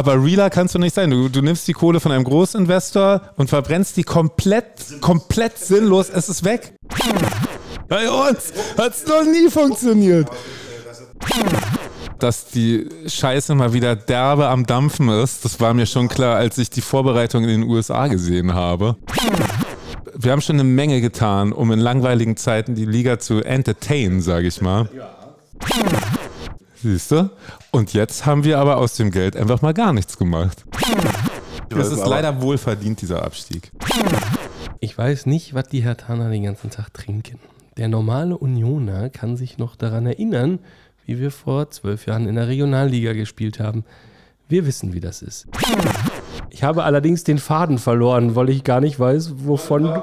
Aber realer kannst du nicht sein. Du, du nimmst die Kohle von einem Großinvestor und verbrennst die komplett, komplett sinnlos. Es ist weg. Bei uns hat es noch nie funktioniert. Dass die Scheiße mal wieder derbe am Dampfen ist, das war mir schon klar, als ich die Vorbereitung in den USA gesehen habe. Wir haben schon eine Menge getan, um in langweiligen Zeiten die Liga zu entertainen, sage ich mal. Siehst du? Und jetzt haben wir aber aus dem Geld einfach mal gar nichts gemacht. Das ist leider wohlverdient, dieser Abstieg. Ich weiß nicht, was die Hertaner den ganzen Tag trinken. Der normale Unioner kann sich noch daran erinnern, wie wir vor zwölf Jahren in der Regionalliga gespielt haben. Wir wissen, wie das ist. Ich habe allerdings den Faden verloren, weil ich gar nicht weiß, wovon.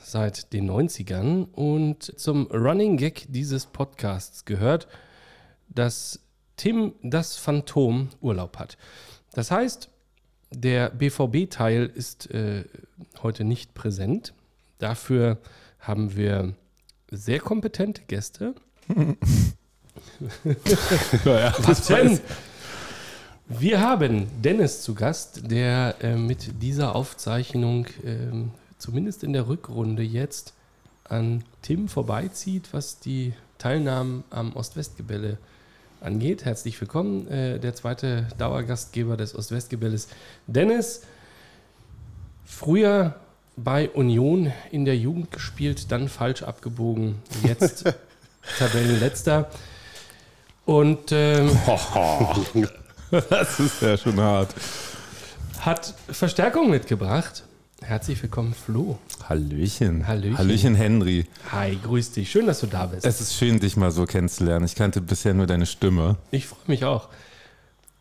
seit den 90ern und zum Running Gag dieses Podcasts gehört, dass Tim das Phantom Urlaub hat. Das heißt, der BVB-Teil ist äh, heute nicht präsent. Dafür haben wir sehr kompetente Gäste. Was denn? Wir haben Dennis zu Gast, der äh, mit dieser Aufzeichnung ähm, zumindest in der Rückrunde jetzt an Tim vorbeizieht, was die Teilnahmen am Ost-West-Gebälle angeht. Herzlich willkommen, äh, der zweite Dauergastgeber des Ost-West-Gebälles, Dennis. Früher bei Union in der Jugend gespielt, dann falsch abgebogen, jetzt Tabellenletzter. Und ähm, Das ist ja schon hart. hat Verstärkung mitgebracht. Herzlich willkommen, Flo. Hallöchen. Hallöchen. Hallöchen, Henry. Hi, grüß dich. Schön, dass du da bist. Es ist schön, dich mal so kennenzulernen. Ich kannte bisher nur deine Stimme. Ich freue mich auch.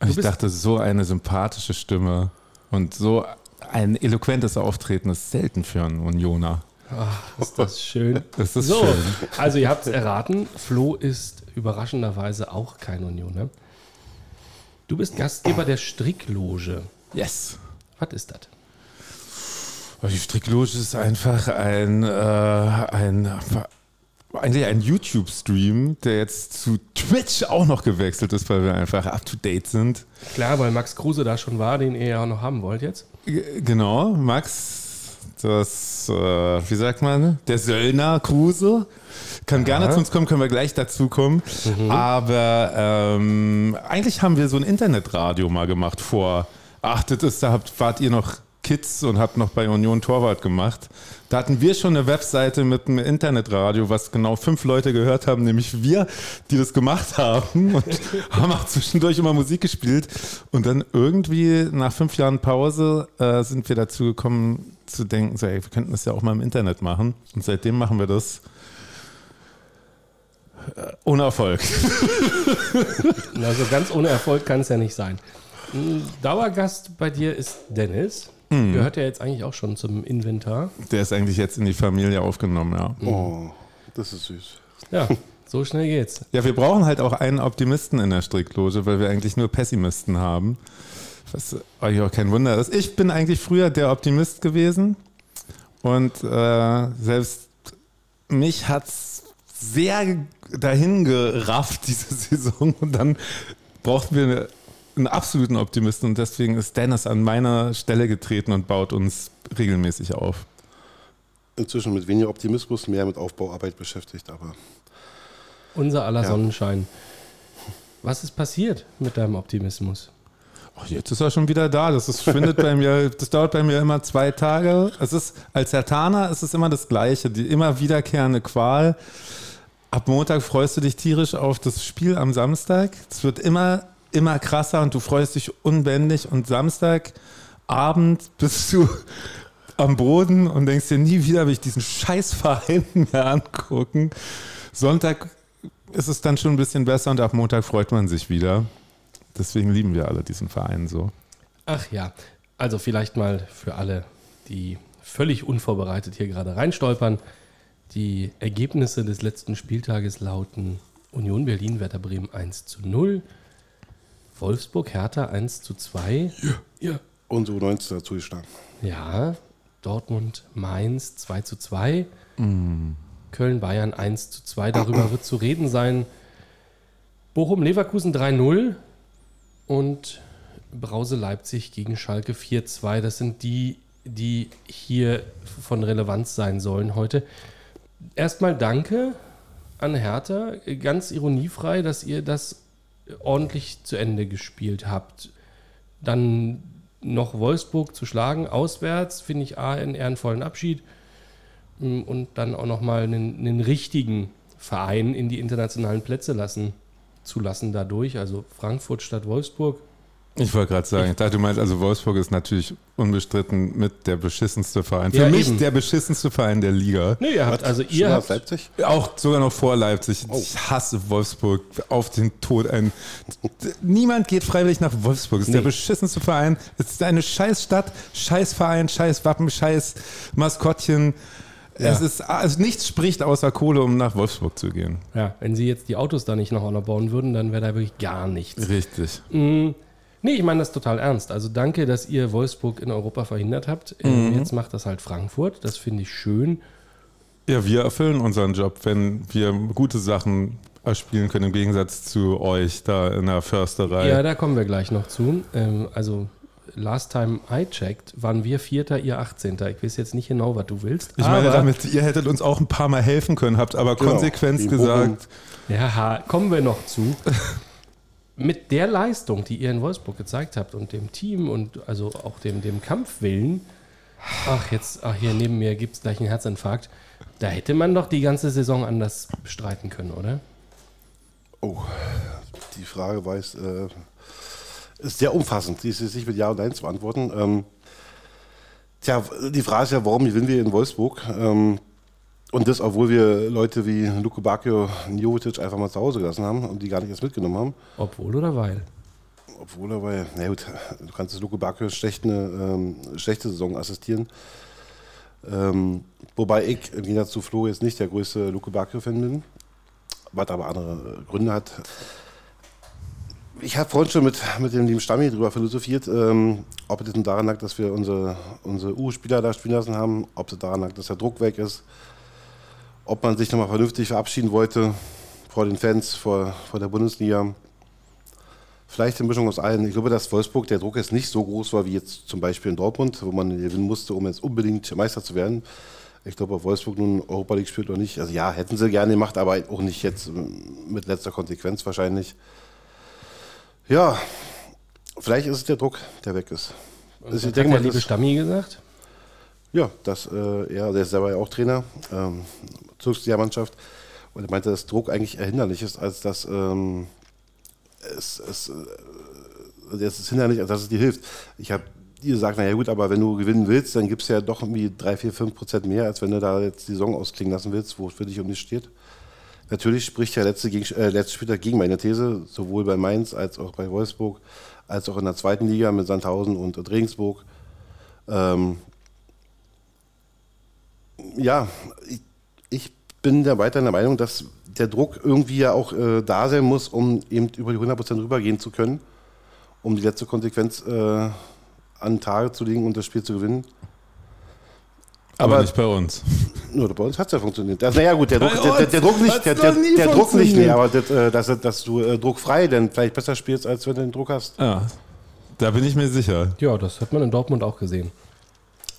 ich bist- dachte, so eine sympathische Stimme und so ein eloquentes Auftreten ist selten für einen Unioner. Ach, ist das schön. Das ist so, schön. also ihr habt es erraten, Flo ist überraschenderweise auch kein Unioner. Du bist Gastgeber der Strickloge. Yes. Was ist das? Die Strickloge ist einfach ein, äh, ein eigentlich ein YouTube-Stream, der jetzt zu Twitch auch noch gewechselt ist, weil wir einfach up to date sind. Klar, weil Max Kruse da schon war, den ihr ja auch noch haben wollt jetzt. G- Genau, Max, das, äh, wie sagt man, der Söllner Kruse. Kann gerne zu uns kommen, können wir gleich dazu kommen. Aber ähm, eigentlich haben wir so ein Internetradio mal gemacht vor. Ach, das ist, da habt, wart ihr noch Kids und habt noch bei Union Torwart gemacht. Da hatten wir schon eine Webseite mit einem Internetradio, was genau fünf Leute gehört haben, nämlich wir, die das gemacht haben und haben auch zwischendurch immer Musik gespielt. Und dann irgendwie nach fünf Jahren Pause äh, sind wir dazu gekommen zu denken, so, ey, wir könnten das ja auch mal im Internet machen. Und seitdem machen wir das. Äh, Ohne Erfolg. Also ganz ohne Erfolg kann es ja nicht sein. Ein Dauergast bei dir ist Dennis. Gehört ja jetzt eigentlich auch schon zum Inventar. Der ist eigentlich jetzt in die Familie aufgenommen, ja. Oh, das ist süß. Ja, so schnell geht's. Ja, wir brauchen halt auch einen Optimisten in der Strickloge, weil wir eigentlich nur Pessimisten haben. Was eigentlich auch kein Wunder ist. Ich bin eigentlich früher der Optimist gewesen und äh, selbst mich hat's sehr dahin gerafft, diese Saison. Und dann brauchten wir eine, einen absoluten Optimisten und deswegen ist Dennis an meiner Stelle getreten und baut uns regelmäßig auf. Inzwischen mit weniger Optimismus, mehr mit Aufbauarbeit beschäftigt, aber Unser aller Ja. Sonnenschein. Was ist passiert mit deinem Optimismus? Oh, jetzt ist er schon wieder da. Das ist, findet bei mir, das dauert bei mir immer zwei Tage. Es ist, als Hertaner ist es immer das Gleiche, die immer wiederkehrende Qual. Ab Montag freust du dich tierisch auf das Spiel am Samstag. Es wird immer, immer krasser und du freust dich unbändig. Und Samstagabend bist du am Boden und denkst dir, nie wieder will ich diesen Scheißverein mehr angucken. Sonntag ist es dann schon ein bisschen besser und ab Montag freut man sich wieder. Deswegen lieben wir alle diesen Verein so. Ach ja, also vielleicht mal für alle, die völlig unvorbereitet hier gerade reinstolpern. Die Ergebnisse des letzten Spieltages lauten Union Berlin, Werder Bremen 1 zu 0, Wolfsburg, Hertha 1 zu 2. Ja. Und so 19 dazu geschlagen. Ja, Dortmund, Mainz 2 zu 2. Köln, Bayern 1 zu 2. Darüber wird zu reden sein. Bochum, Leverkusen 3-0 und Brause Leipzig gegen Schalke 4-2. Das sind die, die hier von Relevanz sein sollen heute. Erstmal danke an Hertha, ganz ironiefrei, dass ihr das ordentlich zu Ende gespielt habt. Dann noch Wolfsburg zu schlagen, auswärts, finde ich A, einen ehrenvollen Abschied Mm, und dann auch nochmal einen, einen richtigen Verein in die internationalen Plätze lassen, zu lassen dadurch. Also Frankfurt statt Wolfsburg. Ich wollte gerade sagen, ich dachte, du meinst, also Wolfsburg ist natürlich unbestritten mit der beschissenste Verein. Für Ja, mich eben. der beschissenste Verein der Liga. Nee, ihr habt, also ihr habt, Leipzig? Auch sogar noch vor Leipzig. Oh. Ich hasse Wolfsburg auf den Tod. Ein, niemand geht freiwillig nach Wolfsburg. Es ist der Nee. beschissenste Verein. Es ist eine scheiß Stadt, scheiß Verein, scheiß Wappen, scheiß Maskottchen. Es ist, also nichts spricht außer Kohle, um nach Wolfsburg zu gehen. ja, wenn sie jetzt die Autos da nicht noch bauen würden, dann wäre da wirklich gar nichts. Richtig. Mm, Nee, ich meine das total ernst. Also danke, dass ihr Wolfsburg in Europa verhindert habt. Ähm, Jetzt macht das halt Frankfurt. Das finde ich schön. Ja, wir erfüllen unseren Job, wenn wir gute Sachen erspielen können, im Gegensatz zu euch da in der Försterei. Ja, da kommen wir gleich noch zu. Ähm, also, last time I checked, waren wir Vierter, ihr 18. Ich weiß jetzt nicht genau, was du willst. ich meine aber- damit, ihr hättet uns auch ein paar Mal helfen können, habt aber Genau. konsequent gesagt, Ja, kommen wir noch zu. Mit der Leistung, die ihr in Wolfsburg gezeigt habt und dem Team und also auch dem, dem Kampfwillen, ach, jetzt, ach, hier neben mir gibt es gleich einen Herzinfarkt. Da hätte man doch die ganze Saison anders bestreiten können, oder? Oh, die Frage weiß, äh, ist sehr umfassend. Die ist nicht mit Ja und Nein zu beantworten. Ähm, tja, die Frage ist ja, warum gewinnen wir in Wolfsburg? Ähm, und das, obwohl wir Leute wie Luke Bacchio und Jovetic einfach mal zu Hause gelassen haben und die gar nicht erst mitgenommen haben. Obwohl oder weil? Obwohl er bei, na gut, du kannst das Luke Bacchio schlecht eine ähm, schlechte Saison assistieren. Ähm, wobei ich im Gegensatz zu Flo jetzt nicht der größte Luke Bacchio-Fan bin, was aber andere Gründe hat. Ich habe vorhin schon mit, mit dem lieben Stammi darüber philosophiert, ähm, ob es daran lag, dass wir unsere, unsere U-Spieler da spielen lassen haben, ob es daran lag, dass der Druck weg ist, ob man sich nochmal vernünftig verabschieden wollte vor den Fans, vor, vor der Bundesliga. Vielleicht eine Mischung aus allen. Ich glaube, dass Wolfsburg der Druck jetzt nicht so groß war wie jetzt zum Beispiel in Dortmund, wo man gewinnen musste, um jetzt unbedingt Meister zu werden. Ich glaube, ob Wolfsburg nun Europa League spielt oder nicht. Also ja, hätten sie gerne gemacht, aber auch nicht jetzt ähm, mit letzter Konsequenz wahrscheinlich. Ja, vielleicht ist es der Druck, der weg ist. Was ich hat denke der mal, liebe Stammi gesagt? Ja, das, äh, er, der ist selber ja auch Trainer, ähm, Mannschaft. Und er meinte, dass Druck eigentlich eher hinderlich ist, als dass ähm, es, es, äh, es ist hinderlich, als dass es dir hilft. Ich habe dir gesagt, naja gut, aber wenn du gewinnen willst, dann gibt es ja doch irgendwie 3, 4, 5 Prozent mehr, als wenn du da jetzt die Saison ausklingen lassen willst, wo es für dich um nichts steht. Natürlich spricht der letzte, gegen, äh, letzte Spieltag gegen meine These, sowohl bei Mainz als auch bei Wolfsburg, als auch in der zweiten Liga mit Sandhausen und Regensburg. Ähm, ja, ich, ich bin da weiter der Meinung, dass der Druck irgendwie ja auch äh, da sein muss, um eben über die 100% rübergehen zu können, um die letzte Konsequenz äh, an den Tage zu legen und das Spiel zu gewinnen. aber, Aber- nicht bei uns. Nur bei uns hat es ja funktioniert. Das, naja, gut, der Druck, der, der, der Druck nicht, der, der, Druck nicht, nee, aber das, äh, dass, dass du äh, druckfrei denn vielleicht besser spielst, als wenn du den Druck hast. Ja, da bin ich mir sicher. Ja, das hat man in Dortmund auch gesehen.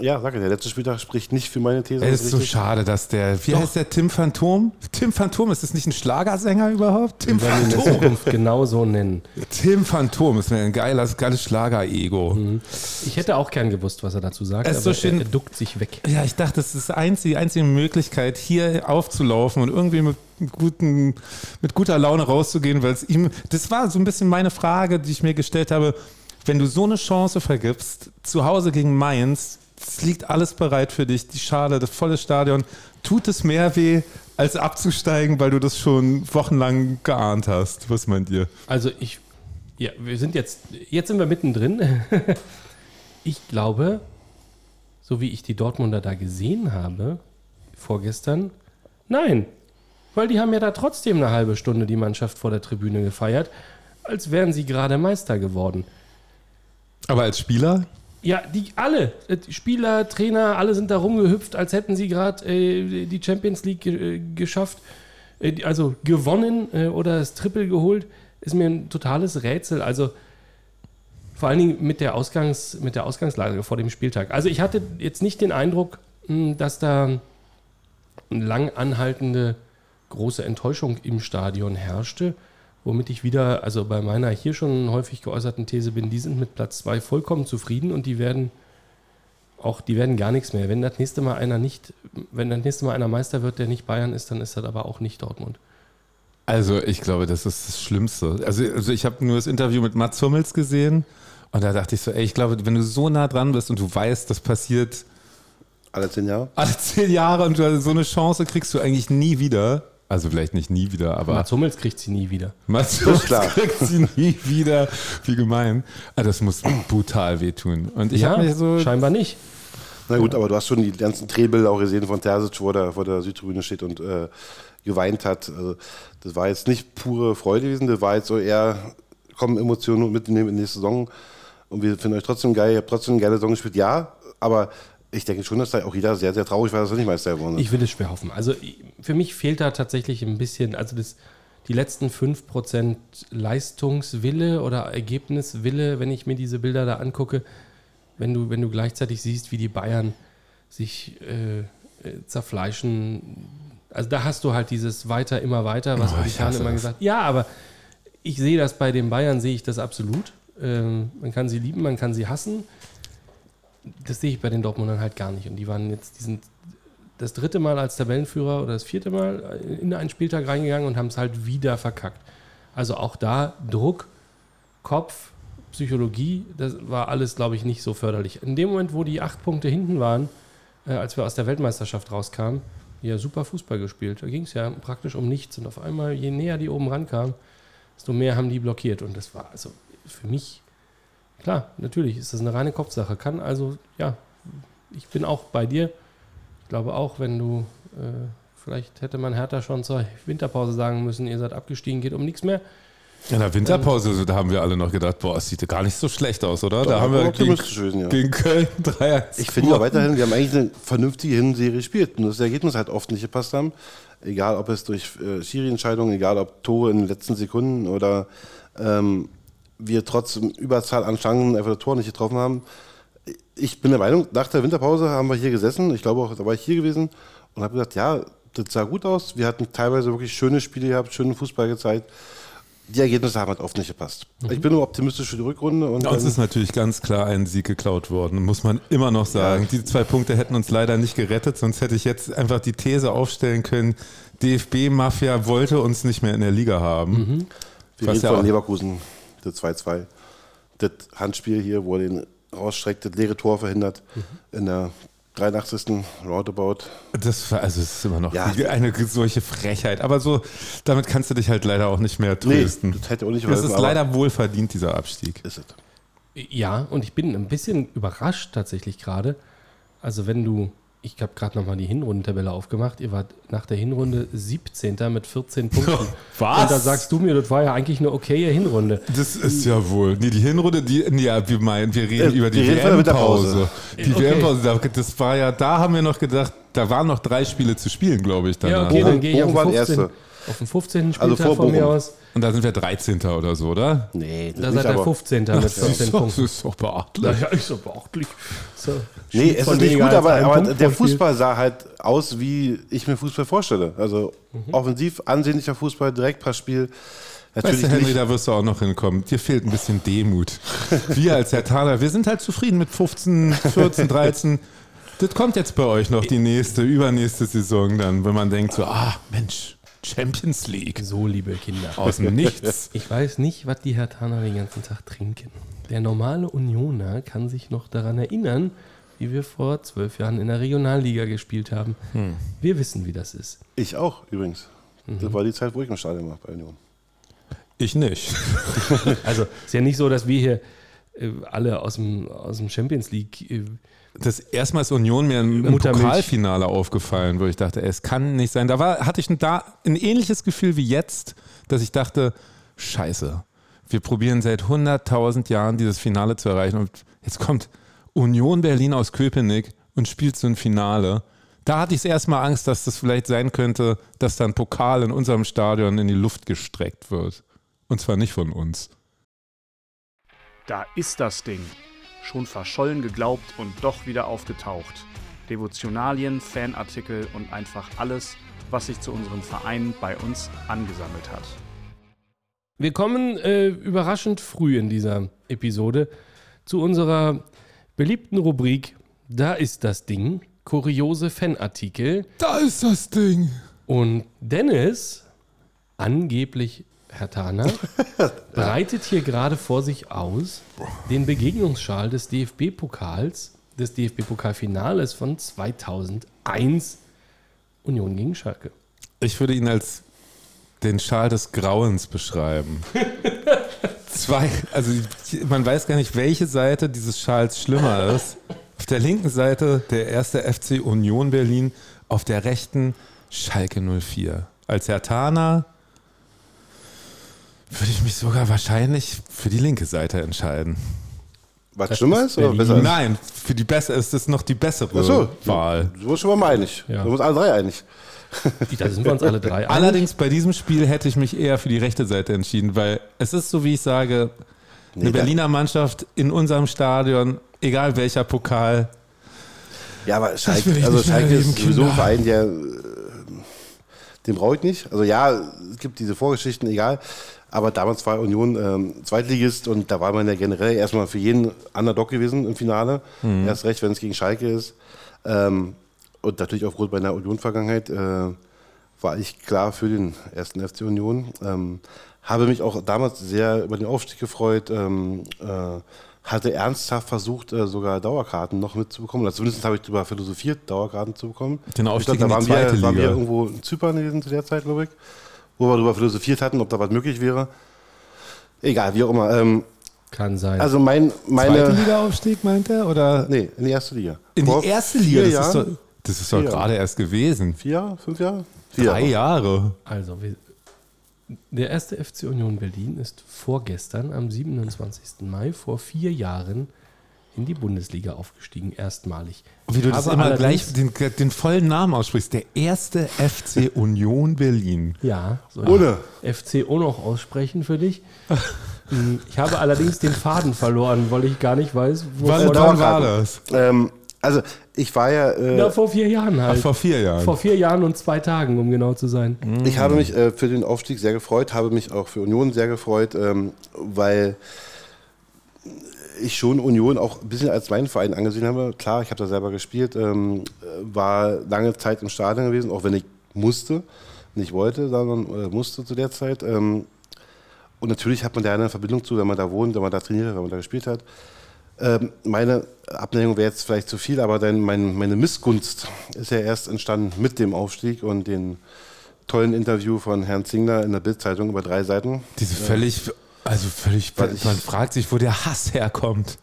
Ja, sag ich, der letzte Spieltag spricht nicht für meine These. Es ist so schade, dass der, wie heißt der, Tim Phantom? Tim Phantom, ist das nicht ein Schlagersänger überhaupt? Tim Wir werden ihn in der Phantom. Zukunft genau so nennen. Tim Phantom ist mir ein geiles, geiles Schlager-Ego. Ich hätte auch gern gewusst, was er dazu sagt, Es ist aber so schön- er, er duckt sich weg. Ja, ich dachte, das ist die einzige, einzige Möglichkeit, hier aufzulaufen und irgendwie mit, guten, mit guter Laune rauszugehen, weil es ihm, das war so ein bisschen meine Frage, die ich mir gestellt habe, wenn du so eine Chance vergibst, zu Hause gegen Mainz, es liegt alles bereit für dich, die Schale, das volle Stadion, tut es mehr weh, als abzusteigen, weil du das schon wochenlang geahnt hast? Was meint ihr? Also ich, ja, wir sind jetzt, jetzt sind wir mittendrin. Ich glaube, so wie ich die Dortmunder da gesehen habe, vorgestern, nein. Weil die haben ja da trotzdem eine halbe Stunde die Mannschaft vor der Tribüne gefeiert, als wären sie gerade Meister geworden. Aber als Spieler? Ja, die alle, äh, Spieler, Trainer, alle sind da rumgehüpft, als hätten sie gerade äh, die Champions League äh, geschafft, äh, also gewonnen äh, oder das Triple geholt, ist mir ein totales Rätsel. Also vor allen Dingen mit der, Ausgangs-, mit der Ausgangslage vor dem Spieltag. Also ich hatte jetzt nicht den Eindruck, mh, dass da eine lang anhaltende große Enttäuschung im Stadion herrschte, womit ich wieder, also bei meiner hier schon häufig geäußerten These bin, die sind mit Platz 2 vollkommen zufrieden und die werden auch, die werden gar nichts mehr. Wenn das nächste Mal einer nicht, wenn das nächste Mal einer Meister wird, der nicht Bayern ist, dann ist das aber auch nicht Dortmund. Also ich glaube, das ist das Schlimmste. Also, also ich habe nur das Interview mit Mats Hummels gesehen und da dachte ich so, ey, ich glaube, wenn du so nah dran bist und du weißt, das passiert Alle zehn Jahre? alle zehn Jahre und du- so eine Chance kriegst du eigentlich nie wieder. Also vielleicht nicht nie wieder, aber Mats Hummels kriegt sie nie wieder. Mats Hummels klar. kriegt sie nie wieder. Wie gemein. Ah, das muss brutal wehtun. Und ich habe mich so... scheinbar nicht. Na gut, aber du hast schon die ganzen Drehbilder auch gesehen von Terzic, wo der vor der Südtribüne steht und äh, geweint hat. Also, das war jetzt nicht pure Freude gewesen, das war jetzt so eher, kommen Emotionen mitnehmen in die nächste Saison und wir finden euch trotzdem geil, ihr habt trotzdem eine geile Saison gespielt, ja, aber ich denke schon, dass da auch jeder sehr, sehr traurig war, dass er nicht Meister geworden ist. Ich will es schwer hoffen. Also für mich fehlt da tatsächlich ein bisschen, also das, die letzten 5% Leistungswille oder Ergebniswille, wenn ich mir diese Bilder da angucke, wenn du, wenn du gleichzeitig siehst, wie die Bayern sich äh, äh, zerfleischen. Also da hast du halt dieses weiter, immer weiter, was Oh, ich hasse immer das. gesagt Ja, aber ich sehe das bei den Bayern, sehe ich das absolut. Ähm, man kann sie lieben, man kann sie hassen. Das sehe ich bei den Dortmundern halt gar nicht. Und die waren jetzt, die sind das dritte Mal als Tabellenführer oder das vierte Mal in einen Spieltag reingegangen und haben es halt wieder verkackt. Also auch da Druck, Kopf, Psychologie, das war alles, glaube ich, nicht so förderlich. In dem Moment, wo die acht Punkte hinten waren, äh, als wir aus der Weltmeisterschaft rauskamen, ja, super Fußball gespielt. Da ging es ja praktisch um nichts. Und auf einmal, je näher die oben rankamen, desto mehr haben die blockiert. Und das war also für mich, klar, natürlich ist das eine reine Kopfsache. Kann also, ja, ich bin auch bei dir. Ich glaube auch, wenn du, äh, vielleicht hätte man Hertha schon zur Winterpause sagen müssen, ihr seid abgestiegen, geht um nichts mehr. In der Winterpause, so, da haben wir alle noch gedacht, boah, es sieht gar nicht so schlecht aus, oder? da Doch, haben wir gegen, gewesen, ja. gegen Köln 3 Ich finde ja weiterhin, wir haben eigentlich eine vernünftige Hinserie gespielt. Nur das Ergebnis halt oft nicht gepasst haben. Egal, ob es durch äh, Schiri-Entscheidungen, egal ob Tore in den letzten Sekunden oder ähm, wir trotz Überzahl an Chancen einfach das Tor nicht getroffen haben. Ich bin der Meinung, nach der Winterpause haben wir hier gesessen. Ich glaube auch, da war ich hier gewesen und habe gesagt, ja, das sah gut aus. Wir hatten teilweise wirklich schöne Spiele gehabt, schönen Fußball gezeigt. Die Ergebnisse haben halt oft nicht gepasst. Ich bin nur optimistisch für die Rückrunde. Und Uns ähm, ist natürlich ganz klar ein Sieg geklaut worden, muss man immer noch sagen. Die zwei Punkte hätten uns leider nicht gerettet, sonst hätte ich jetzt einfach die These aufstellen können, DFB-Mafia wollte uns nicht mehr in der Liga haben. Wir Was reden ja von auch- Leverkusen, das 2-2. Das Handspiel hier, wo er den rausstreckt, das leere Tor verhindert. In der 83. Roundabout. Das war, also es ist immer noch Ja. eine solche Frechheit. Aber so, damit kannst du dich halt leider auch nicht mehr trösten. das hätte auch nicht geholfen, ist leider wohlverdient, dieser Abstieg. Ist es. Ja, und ich bin ein bisschen überrascht tatsächlich gerade. Also wenn du, ich habe gerade nochmal die Hinrundentabelle aufgemacht, ihr wart nach der Hinrunde 17. mit 14 Punkten. Was? Und da sagst du mir, das war ja eigentlich eine okaye Hinrunde. Das ist ja wohl. Nee, die Hinrunde, die, nee, ja, wir meinen, wir reden Äh, über die WM-Pause. Die Okay. WM-Pause, da- das war ja, da haben wir noch gedacht, da waren noch drei Spiele zu spielen, glaube ich, Ja, danach. okay, Bochum- dann gehe ich auf Bochum den, war 15, Erste. Auf den 15. Also Spieltag vor von mir aus. Und da sind wir 13. oder so, oder? Nee, das Da seid ihr aber, 15. mit Das 14 ist, doch, das Punkten. ist doch beachtlich. Ja, ist so beachtlich. So, Nee, es ist nicht gut, aber, aber der. Fußball sah halt aus, wie ich mir Fußball vorstelle. Also Mhm. offensiv, ansehnlicher Fußball, Direktpassspiel. Weißt Natürlich du, Henry, nicht. da wirst du auch noch hinkommen. Dir fehlt ein bisschen Demut. Wir als Herr Thaler, wir sind halt zufrieden mit 15, 14, 13. Das kommt jetzt bei euch noch die nächste, übernächste Saison dann, wenn man denkt so, ah, Mensch, Champions League. so, liebe Kinder. Aus dem Nichts. Ich weiß nicht, was die Hertaner den ganzen Tag trinken. Der normale Unioner kann sich noch daran erinnern, wie wir vor zwölf Jahren in der Regionalliga gespielt haben. Hm. Wir wissen, wie das ist. Ich auch, übrigens. Das war die Zeit, wo ich im Stadion war bei Union. Ich nicht. Also ist ja nicht so, dass wir hier äh, alle aus dem, aus dem Champions League. Das erste Mal ist Union mir im. Pokalfinale aufgefallen, wo ich dachte, ey, es kann nicht sein. Da war, hatte ich ein, da ein ähnliches Gefühl wie jetzt, dass ich dachte, scheiße, wir probieren seit 100.000 Jahren dieses Finale zu erreichen und jetzt kommt Union Berlin aus Köpenick und spielt so ein Finale. Da hatte ich erstmal Angst, dass das vielleicht sein könnte, dass dann Pokal in unserem Stadion in die Luft gestreckt wird. Und zwar nicht von uns. Da ist das Ding. Schon verschollen geglaubt und doch wieder aufgetaucht. Devotionalien, Fanartikel und einfach alles, was sich zu unserem Verein bei uns angesammelt hat. Wir kommen äh, überraschend früh in dieser Episode zu unserer beliebten Rubrik Da ist das Ding. Kuriose Fanartikel. Da ist das Ding. Und Dennis, angeblich Herr Thaner, breitet hier gerade vor sich aus den Begegnungsschal des DFB-Pokals, des DFB-Pokalfinales von 2001 Union gegen Schalke. Ich würde ihn als den Schal des Grauens beschreiben. Zwei, also man weiß gar nicht, welche Seite dieses Schals schlimmer ist. Auf der linken Seite der erste FC Union Berlin, auf der rechten Schalke 04. Als Herr Thaner würde ich mich sogar wahrscheinlich für die linke Seite entscheiden. Was Das schlimmer ist ist oder besser ist? Nein, für die bessere ist das noch die bessere Achso, Wahl. Du sind schon mal einig. Ja. Wir sind uns alle drei einig. Da sind wir uns alle drei einig. Allerdings bei diesem Spiel hätte ich mich eher für die rechte Seite entschieden, weil es ist so, wie ich sage, eine Nee, Berliner Mannschaft in unserem Stadion, egal welcher Pokal. Ja, aber Schalke, also Schalke ist sowieso ein. Verein, der äh, den brauche ich nicht. Also ja, es gibt diese Vorgeschichten, egal. Aber damals war Union ähm, Zweitligist und da war man ja generell erstmal für jeden Underdog gewesen im Finale. Mhm. Erst recht, wenn es gegen Schalke ist. Ähm, und natürlich aufgrund meiner Union-Vergangenheit äh, war ich klar für den ersten FC Union. Ähm, habe mich auch damals sehr über den Aufstieg gefreut. Ähm, äh, hatte ernsthaft versucht, äh, sogar Dauerkarten noch mitzubekommen. Oder zumindest habe ich darüber philosophiert, Dauerkarten zu bekommen. Den Ich Aufstieg glaub, da in die waren, wir, waren wir irgendwo in Zypern gewesen zu der Zeit, glaube ich, wo wir darüber philosophiert hatten, ob da was möglich wäre. Egal, wie auch immer. Ähm, Kann sein. also mein, Zweite meine... Liga-Aufstieg meint er? Oder Nee, in die erste Liga. in Vor die erste Liga? Das ist, doch, das ist doch gerade erst gewesen. Vier Jahre? Fünf Jahre? Vier Drei Jahre. Also, wir, der erste FC Union Berlin ist vorgestern, am 27. Mai, vor vier Jahren in die Bundesliga aufgestiegen, erstmalig. Wie du das immer gleich den, den vollen Namen aussprichst. Der erste FC Union Berlin. Ja, soll Ohne. ich FC auch noch aussprechen für dich? Hm, ich habe allerdings den Faden verloren, weil ich gar nicht weiß, wo Wann, war Dauerkarten. das? Ähm, also ich war ja... Äh, Na, vor vier Jahren Ach, halt. vor vier Jahren. vor vier Jahren und zwei Tagen, um genau zu sein. Ich habe mich äh, für den Aufstieg sehr gefreut, habe mich auch für Union sehr gefreut, ähm, weil ich schon Union auch ein bisschen als meinen Verein angesehen habe. Klar, ich habe da selber gespielt, ähm, äh, war lange Zeit im Stadion gewesen, auch wenn ich musste, nicht wollte, sondern äh, musste zu der Zeit. Ähm, und natürlich hat man da eine Verbindung zu, wenn man da wohnt, wenn man da trainiert hat, wenn man da gespielt hat. Ähm, meine Abneigung wäre jetzt vielleicht zu viel, aber dann mein, meine Missgunst ist ja erst entstanden mit dem Aufstieg und dem tollen Interview von Herrn Zingler in der Bildzeitung über drei Seiten. Diese völlig, also völlig, Weil ich- man fragt sich, wo der Hass herkommt.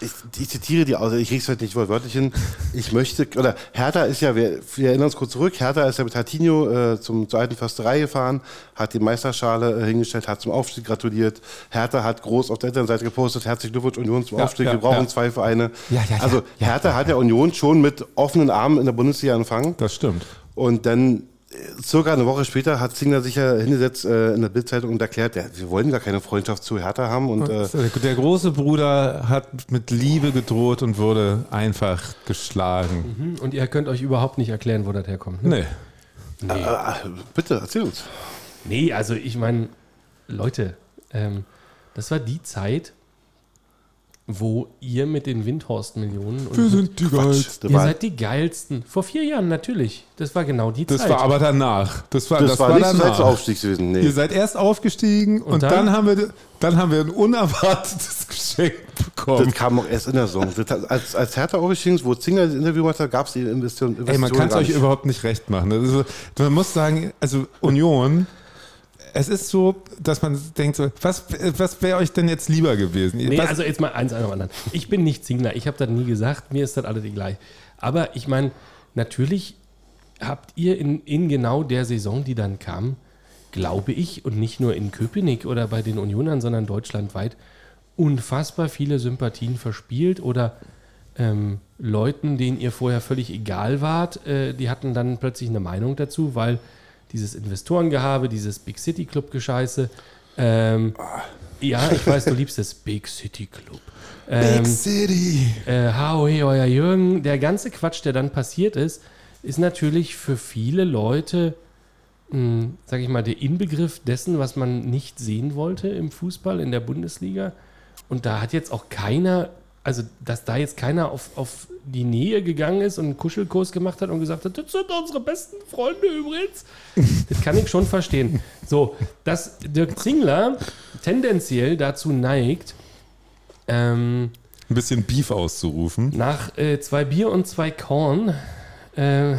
Ich, ich zitiere die aus, ich kriege es halt nicht wortwörtlich hin. Ich möchte, oder Hertha ist ja, wir, wir erinnern uns kurz zurück, Hertha ist ja mit Hatinho äh, zum, zur alten Försterei gefahren, hat die Meisterschale äh, hingestellt, hat zum Aufstieg gratuliert. Hertha hat groß auf der Internetseite gepostet, herzlichen Glückwunsch Union zum Ja, Aufstieg, ja, wir brauchen ja. zwei Vereine. Ja, ja, ja, also Hertha hat ja Union schon mit offenen Armen in der Bundesliga empfangen. Das stimmt. Und dann, circa eine Woche später, hat Zingler sich ja hingesetzt äh, in der Bildzeitung und erklärt, ja, wir wollen gar keine Freundschaft zu Hertha haben. Und äh, Der große Bruder hat mit Liebe gedroht und wurde einfach geschlagen. Hm, Und ihr könnt euch überhaupt nicht erklären, wo das herkommt. Ne? Nee. äh, äh, bitte, erzähl uns. Nee, also ich meine, Leute, ähm, das war die Zeit, wo ihr mit den Windhorst-Millionen und sind die Quatsch. ihr seid die geilsten. Vor vier Jahren natürlich. Das war genau die Das Zeit. war aber danach. Das war, Das, das war, war nicht danach. Aufstiegs gewesen. Nee. Ihr seid erst aufgestiegen und, Und dann? dann? haben wir, dann haben wir ein unerwartetes Geschenk bekommen. Das kam auch erst in der Saison. Das, als, als Hertha aufgestiegen ist, wo Zinger das Interview gemacht hat, gab es die Investition. Ey, man kann es euch überhaupt nicht recht machen. Also, man muss sagen, also Union, es ist so, dass man denkt, so, was, was wäre euch denn jetzt lieber gewesen? Nee, was, also jetzt mal eins an dem anderen. Ich bin nicht Zingler, ich habe das nie gesagt, mir ist das alles gleich. Aber ich meine, natürlich habt ihr in, in genau der Saison, die dann kam, glaube ich, und nicht nur in Köpenick oder bei den Unionern, sondern deutschlandweit, unfassbar viele Sympathien verspielt oder ähm, Leuten, denen ihr vorher völlig egal wart, äh, die hatten dann plötzlich eine Meinung dazu, weil dieses Investorengehabe, dieses Big City Club Gescheiße, ähm, ja, ich weiß, du liebst das Big City Club. Ähm, Big City. äh, Howie, euer Jürgen, der ganze Quatsch, der dann passiert ist, ist natürlich für viele Leute, mh, sag ich mal, der Inbegriff dessen, was man nicht sehen wollte im Fußball, in der Bundesliga. Und da hat jetzt auch keiner, also dass da jetzt keiner auf, auf die Nähe gegangen ist und einen Kuschelkurs gemacht hat und gesagt hat, das sind unsere besten Freunde übrigens. Das kann ich schon verstehen. So, dass Dirk Zingler tendenziell dazu neigt, ähm, Ein bisschen Beef auszurufen. nach äh, zwei Bier und zwei Korn äh, äh,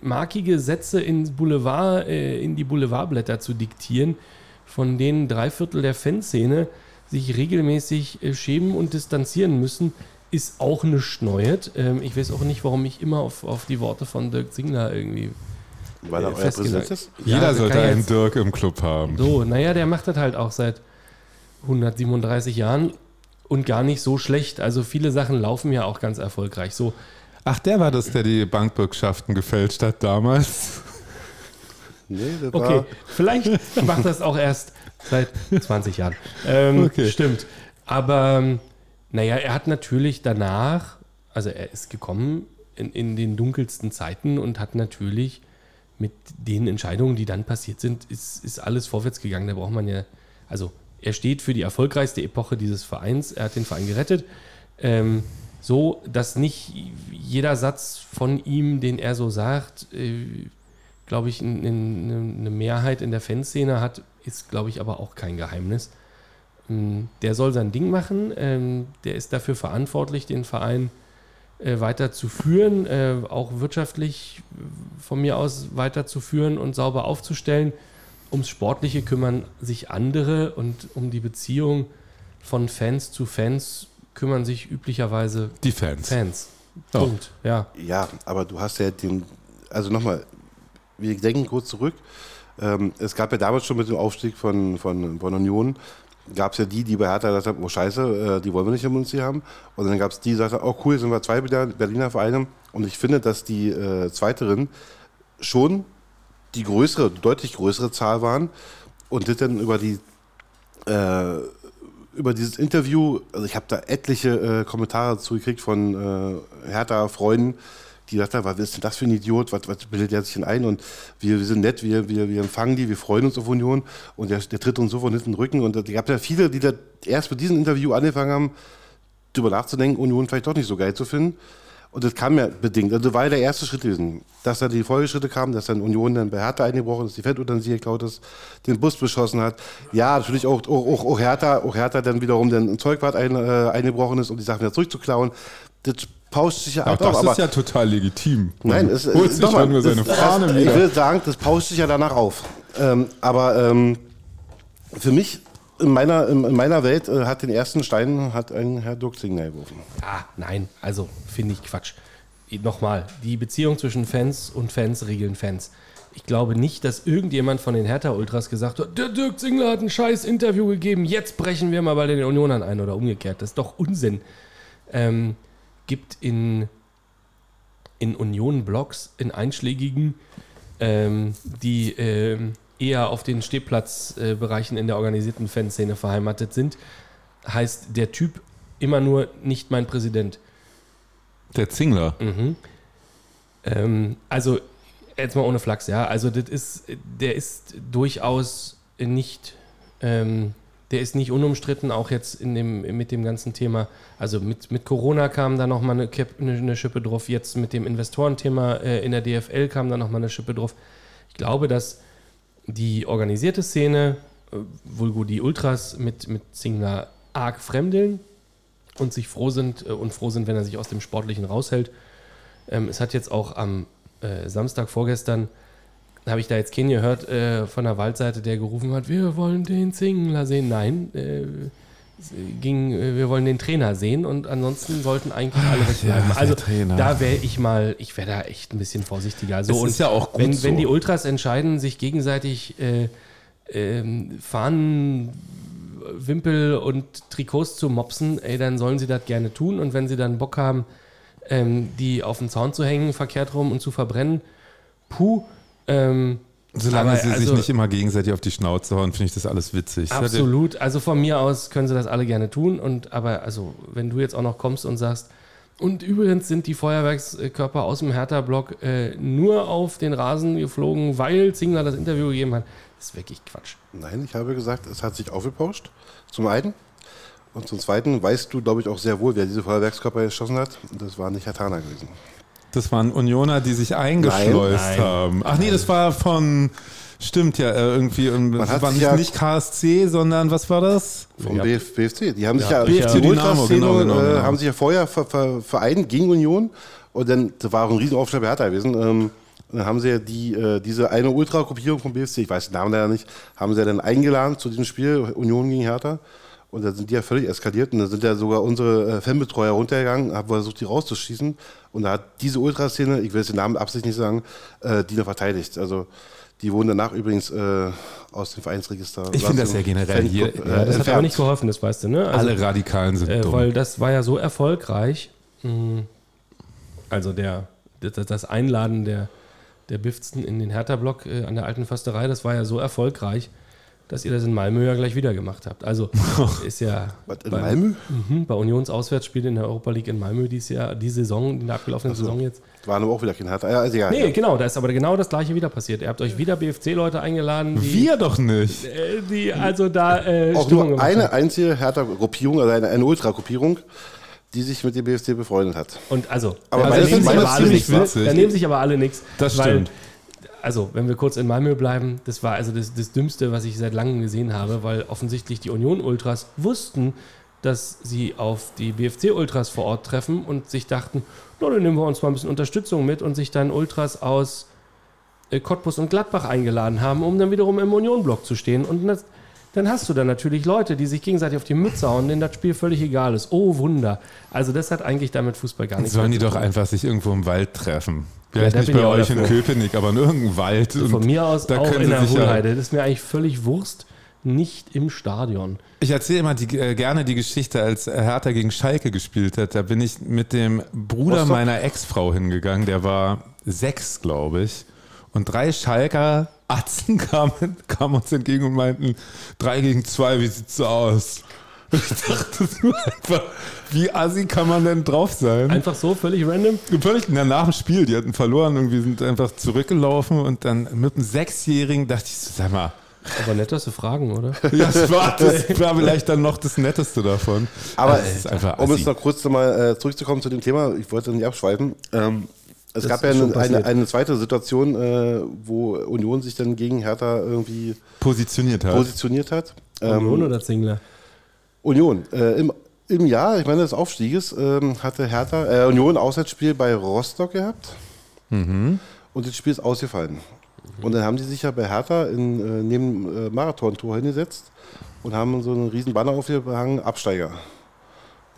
markige Sätze ins Boulevard, äh, in die Boulevardblätter zu diktieren, von denen drei Viertel der Fanszene sich regelmäßig äh, schämen und distanzieren müssen, ist auch nichts Neues. Ähm, ich weiß auch nicht, warum ich immer auf, auf die Worte von Dirk Zingler irgendwie Weil er äh, euer Präsident ist? Ja, Jeder das sollte einen jetzt- Dirk im Club haben. So, naja, der macht das halt auch seit 137 Jahren und gar nicht so schlecht. Also viele Sachen laufen ja auch ganz erfolgreich. So, Ach, der war das, der die Bankbürgschaften gefälscht hat damals. Nee, das okay, war. vielleicht macht das auch erst seit 20 Jahren. Ähm, Okay. Stimmt. Aber ähm, naja, er hat natürlich danach, also er ist gekommen in, in den dunkelsten Zeiten und hat natürlich mit den Entscheidungen, die dann passiert sind, ist, ist alles vorwärts gegangen. Da braucht man ja, also er steht für die erfolgreichste Epoche dieses Vereins. Er hat den Verein gerettet. Ähm, so, dass nicht jeder Satz von ihm, den er so sagt, äh, glaube ich, eine Mehrheit in der Fanszene hat, ist, glaube ich, aber auch kein Geheimnis. Der soll sein Ding machen. ähm, Der ist dafür verantwortlich, den Verein äh, weiter zu führen, äh, auch wirtschaftlich äh, von mir aus weiter zu führen und sauber aufzustellen. Ums Sportliche kümmern sich andere und um die Beziehung von Fans zu Fans kümmern sich üblicherweise Die Fans. Fans. Oh. Punkt. Ja. Ja, aber du hast ja den. Also nochmal, wir denken kurz zurück. Ähm, es gab ja damals schon mit dem Aufstieg von, von, von Union, gab es ja die, die bei Hertha gesagt haben, oh scheiße, äh, die wollen wir nicht im hier haben. Und dann gab es die, die sagten, oh cool, sind wir zwei Berliner Berliner Vereine. Und ich finde, dass die äh, Zweiteren schon die größere, deutlich größere Zahl waren. Und das dann über die äh, über dieses Interview, also ich habe da etliche äh, Kommentare zugekriegt von äh, Hertha-Freunden, die dachten, was ist denn das für ein Idiot, was, was bildet der sich denn ein und wir, wir sind nett, wir, wir, wir empfangen die, wir freuen uns auf Union und der, der tritt uns so von hinten Rücken und es gab ja viele, die da erst mit diesem Interview angefangen haben, drüber nachzudenken, Union vielleicht doch nicht so geil zu finden. Und das kam ja bedingt. Also war ja der erste Schritt gewesen. Dass da die Folgeschritte kamen, dass dann Union dann bei Hertha eingebrochen ist, die Fettutensil geklaut ist, den Bus beschossen hat. Ja, natürlich auch, auch, auch, auch Hertha, auch Hertha dann wiederum dann ein Zeugwart ein, äh, eingebrochen ist, um die Sachen wieder zurückzuklauen. Das pauscht sich ja Auch ab. das aber ist ja total legitim. Nein, es sich nochmal, nur seine das- Fahne das, Ich will sagen, das pauscht sich ja danach auf. Ähm, aber ähm, für mich, in meiner, in, in meiner Welt, äh, hat den ersten Stein hat ein Herr Dirk Zingler geworfen. Ah, nein, also finde ich Quatsch. Nochmal, die Beziehung zwischen Fans und Fans regeln Fans. Ich glaube nicht, dass irgendjemand von den Hertha-Ultras gesagt hat, der Dirk Zingler hat ein scheiß Interview gegeben, jetzt brechen wir mal bei den Unionern ein oder umgekehrt. Das ist doch Unsinn. Ähm, gibt in, in Union-Blogs, in einschlägigen, ähm, die ähm, eher auf den Stehplatzbereichen in der organisierten Fanszene beheimatet sind, heißt der Typ immer nur nicht mein Präsident. Der Zingler. Ähm, also, jetzt mal ohne Flachs, ja. Also, das ist, der ist durchaus nicht, ähm, der ist nicht unumstritten, auch jetzt in dem, mit dem ganzen Thema. Also, mit, mit Corona kam da nochmal eine, eine Schippe drauf. Jetzt mit dem Investorenthema äh, in der DFL kam da nochmal eine Schippe drauf. Ich glaube, dass die organisierte Szene, äh, vulgo die Ultras, mit, mit Zingler arg fremdeln. und sich froh sind äh, und froh sind, wenn er sich aus dem Sportlichen raushält. Ähm, es hat jetzt auch am äh, Samstag vorgestern, habe ich da jetzt keinen gehört äh, von der Waldseite, der gerufen hat, wir wollen den Zingler sehen. Nein, äh, ging, äh, wir wollen den Trainer sehen und ansonsten sollten eigentlich alle wegbleiben. der also Trainer. da wäre ich mal, ich wäre da echt ein bisschen vorsichtiger. So, Es und ist ja auch gut wenn, so. wenn die Ultras entscheiden, sich gegenseitig äh, ähm, Fahnen, Wimpel und Trikots zu mopsen, ey, dann sollen sie das gerne tun. Und wenn sie dann Bock haben, ähm, die auf den Zaun zu hängen, verkehrt rum und zu verbrennen, puh. Ähm, Solange aber sie sich also- nicht immer gegenseitig auf die Schnauze hauen, finde ich das alles witzig. Absolut. Also von mir aus können sie das alle gerne tun. Und aber also, wenn du jetzt auch noch kommst und sagst, und übrigens sind die Feuerwerkskörper aus dem Hertha-Block äh, nur auf den Rasen geflogen, weil Zingler das Interview gegeben hat. Das ist wirklich Quatsch. Nein, ich habe gesagt, es hat sich aufgepauscht. Zum einen. Und zum zweiten weißt du, glaube ich, auch sehr wohl, wer diese Feuerwerkskörper geschossen hat. Und das war nicht Herr Tana gewesen. Das waren Unioner, die sich eingeschleust Nein. haben. Ach nee, das war von, stimmt ja, äh, irgendwie, und Man das hat war nicht, ja- nicht KSC, sondern was war das? Vom Ja. BF, BFC. Die haben sich Ja, ja, BFC Dynamo, genau, genau, äh, genau. haben sich ja vorher ver, ver, vereint gegen Union. Und dann, das war auch ein Riesenaufschlag bei Hertha gewesen. Ähm, dann haben sie ja die, äh, diese eine Ultra-Gruppierung vom BFC, ich weiß den Namen leider nicht, haben sie ja dann eingeladen zu diesem Spiel Union gegen Hertha. Und da sind die ja völlig eskaliert und da sind ja sogar unsere äh, Fanbetreuer runtergegangen, haben versucht, die rauszuschießen. Und da hat diese Ultraszene, ich will jetzt den Namen absichtlich nicht sagen, äh, die noch verteidigt. Also die wurden danach übrigens äh, aus dem Vereinsregister. Ich finde das ja generell hier- Fanclub, Ja, das hat aber entfernt. nicht geholfen, das weißt du, ne? Also, Alle Radikalen sind äh, dumm. weil das war ja so erfolgreich. mh, Also der, das, Einladen der, der Bifsten in den Hertha-Block äh, an der alten Försterei, das war ja so erfolgreich, dass ihr das in Malmö ja gleich wieder gemacht habt. Also ist ja Was, in bei, Malmö? Mhm, bei Unions Auswärtsspiel in der Europa League in Malmö dieses Jahr, die Saison, in der abgelaufenen Saison jetzt. Waren aber auch wieder kein Hertha. Ja, also egal. Nee, genau, da ist aber genau das gleiche wieder passiert. Ihr habt euch wieder BFC-Leute eingeladen, die, Wir doch nicht. äh, die also da äh, Auch Stimmung nur eine haben. einzige Hertha-Gruppierung, also eine, eine Ultra-Gruppierung, die sich mit dem BFC befreundet hat. Und also, Aber also da nehmen sich meine aber ist alle ziemlich nichts. witzig. Da nehmen sich aber alle nichts. Das stimmt. Also, wenn wir kurz in Malmö bleiben, das war also das, das Dümmste, was ich seit langem gesehen habe, weil offensichtlich die Union-Ultras wussten, dass sie auf die BFC-Ultras vor Ort treffen und sich dachten, na, dann nehmen wir uns mal ein bisschen Unterstützung mit und sich dann Ultras aus äh, Cottbus und Gladbach eingeladen haben, um dann wiederum im Union-Block zu stehen. Und das, dann hast du dann natürlich Leute, die sich gegenseitig auf die Mütze hauen, denen das Spiel völlig egal ist. Oh, Wunder. Also das hat eigentlich damit Fußball gar nichts Sollen mehr die zu doch tun. einfach sich irgendwo im Wald treffen. Ja, Vielleicht da nicht bei euch in. Köpenick, aber in irgendeinem Wald. Von Und mir aus da auch können in der ja- Hohlheide. Das ist mir eigentlich völlig Wurst. Nicht im Stadion. Ich erzähle immer die, äh, gerne die Geschichte, als Hertha gegen Schalke gespielt hat. Da bin ich mit dem Bruder Rostock? meiner Ex-Frau hingegangen. Der war sechs, glaube ich. Und drei Schalker Atzen kamen, kamen uns entgegen und meinten, drei gegen zwei, wie sieht's so aus? Ich dachte nur einfach, wie assi kann man denn drauf sein? Einfach so, völlig random. Völlig na, nach dem Spiel, die hatten verloren, irgendwie sind einfach zurückgelaufen und dann mit einem Sechsjährigen dachte ich so, sag mal, Aber nett, dass du fragen, oder? ja, das war, das war vielleicht dann noch das Netteste davon. Aber Also, es ist einfach um assi. jetzt noch kurz mal äh, zurückzukommen zu dem Thema, ich wollte nicht abschweifen. Ähm, es Das gab ja eine, eine, eine zweite Situation, äh, wo Union sich dann gegen Hertha irgendwie positioniert hat. positioniert hat. Ähm, Union oder Zingler? Union. Äh, im, Im Jahr, ich meine, des Aufstieges, ähm, hatte Hertha, äh, Union ein Auswärtsspiel bei Rostock gehabt. Mhm. Und das Spiel ist ausgefallen. Und dann haben die sich ja bei Hertha in, äh, neben äh, Marathon-Tor hingesetzt und haben so einen riesen Banner aufgehangen, Absteiger.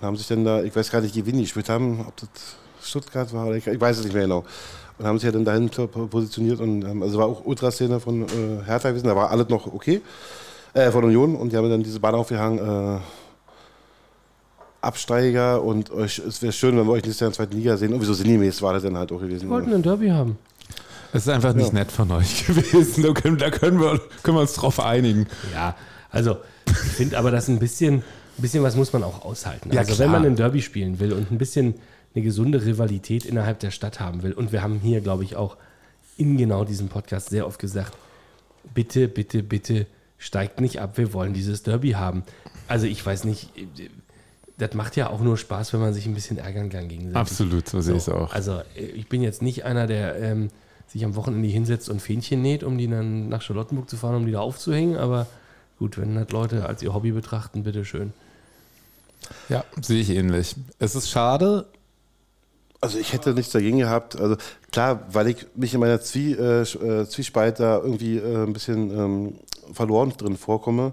Und haben sich dann da, ich weiß gar nicht, gegen wen die gespielt haben, ob das Stuttgart war oder ich, ich weiß es nicht mehr genau. Und haben sich ja dann dahin positioniert und haben, also war auch Ultraszene von äh, Hertha gewesen, da war alles noch okay, äh, von Union und die haben dann diese Banner aufgehangen, äh, Absteiger und euch, es wäre schön, wenn wir euch nächstes Jahr in der zweiten Liga sehen. Und wieso sinngemäß war das dann halt auch gewesen. Wir wollten ein Derby haben. Es ist einfach nicht Ja. nett von euch gewesen. Da können, da können, wir, können wir uns drauf einigen. Ja, also ich finde aber, dass ein bisschen, ein bisschen was muss man auch aushalten. Ja, also klar. wenn man ein Derby spielen will und ein bisschen eine gesunde Rivalität innerhalb der Stadt haben will, und wir haben hier, glaube ich, auch in genau diesem Podcast sehr oft gesagt, bitte, bitte, bitte steigt nicht ab, wir wollen dieses Derby haben. Also ich weiß nicht, das macht ja auch nur Spaß, wenn man sich ein bisschen ärgern kann gegenseitig. Absolut, so sehe ich es So, auch. Also äh, ich bin jetzt nicht einer, der ähm, sich am Wochenende hinsetzt und Fähnchen näht, um die dann nach Charlottenburg zu fahren, um die da aufzuhängen. Aber gut, wenn das Leute als ihr Hobby betrachten, bitteschön. Ja, sehe ich ähnlich. Es ist schade. Also ich hätte nichts dagegen gehabt. Also klar, weil ich mich in meiner Zwie, äh, äh, Zwiespalt da irgendwie äh, ein bisschen ähm, verloren drin vorkomme,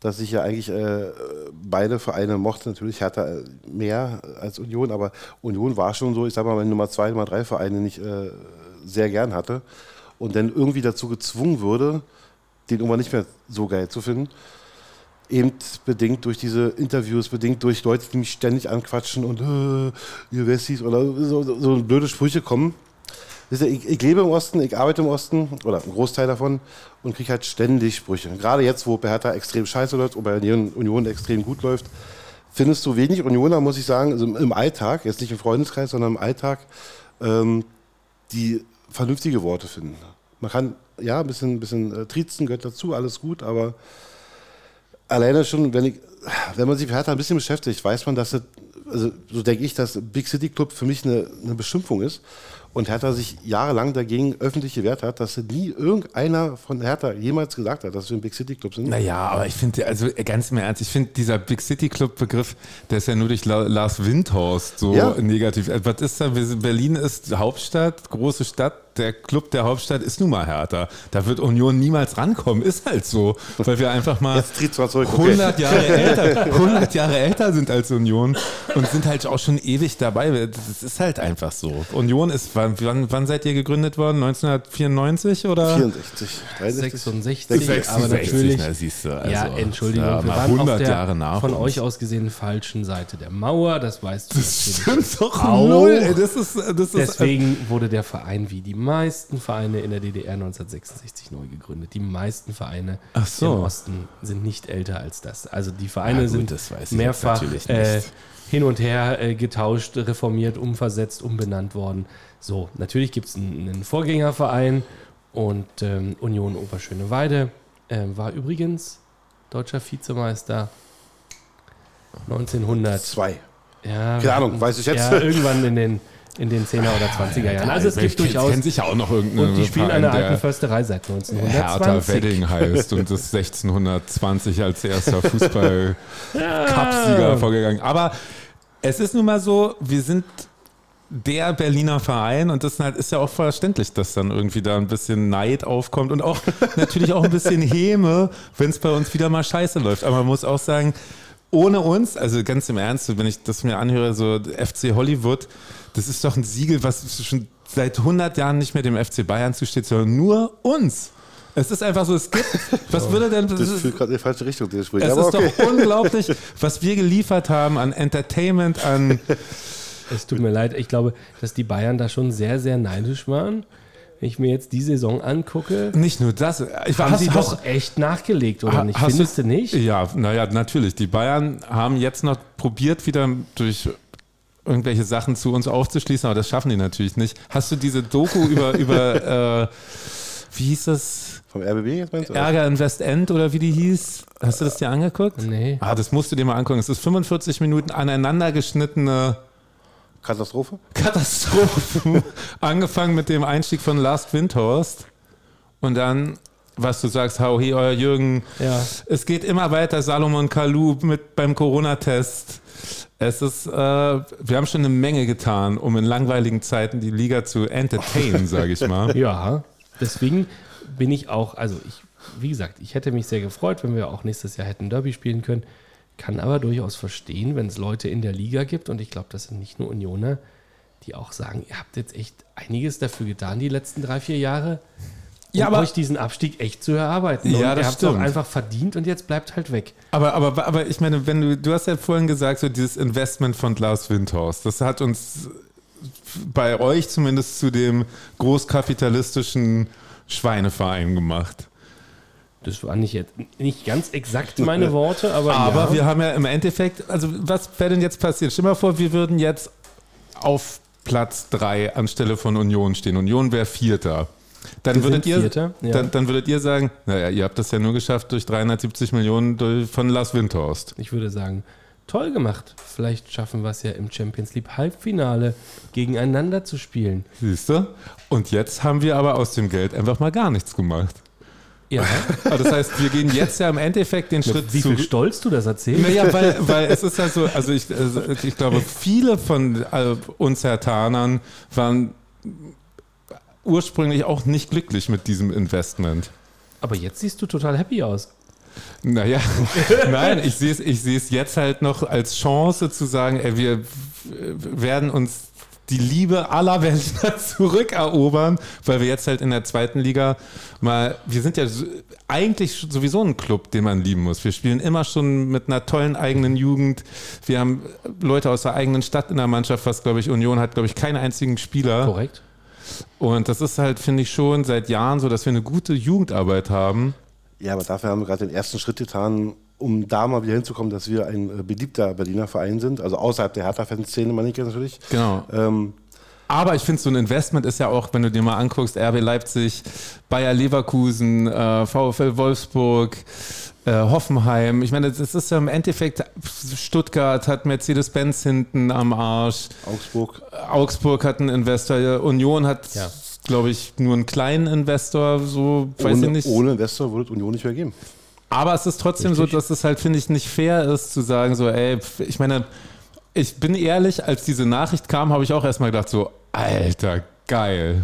dass ich ja eigentlich äh, beide Vereine mochte. Natürlich Hertha äh, mehr als Union, aber Union war schon so, ich sag mal, meine Nummer zwei, Nummer drei Vereine nicht äh, sehr gern hatte und dann irgendwie dazu gezwungen würde, den irgendwann nicht mehr so geil zu finden eben bedingt durch diese Interviews, bedingt durch Leute, die mich ständig anquatschen und äh, ihr Wessis oder so, so blöde Sprüche kommen. Ich, ich, lebe im Osten, ich arbeite im Osten oder einen Großteil davon und kriege halt ständig Sprüche. Gerade jetzt, wo bei Hertha extrem scheiße läuft und bei Union extrem gut läuft, findest du wenig Unioner, muss ich sagen, also im Alltag, jetzt nicht im Freundeskreis, sondern im Alltag, ähm, die vernünftige Worte finden. Man kann, ja, ein bisschen, ein bisschen äh, Trizen gehört dazu, alles gut, aber alleine schon, wenn, ich, wenn man sich mit Hertha ein bisschen beschäftigt, weiß man, dass es, also so denke ich, dass Big City Club für mich eine, eine Beschimpfung ist und Hertha sich jahrelang dagegen öffentlich gewehrt hat, dass nie irgendeiner von Hertha jemals gesagt hat, dass wir ein Big City Club sind. Naja, aber ich finde, also ganz im Ernst, ich finde dieser Big City Club Begriff, der ist ja nur durch Lars Windhorst so ja. negativ. Also, was ist da? Berlin ist Hauptstadt, große Stadt, der Club der Hauptstadt ist nun mal härter. Da wird Union niemals rankommen. Ist halt so. Weil wir einfach mal 100, Jahre älter, 100 Jahre älter sind als Union und sind halt auch schon ewig dabei. Das ist halt einfach so. Union ist, wann, wann seid ihr gegründet worden? 1994 oder? 64, 63. 66, 66 aber natürlich. Na, siehst du, also, ja, Entschuldigung. Ja, wir waren 100 auf der Jahre nach von uns. euch aus gesehen falschen Seite der Mauer. Das weißt du. Das stimmt doch auch. null. Ey, das ist, das Deswegen ist, wurde der Verein wie die meisten Vereine in der DDR 1966 neu gegründet. Die meisten Vereine so. im Osten sind nicht älter als das. Also die Vereine ja, gut, sind mehrfach äh, hin und her äh, getauscht, reformiert, umversetzt, umbenannt worden. So, natürlich gibt es einen, einen, Vorgängerverein und ähm, Union Oberschöneweide äh, war übrigens deutscher Vizemeister 1902. Ja, Keine Ahnung, weiß ich jetzt. Ja, irgendwann in den in den 10er oder 20er Jahren. Also es gibt durchaus. Kennt sich auch noch irgendeine Und die spielen Verein, eine alten Försterei seit 1920. Hertha Wedding heißt und ist 1620 als erster Fußball-Cup-Sieger vorgegangen. Aber es ist nun mal so, wir sind der Berliner Verein und das ist ja auch verständlich, dass dann irgendwie da ein bisschen Neid aufkommt und auch natürlich auch ein bisschen Häme, wenn es bei uns wieder mal scheiße läuft. Aber man muss auch sagen, ohne uns, also ganz im Ernst, wenn ich das mir anhöre, so FC Hollywood, das ist doch ein Siegel, was schon seit 100 Jahren nicht mehr dem FC Bayern zusteht, sondern nur uns. Es ist einfach so, es gibt. Was würde denn. Das, das führt gerade in die falsche Richtung, der Sprich. Es Aber ist okay. doch unglaublich, was wir geliefert haben an Entertainment, an. Es tut mir leid, ich glaube, dass die Bayern da schon sehr, sehr neidisch waren. Wenn ich mir jetzt die Saison angucke. Nicht nur das. Ich, haben hast, sie hast, doch echt nachgelegt, oder nicht? Findest du, du nicht? Ja, naja, natürlich. Die Bayern haben jetzt noch probiert, wieder durch irgendwelche Sachen zu uns aufzuschließen, aber das schaffen die natürlich nicht. Hast du diese Doku über, über äh, wie hieß das? Vom RBB jetzt meinst du? Ärger in Westend oder wie die hieß? Hast du das dir angeguckt? Nee. Ah, das musst du dir mal angucken. Es ist 45 Minuten aneinander geschnittene Katastrophe? Katastrophe. Angefangen mit dem Einstieg von Last Windhorst und dann was du sagst, hau hier, euer Jürgen. Ja. Es geht immer weiter, Salomon Kalou mit beim Corona-Test. Es ist, äh, wir haben schon eine Menge getan, um in langweiligen Zeiten die Liga zu entertainen, sage ich mal. Ja, deswegen bin ich auch, also ich, wie gesagt, ich hätte mich sehr gefreut, wenn wir auch nächstes Jahr hätten Derby spielen können. Kann aber durchaus verstehen, wenn es Leute in der Liga gibt, und ich glaube, das sind nicht nur Unioner, die auch sagen, ihr habt jetzt echt einiges dafür getan die letzten drei, vier Jahre ja, um aber, euch diesen Abstieg echt zu erarbeiten. Ja, und das ihr habt es auch einfach verdient und jetzt bleibt halt weg. Aber, aber, aber ich meine, wenn du, du hast ja vorhin gesagt, so dieses Investment von Lars Windhorst, das hat uns bei euch zumindest zu dem großkapitalistischen Schweineverein gemacht. Das waren nicht, jetzt, nicht ganz exakt meine Worte, aber. Aber ja. wir haben ja im Endeffekt, also was wäre denn jetzt passiert? Stell dir mal vor, wir würden jetzt auf Platz 3 anstelle von Union stehen. Union wäre Vierter. Dann würdet, ihr, ja. dann, dann, würdet ihr sagen, naja, ihr habt das ja nur geschafft durch 370 Millionen durch, von Lars Windhorst. Ich würde sagen, toll gemacht. Vielleicht schaffen wir es ja im Champions League Halbfinale gegeneinander zu spielen. Siehst du? Und jetzt haben wir aber aus dem Geld einfach mal gar nichts gemacht. Ja. Also das heißt, wir gehen jetzt ja im Endeffekt den Schritt Wie viel zurück. Stolz du das erzählst? Naja, weil, weil es ist ja so, also ich, also ich glaube, viele von äh, uns Hertanern waren ursprünglich auch nicht glücklich mit diesem Investment. Aber jetzt siehst du total happy aus. Naja, nein, ich sehe es ich sehe es jetzt halt noch als Chance zu sagen, ey, wir werden uns die Liebe aller Welt zurückerobern, weil wir jetzt halt in der zweiten Liga mal, wir sind ja eigentlich sowieso ein Club, den man lieben muss. Wir spielen immer schon mit einer tollen eigenen Jugend. Wir haben Leute aus der eigenen Stadt in der Mannschaft, was glaube ich Union hat, glaube ich, keinen einzigen Spieler. Korrekt. Und das ist halt, finde ich, schon seit Jahren so, dass wir eine gute Jugendarbeit haben. Ja, aber dafür haben wir gerade den ersten Schritt getan, um da mal wieder hinzukommen, dass wir ein äh, beliebter Berliner Verein sind. Also außerhalb der Hertha-Fanszene, meine ich natürlich. Genau. Ähm, Aber ich finde, so ein Investment ist ja auch, wenn du dir mal anguckst, RB Leipzig, Bayer Leverkusen, äh, VfL Wolfsburg, äh, Hoffenheim. Ich meine, das ist ja im Endeffekt, Stuttgart hat Mercedes-Benz hinten am Arsch, Augsburg. Augsburg hat einen Investor, Union hat, Ja. glaube ich, nur einen kleinen Investor, so weiß ohne, ich nicht. ohne Investor würde es Union nicht mehr geben. Aber es ist trotzdem so, dass es halt, finde ich, nicht fair ist zu sagen, so, ey, ich meine, ich bin ehrlich, als diese Nachricht kam, habe ich auch erstmal gedacht, so, Alter, geil.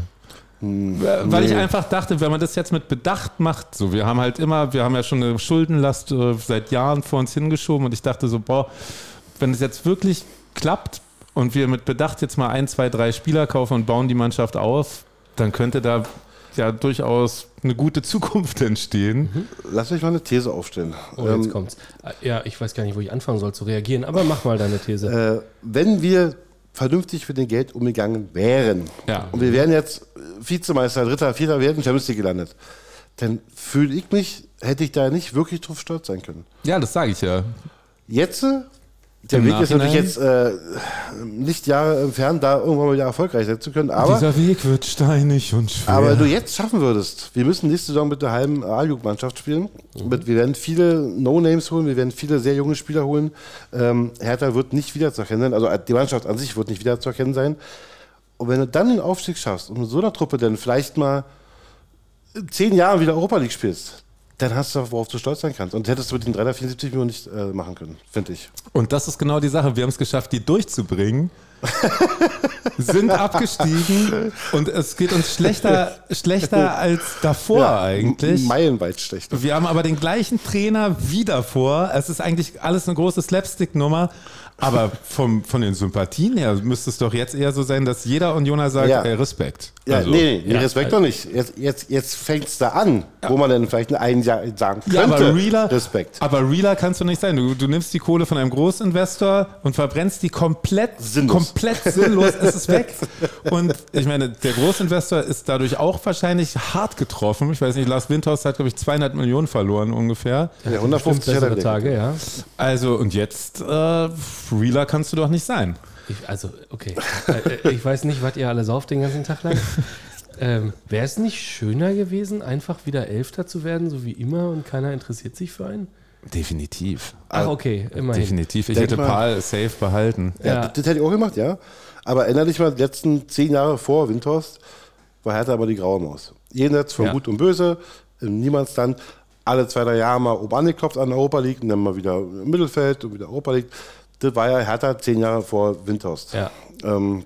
Weil ich nee. einfach dachte, wenn man das jetzt mit Bedacht macht, so, wir haben halt immer, wir haben ja schon eine Schuldenlast äh, seit Jahren vor uns hingeschoben und ich dachte so, boah, wenn es jetzt wirklich klappt und wir mit Bedacht jetzt mal ein, zwei, drei Spieler kaufen und bauen die Mannschaft auf, dann könnte da ja durchaus eine gute Zukunft entstehen. Lass mich mal eine These aufstellen. Oh, jetzt Ähm, kommt's. Ja, ich weiß gar nicht, wo ich anfangen soll zu reagieren, aber mach mal deine These. äh, wenn wir vernünftig mit dem Geld umgegangen wären Ja. und wir wären jetzt äh, Vizemeister, Dritter, Vierter, wir hätten Champions League gelandet, dann fühle ich mich, hätte ich da nicht wirklich drauf stolz sein können. Ja, das sage ich ja. Jetzt, äh, der Weg ist natürlich jetzt äh, nicht Jahre entfernt, da irgendwann mal wieder erfolgreich sein zu können, aber, Dieser Weg wird steinig und schwer. aber wenn du jetzt schaffen würdest, wir müssen nächste Saison mit der halben A-Jugendmannschaft spielen, mit, wir werden viele No-Names holen, wir werden viele sehr junge Spieler holen, ähm, Hertha wird nicht wiederzuerkennen sein, also die Mannschaft an sich wird nicht wiederzuerkennen sein, und wenn du dann den Aufstieg schaffst und mit so einer Truppe dann vielleicht mal zehn Jahren wieder Europa League spielst, dann hast du, worauf du stolz sein kannst. Und hättest du mit den 374 Millionen nicht äh, machen können, finde ich. Und das ist genau die Sache. Wir haben es geschafft, die durchzubringen. sind abgestiegen und es geht uns schlechter, schlechter als davor eigentlich. Meilenweit schlecht. Wir haben aber den gleichen Trainer wie davor. Es ist eigentlich alles eine große Slapstick-Nummer. Aber vom, von den Sympathien her müsste es doch jetzt eher so sein, dass jeder Unioner sagt, Ja. ey, Respekt. Ja, Also- nee, nee, ja, Respekt doch nicht. Jetzt, jetzt, jetzt fängt es da an, wo man dann vielleicht ein Jahr sagen könnte. Ja, aber realer, Respekt. aber realer kannst du nicht sein. Du, du nimmst die Kohle von einem Großinvestor und verbrennst die komplett Sinnlos. Komplett sinnlos. es ist weg. Und ich meine, der Großinvestor ist dadurch auch wahrscheinlich hart getroffen. Ich weiß nicht, Lars Windhaus hat, glaube ich, 200 Millionen verloren ungefähr. Ja, 150 hat er. Tage, ja. Also, und jetzt, äh, realer kannst du doch nicht sein. Ich, also, okay. Äh, äh, ich weiß nicht, was ihr alle sauft den ganzen Tag lang. Ähm, Wäre es nicht schöner gewesen, einfach wieder Elfter zu werden, so wie immer, und keiner interessiert sich für einen? Definitiv. Ach, okay, immerhin. Definitiv. Ich Denk hätte mal- Paul safe behalten. Ja, Ja. Das, das hätte ich auch gemacht, ja. Aber erinnere dich mal, die letzten zehn Jahre vor Windhorst war Hertha aber die graue Maus. Jenseits von Ja. Gut und Böse, im Niemandsland, alle zwei, drei Jahre mal oben angeklopft an der Europa League und dann mal wieder im Mittelfeld und wieder Europa League. Das war ja Hertha zehn Jahre vor Windhorst. Ja. Ähm,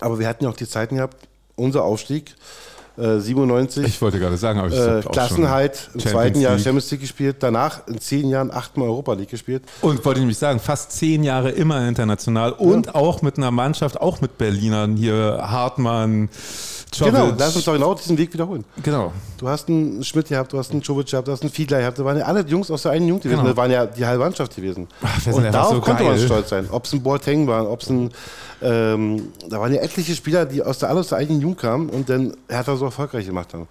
aber wir hatten ja auch die Zeiten gehabt, unser Aufstieg, äh, 97, Ich wollte gerade sagen, aber ich äh, Klassenheit, im zweiten Jahr. Champions League gespielt, danach in zehn Jahren achtmal Europa League gespielt. Und wollte nämlich sagen, fast zehn Jahre immer international und auch mit einer Mannschaft, auch mit Berlinern hier, Hartmann, Czovic. Genau, lass uns doch genau diesen Weg wiederholen. Genau. Du hast einen Schmidt gehabt, du hast einen Czovic gehabt, du hast einen Fiedler gehabt. Das waren ja alle Jungs aus der einen Jugend gewesen. Genau. Das waren ja die halbe Mannschaft gewesen. Ach, Und darauf so konnte man geil. stolz sein. Ob es ein Boateng war, ob es ein. Ähm, da waren ja etliche Spieler, die aus der, alle aus der eigenen Jugend kamen und dann Hertha so erfolgreich gemacht haben.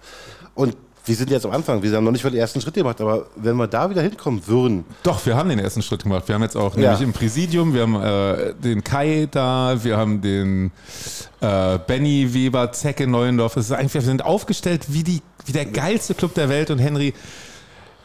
Und wir sind jetzt am Anfang, wir haben noch nicht mal den ersten Schritt gemacht, aber wenn wir da wieder hinkommen würden, Doch, wir haben den ersten Schritt gemacht. Wir haben jetzt auch Ja. nämlich im Präsidium, wir haben äh, den Kai da, wir haben den äh, Benny Weber, Zecke Neuendorf. Es ist eigentlich, wir sind aufgestellt wie, die, wie der geilste Club der Welt und Henry.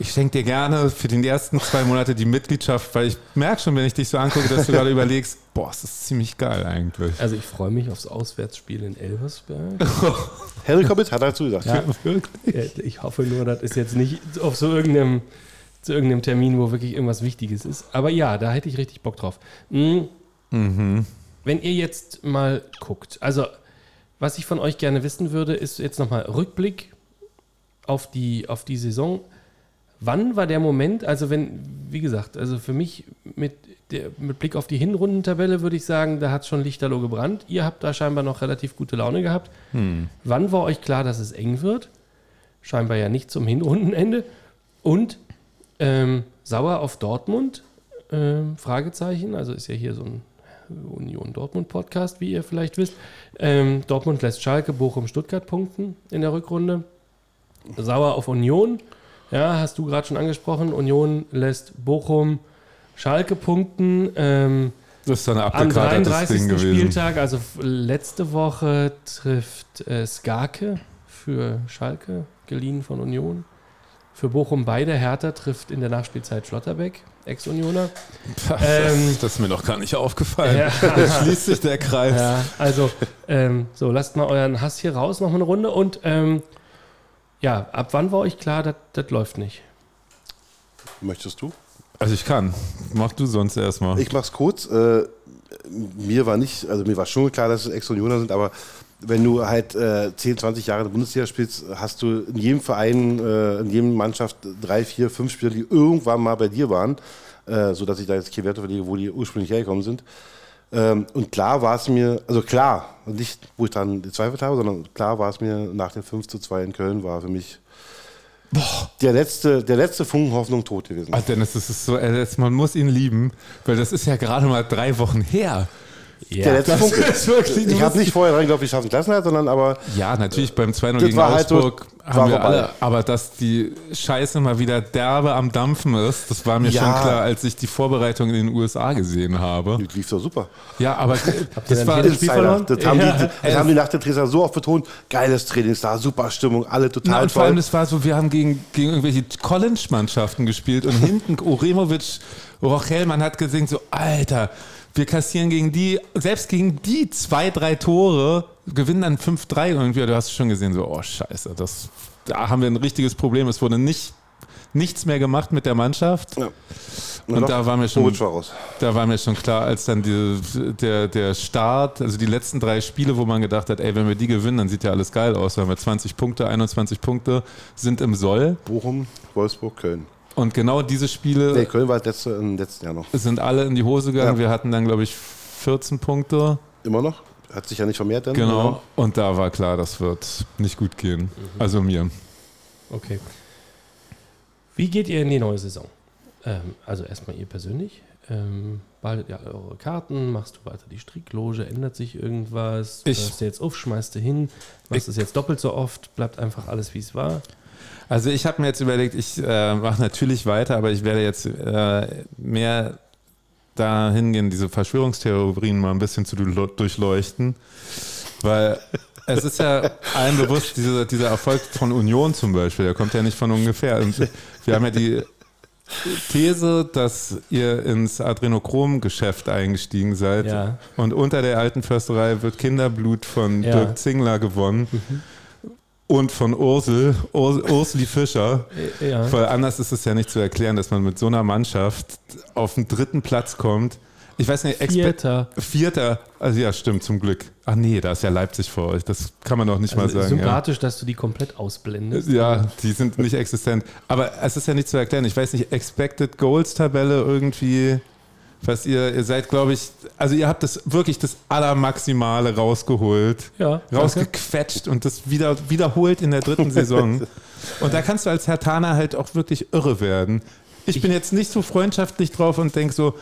Ich schenke dir gerne für die ersten zwei Monate die Mitgliedschaft, weil ich merke schon, wenn ich dich so angucke, dass du gerade überlegst, boah, das ist ziemlich geil eigentlich. Also ich freue mich aufs Auswärtsspiel in Elversberg. Harry Cobbett hat dazu gesagt. Ja, wirklich. Ich hoffe nur, das ist jetzt nicht auf so irgendeinem, zu irgendeinem Termin, wo wirklich irgendwas Wichtiges ist. Aber ja, da hätte ich richtig Bock drauf. Mhm. Mhm. Wenn ihr jetzt mal guckt, also was ich von euch gerne wissen würde, ist jetzt nochmal Rückblick auf die, auf die Saison. Wann war der Moment, also wenn, wie gesagt, also für mich mit, der, mit Blick auf die Hinrundentabelle würde ich sagen, da hat schon Lichterloh gebrannt. Ihr habt da scheinbar noch relativ gute Laune gehabt. Wann war euch klar, dass es eng wird? Scheinbar ja nicht zum Hinrundenende. Und ähm, sauer auf Dortmund? Ähm, Fragezeichen. Also ist ja hier so ein Union Dortmund Podcast, wie ihr vielleicht wisst. Ähm, Dortmund lässt Schalke, Bochum, Stuttgart punkten in der Rückrunde. Sauer auf Union. Ja, hast du gerade schon angesprochen. Union lässt Bochum, Schalke punkten. Ähm, Das ist dann am abgekatertes 33. Ding. Spieltag, also letzte Woche, trifft äh, Skarke für Schalke, geliehen von Union. Für Bochum beide. Hertha trifft in der Nachspielzeit Schlotterbeck, Ex-Unioner. Das, Ähm, das ist mir noch gar nicht aufgefallen. Ja. Da schließt sich der Kreis. Ja, also, ähm, so, lasst mal euren Hass hier raus, noch mal eine Runde. Und ähm, ja, ab wann war euch klar, das das läuft nicht? Möchtest du? Also ich kann. Mach du sonst erstmal. Ich mach's kurz. Äh, mir war nicht, also mir war schon klar, dass es Ex-Unioner sind, aber wenn du halt äh, 10, 20 Jahre in der Bundesliga spielst, hast du in jedem Verein, äh, in jedem Mannschaft drei, vier, fünf Spieler, die irgendwann mal bei dir waren, äh, sodass ich da jetzt keine Werte verlege, wo die ursprünglich hergekommen sind. Ähm, und klar war es mir, also klar, nicht wo ich daran gezweifelt habe, sondern klar war es mir nach dem 5 zu 2 in Köln, war für mich der letzte, der letzte Funken Hoffnung tot gewesen. Ah, Dennis, das ist so, das- man muss ihn lieben, weil das ist ja gerade mal drei Wochen her. Der letzte Das Funke. ist wirklich Ich habe nicht vorher dran geglaubt, wir schaffen Klassenhalt, sondern aber Ja, natürlich beim 2-0 Das gegen war halt so- Augsburg war haben wir vorbei. alle, aber dass die Scheiße mal wieder derbe am Dampfen ist, das war mir Ja. schon klar, als ich die Vorbereitung in den USA gesehen habe. das lief doch super. Ja, aber das war jedes Spiel verloren? Das, haben Ja. die, das haben die nach der Dresden so oft betont. Geiles Training, da super Stimmung, alle Na, total und vor allem, das war so, wir haben gegen, gegen irgendwelche College-Mannschaften gespielt und hinten Uremovic, Rochel, man hat gesehen, so, Alter, wir kassieren gegen die, selbst gegen die zwei, drei Tore, gewinnen dann 5-3 irgendwie. Du hast schon gesehen, so, oh Scheiße, das, da haben wir ein richtiges Problem. Es wurde nicht, nichts mehr gemacht mit der Mannschaft. Ja. Und doch, da war mir schon, da war mir schon klar, als dann die, der, der Start, also die letzten drei Spiele, wo man gedacht hat, ey, wenn wir die gewinnen, dann sieht ja alles geil aus. Da haben wir 20 Punkte, 21 Punkte sind im Soll. Bochum, Wolfsburg, Köln. Und genau diese Spiele Nee, Köln war das letzte, im letzten Jahr noch. sind alle in die Hose gegangen. Ja. Wir hatten dann, glaube ich, 14 Punkte. Immer noch? Hat sich ja nicht vermehrt dann. Genau. Und da war klar, das wird nicht gut gehen. Also mir. Okay. Wie geht ihr in die neue Saison? Ähm, also erstmal ihr persönlich. Ähm, behaltet ihr alle eure Karten? Machst du weiter die Strickloge? Ändert sich irgendwas? Ich- Hörst du jetzt auf? Schmeißt du hin? Machst du es jetzt doppelt so oft? Bleibt einfach alles, wie es war? Also ich habe mir jetzt überlegt, ich äh, mache natürlich weiter, aber ich werde jetzt äh, mehr dahin gehen, diese Verschwörungstheorien mal ein bisschen zu du- durchleuchten. Weil es ist ja allen bewusst, diese, dieser Erfolg von Union zum Beispiel, der kommt ja nicht von ungefähr. Und wir haben ja die These, dass ihr ins Adrenochrom-Geschäft eingestiegen seid Ja. und unter der alten Försterei wird Kinderblut von Ja. Dirk Zingler gewonnen und von Ursel, Urs, Ursli Fischer. Äh, ja. Weil anders ist es ja nicht zu erklären, dass man mit so einer Mannschaft auf den dritten Platz kommt. Ich weiß nicht, Exper Vierter. Vierter, also ja, stimmt, zum Glück. Ach nee, da ist ja Leipzig vor euch. Das kann man doch nicht Also mal sagen. Ja. sympathisch, dass du die komplett ausblendest. Ja, die sind nicht existent. Aber es ist ja nicht zu erklären. Ich weiß nicht, Expected Goals Tabelle irgendwie, was ihr, ihr seid, glaube ich, also ihr habt das wirklich das Allermaximale rausgeholt, Ja, rausgequetscht und das wieder, wiederholt in der dritten Saison. Und da kannst du als Hertaner halt auch wirklich irre werden. Ich, bin jetzt nicht so freundschaftlich drauf und denke so,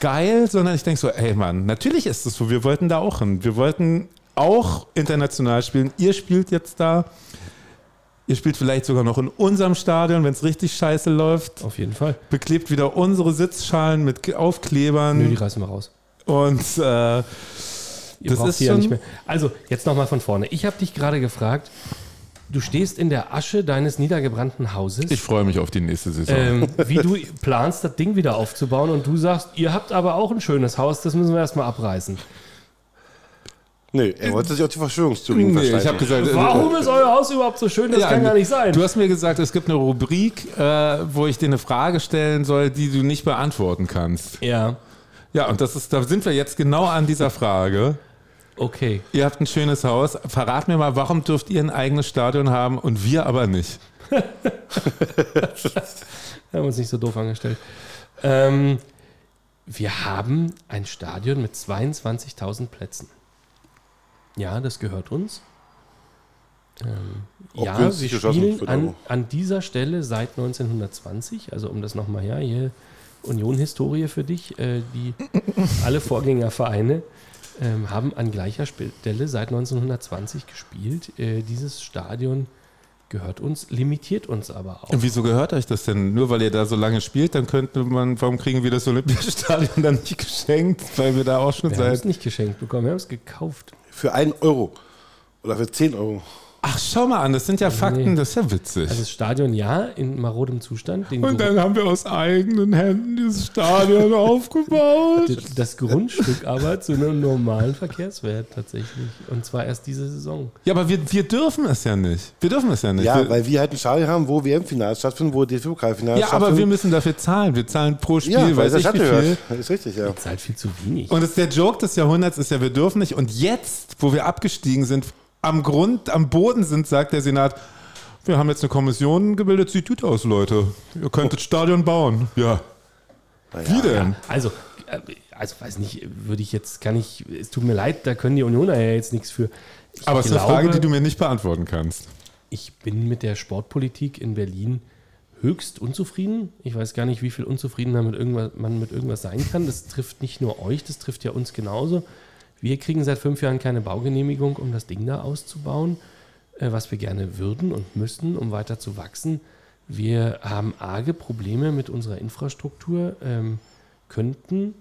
geil, sondern ich denke so, ey Mann, natürlich ist es so, wir wollten da auch hin. Wir wollten auch international spielen. Ihr spielt jetzt da. Ihr spielt vielleicht sogar noch in unserem Stadion, wenn es richtig scheiße läuft. Auf jeden Fall. Beklebt wieder unsere Sitzschalen mit Aufklebern. Nö, die reißen wir raus. und äh, Ihr Das ist ja nicht mehr. Also, jetzt nochmal von vorne. Ich habe dich gerade gefragt, du stehst in der Asche deines niedergebrannten Hauses. Ich freue mich auf die nächste Saison. ähm, wie du planst, das Ding wieder aufzubauen und du sagst, ihr habt aber auch ein schönes Haus, das müssen wir erstmal abreißen. Nee, er wollte sich auf die Verschwörungstheorien nee, ich habe gesagt, äh, Warum ist euer Haus überhaupt so schön? Das Ja, kann gar nicht sein. Du hast mir gesagt, es gibt eine Rubrik, äh, wo ich dir eine Frage stellen soll, die du nicht beantworten kannst. ja, Ja, und das ist, da sind wir jetzt genau an dieser Frage. okay. Ihr habt ein schönes Haus. Verrat mir mal, warum dürft ihr ein eigenes Stadion haben und wir aber nicht? Wir haben uns nicht so doof angestellt. Ähm, wir haben ein Stadion mit 22.000 Plätzen. Ja, das gehört uns. Ähm, ja, wir geschossen spielen an, an dieser Stelle seit 1920, also um das nochmal her, hier Union-Historie für dich, äh, die alle Vorgängervereine ähm, haben an gleicher Stelle seit 1920 gespielt. Äh, dieses Stadion gehört uns, limitiert uns aber auch. Und wieso gehört euch das denn? Nur weil ihr da so lange spielt, dann könnte man, warum kriegen wir das Olympiastadion dann nicht geschenkt? Weil wir da auch schon Wir haben es seit. nicht geschenkt bekommen, wir haben es gekauft. Für einen Euro. Oder für 10 Euro. Ach, schau mal an, das sind ja Fakten, nee. das ist ja witzig. Also das Stadion ja, in marodem Zustand. Den und Grund- dann haben wir aus eigenen Händen dieses Stadion aufgebaut. das Grundstück aber zu einem normalen Verkehrswert tatsächlich. Und zwar erst diese Saison. Ja, aber wir, wir dürfen es ja nicht. Wir dürfen es ja nicht. Ja, wir, weil wir halt ein Stadion haben, wo WM-Finale stattfinden, wo DFB-Pokalfinale ja aber wir müssen dafür zahlen. Wir zahlen pro Spiel, Ja, weil weiß ich wie viel. Das ist richtig, ja. Zahlt viel zu wenig. Und es, der Joke des Jahrhunderts ist ja, wir dürfen nicht. Und jetzt, wo wir abgestiegen sind, am Grund, am Boden sind, sagt der Senat, wir haben jetzt eine Kommission gebildet, sieht gut aus, Leute. Ihr könntet Stadion bauen. Ja. Wie denn? Also, äh, also weiß nicht, würde ich jetzt, kann ich, es tut mir leid, da können die Unioner ja jetzt nichts für. Ich Aber es ist eine Frage, die du mir nicht beantworten kannst. Ich bin mit der Sportpolitik in Berlin höchst unzufrieden. Ich weiß gar nicht, wie viel unzufriedener mit irgendwas, man mit irgendwas sein kann. Das trifft nicht nur euch, das trifft ja uns genauso. Wir kriegen seit fünf Jahren keine Baugenehmigung, um das Ding da auszubauen, äh, was wir gerne würden und müssten, um weiter zu wachsen. Wir haben arge Probleme mit unserer Infrastruktur, ähm, könnten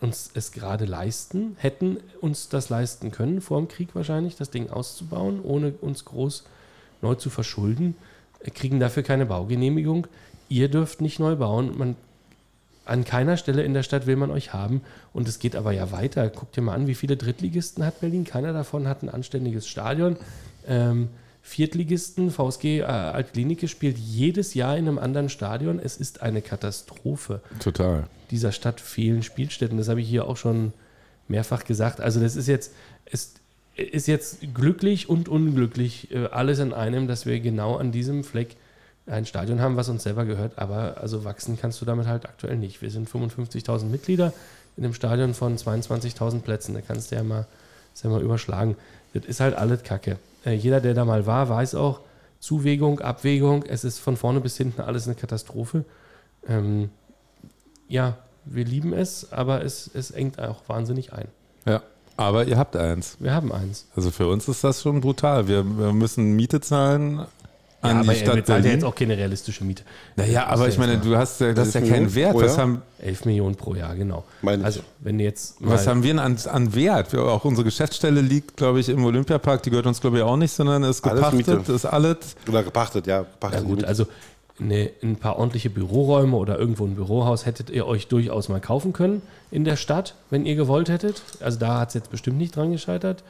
uns es gerade leisten, hätten uns das leisten können, vor dem Krieg wahrscheinlich, das Ding auszubauen, ohne uns groß neu zu verschulden, äh, kriegen dafür keine Baugenehmigung. Ihr dürft nicht neu bauen. Man, an keiner Stelle in der Stadt will man euch haben. Und es geht aber ja weiter. Guckt dir mal an, wie viele Drittligisten hat Berlin. Keiner davon hat ein anständiges Stadion. Ähm, Viertligisten, VSG äh, Altklinike spielt jedes Jahr in einem anderen Stadion. Es ist eine Katastrophe Total. dieser Stadt fehlen Spielstätten. Das habe ich hier auch schon mehrfach gesagt. Also das ist jetzt, ist, ist jetzt glücklich und unglücklich äh, alles in einem, dass wir genau an diesem Fleck ein Stadion haben, was uns selber gehört. Aber also wachsen kannst du damit halt aktuell nicht. Wir sind 55.000 Mitglieder in einem Stadion von 22.000 Plätzen. Da kannst du ja mal, ja mal überschlagen. Das ist halt alles Kacke. Äh, jeder, der da mal war, weiß auch, Zuwägung, Abwägung, es ist von vorne bis hinten alles eine Katastrophe. Ähm, ja, wir lieben es, aber es, es engt auch wahnsinnig ein. Ja. Aber ihr habt eins. Wir haben eins. Also für uns ist das schon brutal. Wir, wir müssen Miete zahlen an aber die er Stadt bezahlt ja Berlin. jetzt auch keine realistische Miete. naja, aber ich meine, du hast ja, das ist ja keinen Wert. Was haben, 11 Millionen pro Jahr, genau. Meine also, wenn jetzt was haben wir denn an, an Wert? Wir, auch unsere Geschäftsstelle liegt, glaube ich, im Olympiapark. Die gehört uns, glaube ich, auch nicht, sondern ist Alles gepachtet, Miete. ist alles. Oder gepachtet, ja. ja Gepachtet gut, also eine, ein paar ordentliche Büroräume oder irgendwo ein Bürohaus hättet ihr euch durchaus mal kaufen können in der Stadt, wenn ihr gewollt hättet. Also da hat es jetzt bestimmt nicht dran gescheitert.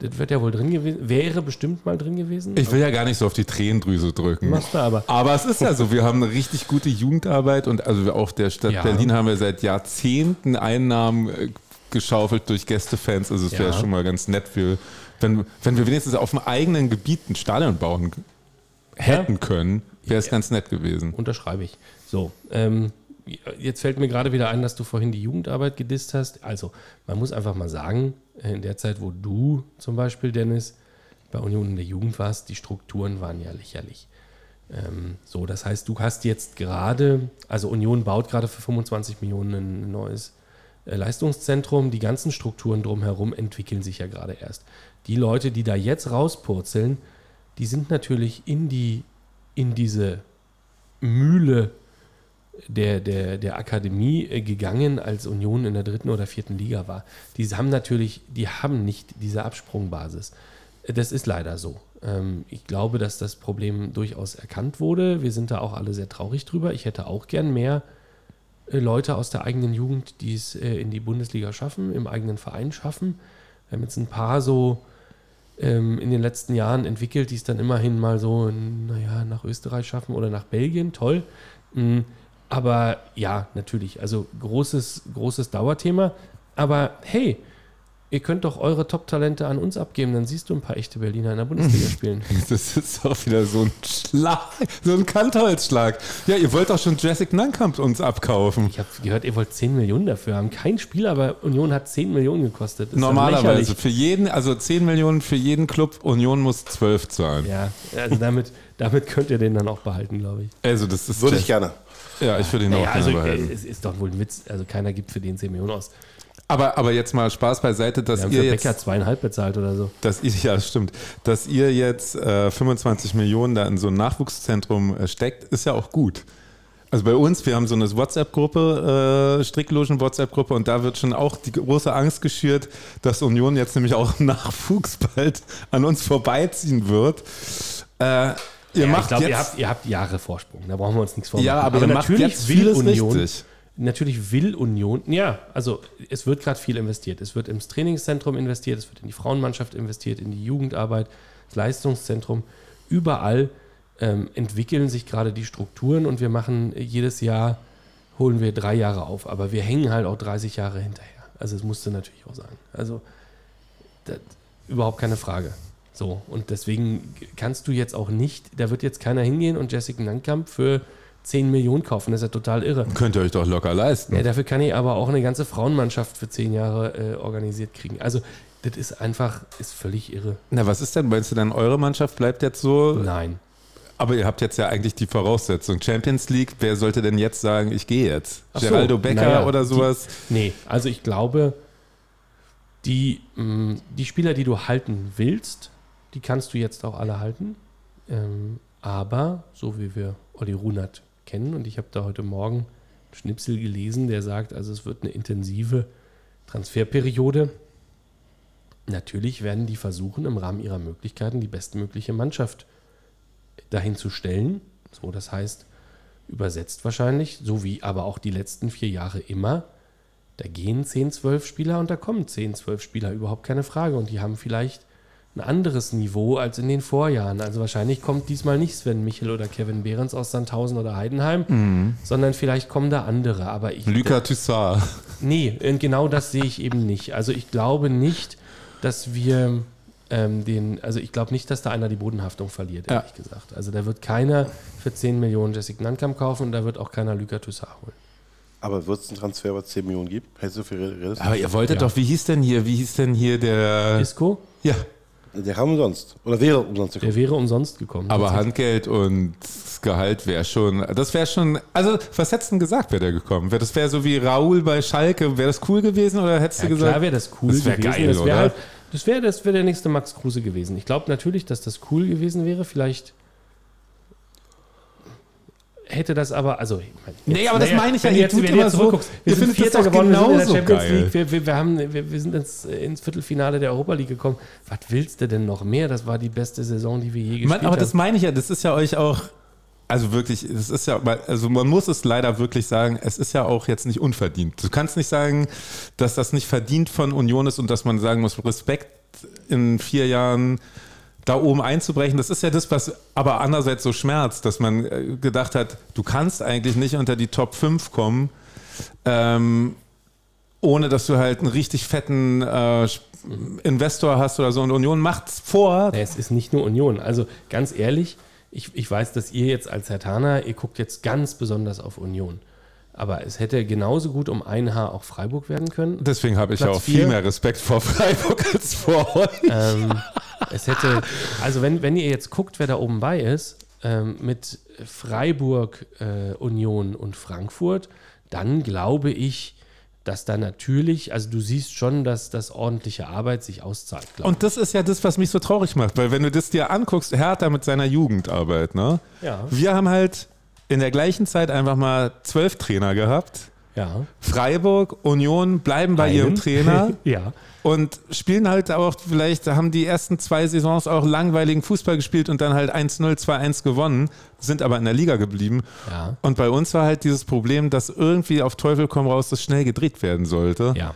Das wird ja wohl drin gewesen, wäre bestimmt mal drin gewesen. Ich will ja gar nicht so auf die Tränendrüse drücken. Machst du aber. Aber es ist ja so, wir haben eine richtig gute Jugendarbeit und also auch der Stadt Ja. Berlin haben wir seit Jahrzehnten Einnahmen äh, geschaufelt durch Gästefans. Also es wäre Ja. schon mal ganz nett, für, wenn, wenn wir wenigstens auf dem eigenen Gebiet ein Stadion bauen hätten können, wäre es ganz nett gewesen. Unterschreibe ich. So, ähm, jetzt fällt mir gerade wieder ein, dass du vorhin die Jugendarbeit gedisst hast. Also, man muss einfach mal sagen, in der Zeit, wo du zum Beispiel, Dennis, bei Union in der Jugend warst, die Strukturen waren ja lächerlich. Ähm, so, das heißt, du hast jetzt gerade, also Union baut gerade für 25 Millionen ein neues äh, Leistungszentrum. Die ganzen Strukturen drumherum entwickeln sich ja gerade erst. Die Leute, die da jetzt rauspurzeln, die sind natürlich in die, in diese Mühle der, der, der Akademie äh, gegangen, als Union in der dritten oder vierten Liga war. Die haben natürlich, die haben nicht diese Absprungbasis. Das ist leider so. Ähm, ich glaube, dass das Problem durchaus erkannt wurde. Wir sind da auch alle sehr traurig drüber. Ich hätte auch gern mehr äh, Leute aus der eigenen Jugend, die es äh, in die Bundesliga schaffen, im eigenen Verein schaffen. Wir haben jetzt ein paar so ähm, in den letzten Jahren entwickelt, die es dann immerhin mal so, naja, nach Österreich schaffen oder nach Belgien. Toll. Aber ja, natürlich. Also großes, großes Dauerthema. Aber hey, ihr könnt doch eure Top-Talente an uns abgeben, dann siehst du ein paar echte Berliner in der Bundesliga spielen. Das ist auch wieder so ein Schlag, so ein Kantholzschlag. Ja, ihr wollt doch schon Jessic Nankamp uns abkaufen. Ich habe gehört, ihr wollt 10 Millionen dafür haben. Kein Spieler, aber Union hat 10 Millionen gekostet. Das Normalerweise für jeden, also 10 Millionen für jeden Club, Union muss 12 zahlen. Ja, also damit, damit könnt ihr den dann auch behalten, glaube ich. Also das ist Würde ich gerne. Ja, ich würde ihn naja, auch gerne also, behalten. Es ist doch wohl ein Witz. Also keiner gibt für den 10 Millionen aus. Aber, aber jetzt mal Spaß beiseite, dass haben ihr jetzt, Becker zweieinhalb bezahlt oder so. dass ihr, ja stimmt, dass ihr jetzt äh, 25 Millionen da in so ein Nachwuchszentrum äh, steckt, ist ja auch gut. Also bei uns, wir haben so eine WhatsApp-Gruppe, äh, Stricklogen-WhatsApp-Gruppe und da wird schon auch die große Angst geschürt, dass Union jetzt nämlich auch Nachwuchs bald an uns vorbeiziehen wird. Äh, ihr Ja, macht ich glaube, ihr habt, ihr habt Jahre Vorsprung. Da brauchen wir uns nichts vormachen. ja, aber, ihr macht jetzt vieles richtig. Natürlich will Union, ja, also es wird gerade viel investiert. Es wird ins Trainingszentrum investiert, es wird in die Frauenmannschaft investiert, in die Jugendarbeit, das Leistungszentrum. Überall ähm, entwickeln sich gerade die Strukturen und wir machen jedes Jahr, holen wir drei Jahre auf. Aber wir hängen halt auch 30 Jahre hinterher. Also es musste natürlich auch sein. Also das, überhaupt keine Frage. So, und deswegen kannst du jetzt auch nicht, da wird jetzt keiner hingehen und Jessica Nankamp für 10 Millionen kaufen. Das ist ja total irre. Könnt ihr euch doch locker leisten. Ja, dafür kann ich aber auch eine ganze Frauenmannschaft für 10 Jahre äh, organisiert kriegen. Also, das ist einfach, ist völlig irre. Na, was ist denn? Meinst du dann, eure Mannschaft bleibt jetzt so? Nein. Aber ihr habt jetzt ja eigentlich die Voraussetzung. Champions League, wer sollte denn jetzt sagen, ich gehe jetzt? Ach so, Geraldo Becker naja, oder sowas? Die, nee, also ich glaube, die, mh, die Spieler, die du halten willst, die kannst du jetzt auch alle halten. Ähm, aber, so wie wir Olli Runert kennen, und ich habe da heute Morgen einen Schnipsel gelesen, der sagt, also es wird eine intensive Transferperiode. Natürlich werden die versuchen, im Rahmen ihrer Möglichkeiten die bestmögliche Mannschaft dahin zu stellen. So, das heißt, übersetzt wahrscheinlich, so wie aber auch die letzten vier Jahre immer, da gehen 10, 12 Spieler und da kommen 10, 12 Spieler, überhaupt keine Frage. Und die haben vielleicht ein anderes Niveau als in den Vorjahren. Also wahrscheinlich kommt diesmal nicht Sven Michel oder Kevin Behrens aus Sandhausen oder Heidenheim, sondern vielleicht kommen da andere. Aber ich, Luca Toussaint. Nee, genau das sehe ich eben nicht. Also ich glaube nicht, dass wir ähm, den, also ich glaube nicht, dass da einer die Bodenhaftung verliert, Ja. ehrlich gesagt. Also da wird keiner für 10 Millionen Jessica Nankamp kaufen und da wird auch keiner Luca Toussaint holen. Aber wird es einen Transfer über 10 Millionen geben? Hättest du für realistisch? Aber ihr wolltet Ja. doch, wie hieß denn hier, wie hieß denn hier der. Isco, Ja, Der kam umsonst. Oder wäre umsonst der gekommen. wäre umsonst gekommen. aber. Handgeld und Gehalt wäre schon. Das wäre schon. Also, was hättest du denn gesagt, wäre der gekommen? Wär- Das wäre so wie Raoul bei Schalke. Wäre das cool gewesen oder hättest Ja, du gesagt. klar wäre das cool das wär gewesen. geil, das wäre oder? halt, das wäre das wär der nächste Max Kruse gewesen. Ich glaube natürlich, dass das cool gewesen wäre. Vielleicht hätte das aber, also mein, Nee, jetzt- aber das naja, meine ich ja, wenn jetzt, tut wenn du jetzt so- wir sind Vierter geworden, wir sind in der Champions geil. League, wir, wir, wir, haben, wir, wir sind ins, ins Viertelfinale der Europa League gekommen. Was willst du denn noch mehr? Das war die beste Saison, die wir je gespielt Man, aber das haben. meine ich ja, das ist ja euch auch. Also wirklich, das ist ja, also man muss es leider wirklich sagen, es ist ja auch jetzt nicht unverdient. Du kannst nicht sagen, dass das nicht verdient von Union ist und dass man sagen muss, Respekt in vier Jahren da oben einzubrechen. Das ist ja das, was aber andererseits so schmerzt, dass man äh, gedacht hat, du kannst eigentlich nicht unter die Top 5 kommen, ähm, ohne dass du halt einen richtig fetten äh, Investor hast oder so. Und Union macht's vor. Es ist nicht nur Union. Also ganz ehrlich, ich, ich weiß, dass ihr jetzt als Hertaner, ihr guckt jetzt ganz besonders auf Union. Aber es hätte genauso gut um ein Haar auch Freiburg werden können. Deswegen habe ich Platz auch viel vier. mehr Respekt vor Freiburg als vor euch. Ähm, es hätte, also wenn, wenn ihr jetzt guckt, wer da oben bei ist, ähm, mit Freiburg, äh, Union und Frankfurt, dann glaube ich, dass da natürlich, also du siehst schon, dass das ordentliche Arbeit sich auszahlt, Und das ist ja das, was mich so traurig macht, weil wenn du das dir anguckst, Hertha mit seiner Jugendarbeit, ne? Ja. Wir haben halt in der gleichen Zeit einfach mal zwölf Trainer gehabt, Ja. Freiburg, Union bleiben bei Einen. ihrem Trainer Ja. und spielen halt auch vielleicht, haben die ersten zwei Saisons auch langweiligen Fußball gespielt und dann halt 1-0, 2-1 gewonnen, sind aber in der Liga geblieben. Ja. Und bei uns war halt dieses Problem, dass irgendwie auf Teufel komm raus das schnell gedreht werden sollte. Ja.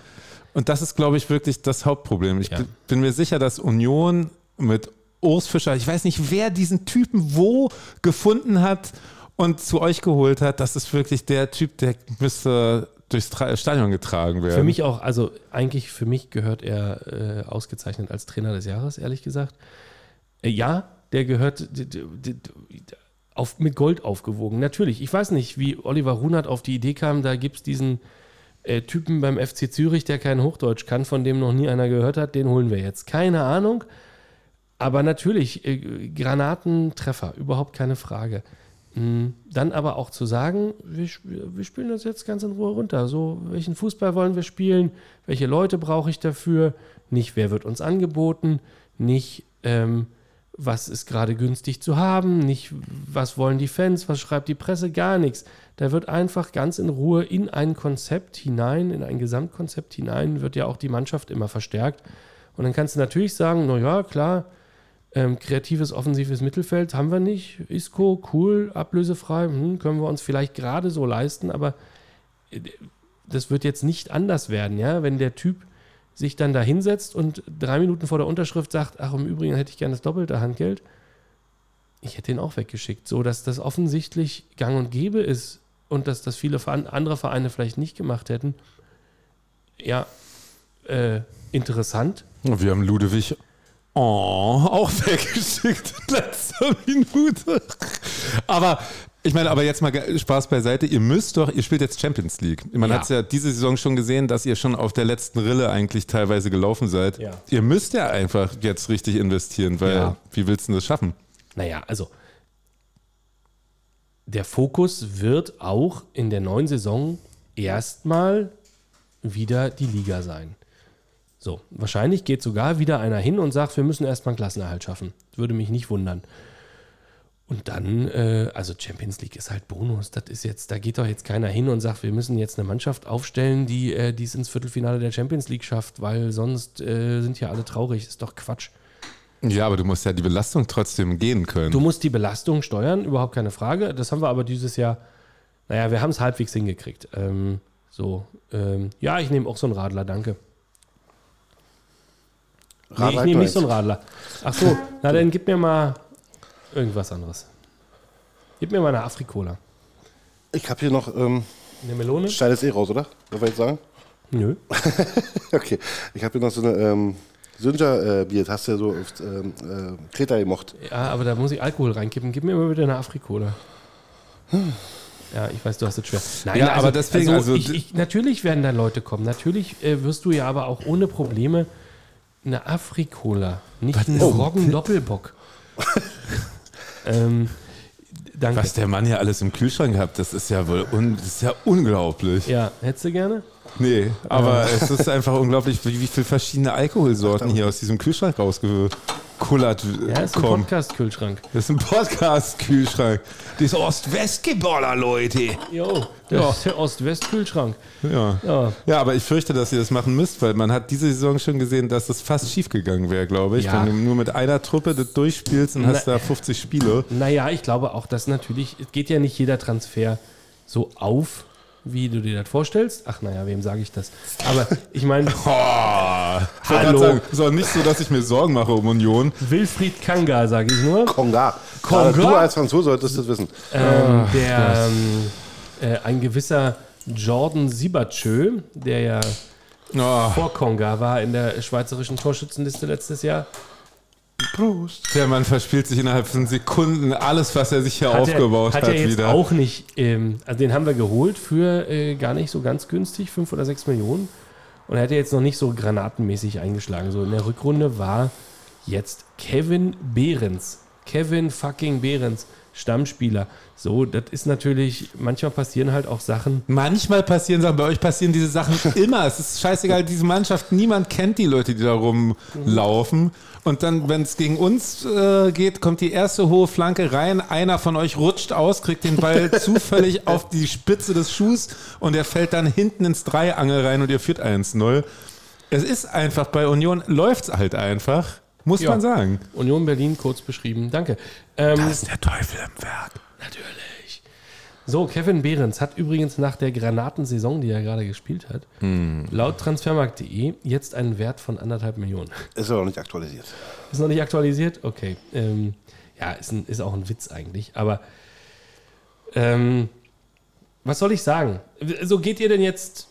Und das ist, glaube ich, wirklich das Hauptproblem. Ich Ja. bin- bin mir sicher, dass Union mit Urs Fischer, ich weiß nicht, wer diesen Typen wo gefunden hat und zu euch geholt hat. Das ist wirklich der Typ, der müsste durchs Stadion getragen werden. Für mich auch, also eigentlich für mich gehört er äh, ausgezeichnet als Trainer des Jahres, ehrlich gesagt. Äh, ja, der gehört auf, mit Gold aufgewogen. Natürlich, ich weiß nicht, wie Oliver Runert auf die Idee kam, da gibt es diesen äh, Typen beim FC Zürich, der kein Hochdeutsch kann, von dem noch nie einer gehört hat, den holen wir jetzt. Keine Ahnung. Aber natürlich, äh, Granatentreffer, überhaupt keine Frage. Mm, Dann aber auch zu sagen, wir, wir spielen das jetzt ganz in Ruhe runter. So, welchen Fußball wollen wir spielen? Welche Leute brauche ich dafür? Nicht, wer wird uns angeboten? Nicht, ähm, was ist gerade günstig zu haben? Nicht, was wollen die Fans? Was schreibt die Presse? Gar nichts. Da wird einfach ganz in Ruhe in ein Konzept hinein, in ein Gesamtkonzept hinein, wird ja auch die Mannschaft immer verstärkt. Und dann kannst du natürlich sagen, naja, klar, ähm, kreatives, offensives Mittelfeld haben wir nicht. Isco, cool, ablösefrei, hm, können wir uns vielleicht gerade so leisten, aber äh, das wird jetzt nicht anders werden, ja, wenn der Typ sich dann da hinsetzt und drei Minuten vor der Unterschrift sagt, ach, im Übrigen hätte ich gerne das doppelte Handgeld. Ich hätte ihn auch weggeschickt, so dass das offensichtlich gang und gäbe ist und dass das viele andere Vereine vielleicht nicht gemacht hätten. Ja, äh, interessant, Wir haben Ludewig oh, auch weggeschickt in letzter Minute. Aber ich meine, aber jetzt mal Spaß beiseite. Ihr müsst doch, ihr spielt jetzt Champions League. Man Ja. hat es ja diese Saison schon gesehen, dass ihr schon auf der letzten Rille eigentlich teilweise gelaufen seid. Ja. Ihr müsst ja einfach jetzt richtig investieren, weil Ja. wie willst du das schaffen? Naja, also der Fokus wird auch in der neuen Saison erstmal wieder die Liga sein. So, wahrscheinlich geht sogar wieder einer hin und sagt, wir müssen erstmal einen Klassenerhalt schaffen. Würde mich nicht wundern. Und dann, äh, also Champions League ist halt Bonus. Das ist jetzt, da geht doch jetzt keiner hin und sagt, wir müssen jetzt eine Mannschaft aufstellen, die äh, es ins Viertelfinale der Champions League schafft, weil sonst äh, sind ja alle traurig. Ist doch Quatsch. Ja, aber du musst ja die Belastung trotzdem gehen können. Du musst die Belastung steuern, überhaupt keine Frage. Das haben wir aber dieses Jahr, naja, wir haben es halbwegs hingekriegt. Ähm, so, ähm, ja, ich nehme auch so einen Radler, danke. Nee, ich Radler nehme nicht so einen Radler. Ach so, na dann gib mir mal irgendwas anderes. Gib mir mal eine Afrikola. Ich habe hier noch ähm, Eine Melone? Steiles E raus, oder? Wollen wir jetzt sagen? Nö. Okay. Ich habe hier noch so eine ähm, Sünder-Bier. Das hast du ja so oft ähm, äh, Kreta gemocht. Ja, aber da muss ich Alkohol reinkippen. Gib mir mal bitte eine Afrikola. Ja, ich weiß, du hast es schwer. Nein, Ja, aber deswegen, also- ich, ich, natürlich werden da Leute kommen. Natürlich äh, wirst du ja aber auch ohne Probleme eine Afrikola, nicht einen Oh. Roggen-Doppelbock. ähm, danke. Was der Mann hier alles im Kühlschrank hat, das ist ja wohl un das ist ja unglaublich. Ja, hättest du gerne? Nee, aber es ist einfach unglaublich, wie, wie viele verschiedene Alkoholsorten hier aus diesem Kühlschrank rausgekullert Ja, ist ein. Podcast-Kühlschrank. Das ist ein Podcast-Kühlschrank. Das ist Ost-West-Geballer, Leute. Jo, das ist der Ost-West-Kühlschrank. Ja. Ja. ja, aber ich fürchte, dass ihr das machen müsst, weil man hat diese Saison schon gesehen, dass das fast schief gegangen wäre, glaube ich. Ja. Wenn du nur mit einer Truppe das durchspielst und hast Na- da 50 Spiele. Naja, ich glaube auch, dass natürlich, es geht ja nicht jeder Transfer so auf, wie du dir das vorstellst. Ach naja, wem sage ich das? Aber ich meine, Oh, Hallo. sagen, ist auch nicht so, dass ich mir Sorgen mache um Union. Wilfried Kanga, sage ich nur. Konga. Konga? Du als Franzose solltest das wissen. Ähm, der, ähm, äh, ein gewisser Jordan Sibachö, der ja Oh, vor Konga war in der schweizerischen Torschützenliste letztes Jahr. Prost. der Mann verspielt sich innerhalb von Sekunden alles, was er sich hier Hat aufgebaut er, hat, hat er jetzt wieder. auch nicht, ähm, also den haben wir geholt für äh, gar nicht so ganz günstig, 5 oder 6 Millionen. Und er hat ja jetzt noch nicht so granatenmäßig eingeschlagen. So in der Rückrunde war jetzt Kevin Behrens. Kevin fucking Behrens Stammspieler. So, das ist natürlich, manchmal passieren halt auch Sachen. Manchmal passieren Sachen, bei euch passieren diese Sachen immer. Es ist scheißegal, diese Mannschaft, niemand kennt die Leute, die da rumlaufen. Und dann, wenn es gegen uns äh, geht, kommt die erste hohe Flanke rein. Einer von euch rutscht aus, kriegt den Ball zufällig auf die Spitze des Schuhs und er fällt dann hinten ins Dreiangel rein und ihr führt 1-0. Es ist einfach, bei Union läuft es halt einfach, muss Ja. man sagen. Union Berlin, kurz beschrieben. Danke. Ähm, ist der Teufel im Werk. Natürlich. So, Kevin Behrens hat übrigens nach der Granatensaison, die er gerade gespielt hat, laut transfermarkt.de jetzt einen Wert von anderthalb Millionen. Ist aber noch nicht aktualisiert. Ist noch nicht aktualisiert? Okay. Ähm, ja, ist, ein, ist auch ein Witz eigentlich. Aber ähm, was soll ich sagen? So geht ihr denn jetzt.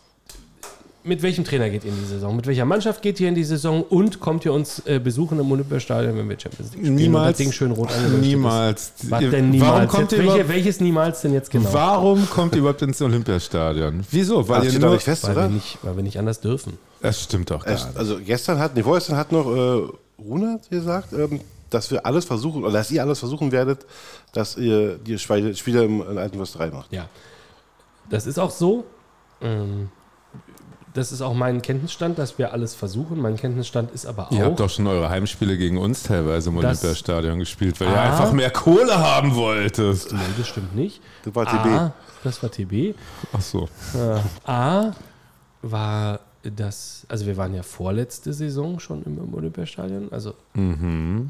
Mit welchem Trainer geht ihr in die Saison? Mit welcher Mannschaft geht ihr in die Saison? Und kommt ihr uns äh, besuchen im Olympiastadion, wenn wir Champions League spielen? und Niemals. das Ding schön rot Niemals. Ist? Was denn niemals? Warum kommt jetzt, ihr welche, überhaupt, welches niemals denn jetzt genau? warum kommt ihr überhaupt ins Olympiastadion? Wieso? Weil Das ihr nur, nicht fest, Weil wir, oder? nicht, weil wir nicht anders dürfen. Das stimmt doch gar nicht. also gestern hat, nee, vorgestern hat noch äh, Runert gesagt, ähm, dass wir alles versuchen, oder dass ihr alles versuchen werdet, dass ihr die Spiele Spieler im, in Alten Wüsterei macht. Ja. Das ist auch so. Ähm, Das ist auch mein Kenntnisstand, dass wir alles versuchen. Mein Kenntnisstand ist aber auch. Ihr habt doch schon eure Heimspiele gegen uns teilweise im Olympiastadion gespielt, weil ihr Ah. einfach mehr Kohle haben wolltest. Nee, das stimmt nicht. Das war TB. A, das war TB. Ach so. A war das, also wir waren ja vorletzte Saison schon im, im Olympiastadion. Also,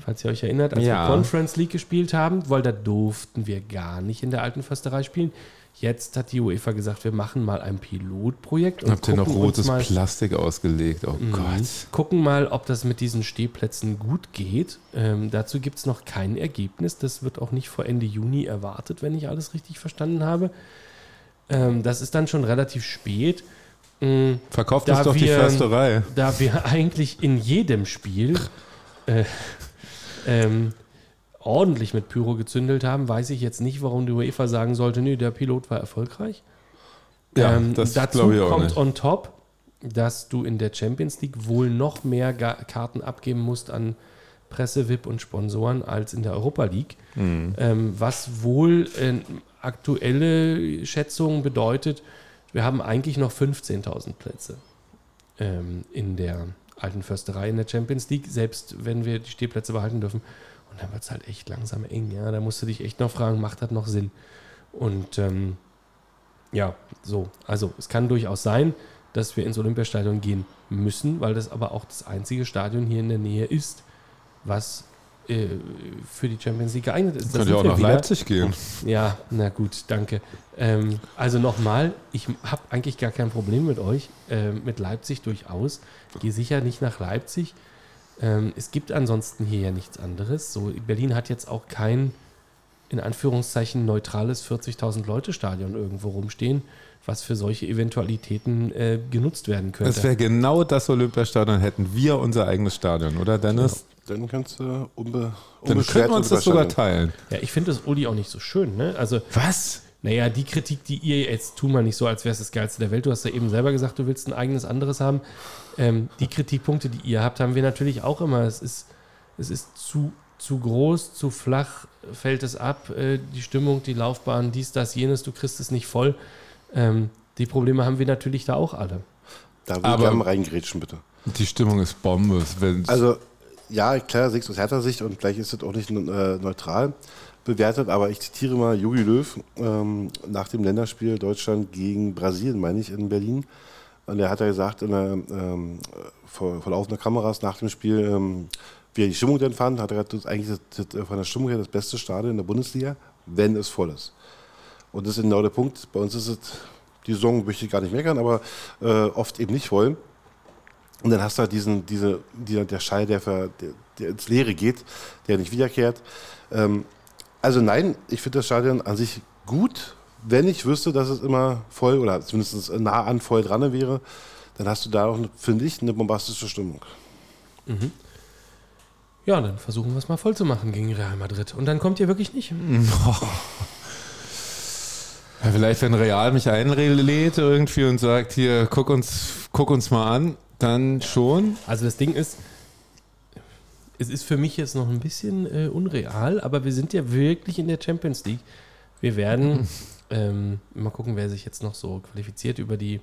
falls ihr euch erinnert, als Ja. wir Conference League gespielt haben, weil da durften wir gar nicht in der alten Försterei spielen. Jetzt hat die UEFA gesagt, wir machen mal ein Pilotprojekt und Habt ihr noch rotes mal, Plastik ausgelegt? Oh Mhm. Gott. gucken mal, ob das mit diesen Stehplätzen gut geht. Ähm, dazu gibt es noch kein Ergebnis. Das wird auch nicht vor Ende Juni erwartet, wenn ich alles richtig verstanden habe. Ähm, das ist dann schon relativ spät. Mm, Verkauft uns doch die wir- Försterei. da wir eigentlich in jedem Spiel äh, ähm, ordentlich mit Pyro gezündelt haben, weiß ich jetzt nicht, warum die UEFA sagen sollte, nö, der Pilot war erfolgreich. Ja, ähm, das dazu ich auch kommt nicht. on top, dass du in der Champions League wohl noch mehr Karten abgeben musst an Presse, VIP und Sponsoren als in der Europa League. Mhm. Ähm, was wohl äh, aktuelle Schätzungen bedeutet, wir haben eigentlich noch 15.000 Plätze ähm, in der alten Försterei in der Champions League, selbst wenn wir die Stehplätze behalten dürfen. Und dann wird es halt echt langsam eng. Ja? Da musst du dich echt noch fragen, macht das noch Sinn? Und ähm, ja, so. Also es kann durchaus sein, dass wir ins Olympiastadion gehen müssen, weil das aber auch das einzige Stadion hier in der Nähe ist, was äh, für die Champions League geeignet ist. Könnt ihr auch nach wieder. Leipzig gehen. Ja, na gut, danke. Ähm, also nochmal, ich habe eigentlich gar kein Problem mit euch, ähm, mit Leipzig durchaus. Gehe sicher nicht nach Leipzig. Ähm, es gibt ansonsten hier ja nichts anderes. So, Berlin hat jetzt auch kein, in Anführungszeichen, neutrales 40.000 Leute Stadion irgendwo rumstehen, was für solche Eventualitäten äh, genutzt werden Es könnte. wäre genau das Olympiastadion, hätten wir unser eigenes Stadion, oder Dennis? Dann kannst du unbe, Dann könnten wir uns das sogar teilen. Ja, ich finde das Uli auch nicht so schön. Ne? Also Was? Naja, die Kritik, die ihr jetzt tu mal nicht so, als wäre es das Geilste der Welt. Du hast ja eben selber gesagt, du willst ein eigenes anderes haben. Ähm, die Kritikpunkte, die ihr habt, haben wir natürlich auch immer. Es ist, es ist zu, zu groß, zu flach, fällt es ab, äh, die Stimmung, die Laufbahn, dies, das, jenes, du kriegst es nicht voll. Ähm, die Probleme haben wir natürlich da auch alle. Da will Aber- ich reingrätschen, bitte. Die Stimmung ist Bombe. Wenn Also, ja, klar, sehe ich aus härter Sicht und vielleicht ist es auch nicht äh, neutral bewertet, aber ich zitiere mal Jogi Löw ähm, nach dem Länderspiel Deutschland gegen Brasilien, meine ich, in Berlin. Und er hat ja gesagt, der, ähm, vor, vor laufender Kameras nach dem Spiel, ähm, wie er die Stimmung denn fand, hat er gesagt, das ist eigentlich das, das, von der Stimmung her das beste Stadion in der Bundesliga, wenn es voll ist. Und das ist genau der Punkt. Bei uns ist es, die Saison möchte ich gar nicht meckern, aber äh, oft eben nicht voll. Und dann hast du halt diesen, diese, dieser, der Schall, der, ver, der, der ins Leere geht, der nicht wiederkehrt. Ähm, also nein, ich finde das Stadion an sich gut. Wenn ich wüsste, dass es immer voll oder zumindest nah an voll dran wäre, dann hast du da auch, finde ich, eine bombastische Stimmung. Ja, dann versuchen wir es mal voll zu machen gegen Real Madrid. Und dann kommt ihr wirklich nicht. Ja, vielleicht, wenn Real mich einlädt irgendwie und sagt, hier, guck uns, guck uns mal an, dann schon. Also das Ding ist, es ist für mich jetzt noch ein bisschen äh, unreal, aber wir sind ja wirklich in der Champions League. Wir werden ähm, mal gucken, wer sich jetzt noch so qualifiziert über die,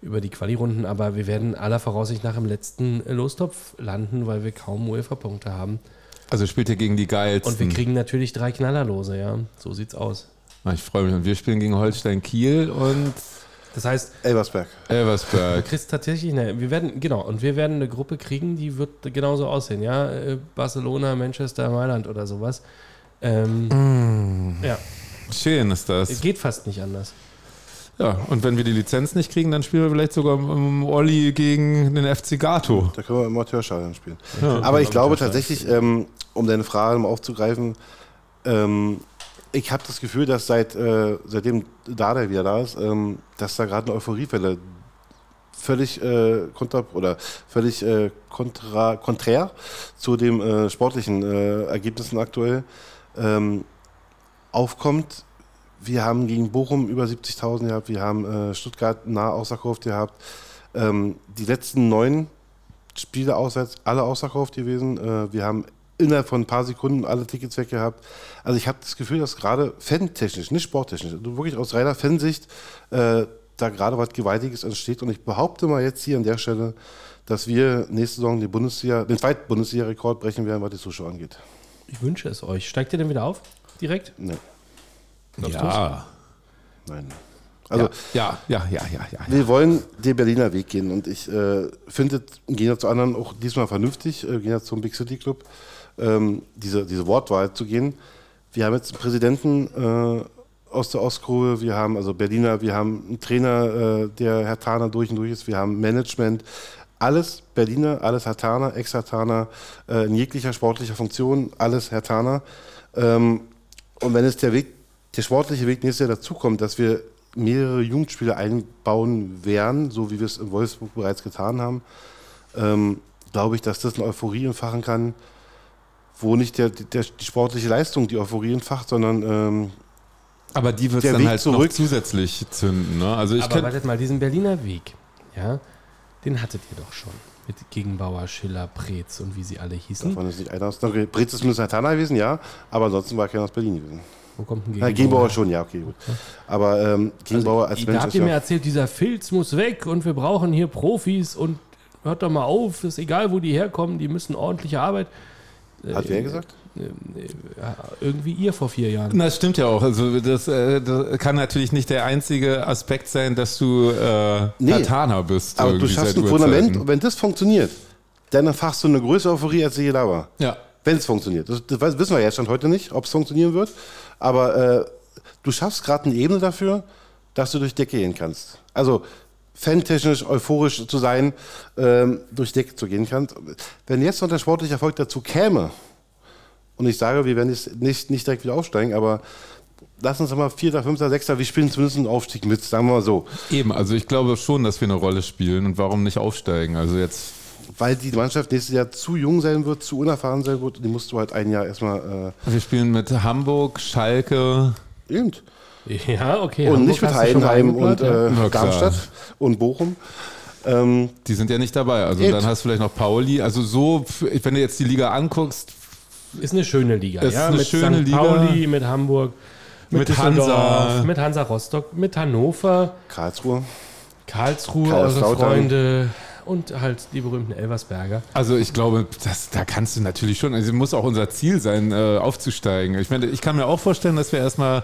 über die Quali-Runden, aber wir werden aller Voraussicht nach im letzten Lostopf landen, weil wir kaum UEFA-Punkte haben. Also spielt ihr gegen die geilsten. Und wir kriegen natürlich drei Knallerlose, ja. So sieht's aus. Ich freue mich. Und wir spielen gegen Holstein Kiel und Das heißt, Elversberg. du Elversberg. kriegst tatsächlich, eine, wir werden, genau, und wir werden eine Gruppe kriegen, die wird genauso aussehen, ja. Äh, Barcelona, Manchester, Mailand oder sowas. Ähm, Ja, Schön ist es das. geht fast nicht anders. Ja, und wenn wir die Lizenz nicht kriegen, dann spielen wir vielleicht sogar im Olli gegen den FC Gato. Da können wir im Amateurstadion spielen. Ja. Aber ich glaube tatsächlich, ähm, um deine Frage mal aufzugreifen, ähm, ich habe das Gefühl, dass seit, äh, seitdem Dada wieder da ist, ähm, dass da gerade eine Euphoriewelle völlig äh, kontra oder völlig äh, kontra, konträr zu den äh, sportlichen äh, Ergebnissen aktuell ähm, aufkommt. Wir haben gegen Bochum über 70.000 gehabt, wir haben äh, Stuttgart nah ausverkauft gehabt. Ähm, die letzten neun Spiele auswärts, alle ausverkauft gewesen. Äh, wir haben innerhalb von ein paar Sekunden alle Tickets weg gehabt. Also ich habe das Gefühl, dass gerade fantechnisch, nicht sporttechnisch, also wirklich aus reiner Fansicht, äh, da gerade was Gewaltiges entsteht. Und ich behaupte mal jetzt hier an der Stelle, dass wir nächste Saison die Bundesliga, den zweiten Bundesliga-Rekord brechen werden, was die Zuschauer angeht. Ich wünsche es euch. Steigt ihr denn wieder auf? Direkt? Nee, Ja. nein. Also ja, ja, ja, ja, ja. ja. Wir wollen den Berliner Weg gehen und ich äh, finde, gehen ja zu anderen auch diesmal vernünftig, äh, gehen ja zum Big City Club, ähm, diese, diese Wortwahl zu gehen. Wir haben jetzt einen Präsidenten äh, aus der Ostkurve, wir haben also Berliner, wir haben einen Trainer, äh, der Herr Taner durch und durch ist, wir haben Management, alles Berliner, alles Herr Taner, Ex-Herr Taner, äh, in jeglicher sportlicher Funktion, alles Herr Taner. Ähm, und wenn es der Weg, der sportliche Weg nächstes Jahr dazukommt, dass wir mehrere Jugendspiele einbauen werden, so wie wir es in Wolfsburg bereits getan haben, ähm, glaube ich, dass das eine Euphorie entfachen kann, wo nicht der, der, die sportliche Leistung die Euphorie entfacht, sondern ähm, Aber die wird dann Weg halt noch zurück- zusätzlich zünden. Ne? Also ich Aber wartet mal, diesen Berliner Weg, ja, den hattet ihr doch schon. Mit Gegenbauer, Schiller, Preetz und wie sie alle hießen. davon ist nicht einer aus. Brez ist Hatana gewesen, ja, aber ansonsten war keiner aus Berlin gewesen. Wo kommt ein Ja, Gegenbauer schon, ja, okay, gut. Aber ähm, Gegenbauer als Also, da Mensch habt ist ihr mir erzählt, dieser Filz muss weg und wir brauchen hier Profis und hört doch mal auf, ist egal, wo die herkommen, die müssen ordentliche Arbeit. hat wer gesagt? Ja, irgendwie ihr vor vier Jahren. Na, Das stimmt ja auch. Also das, äh, das kann natürlich nicht der einzige Aspekt sein, dass du äh, Nee. Katana bist. Aber du schaffst ein Fundament und wenn das funktioniert, dann erfachst du eine größere Euphorie, als sie je da war. Ja. Wenn es funktioniert. Das, das wissen wir jetzt schon heute nicht, ob es funktionieren wird. Aber äh, du schaffst gerade eine Ebene dafür, dass du durch Decke gehen kannst. Also fantechnisch, euphorisch zu sein, ähm, durch Decke zu gehen kannst. Wenn jetzt noch der sportliche Erfolg dazu käme, und ich sage, wir werden jetzt nicht, nicht direkt wieder aufsteigen, aber lass uns mal Vierter, Fünfter, Sechster, wir spielen zumindest einen Aufstieg mit, sagen wir mal so. Eben, also ich glaube schon, dass wir eine Rolle spielen und warum nicht aufsteigen? Also jetzt, Weil die Mannschaft nächstes Jahr zu jung sein wird, zu unerfahren sein wird, und die musst du halt ein Jahr erstmal wir spielen mit Hamburg, Schalke. äh, eben. Ja, okay. Und Hamburg nicht mit Heidenheim und ja? äh, klar. Darmstadt und Bochum. Ähm, Die sind ja nicht dabei. Also Eben. dann hast du vielleicht noch Pauli. Also so, wenn du jetzt die Liga anguckst, Ist eine schöne Liga, Ist ja. eine mit schöne St. Liga. Pauli, mit Hamburg, mit, Mit Hansa. mit Hansa Rostock, mit Hannover, Karlsruhe. Karlsruhe, eure Kaiserslautern. Freunde und halt die berühmten Elversberger. Also ich glaube, das, da kannst du natürlich schon, also muss auch unser Ziel sein, äh, aufzusteigen. Ich meine, ich kann mir auch vorstellen, dass wir erstmal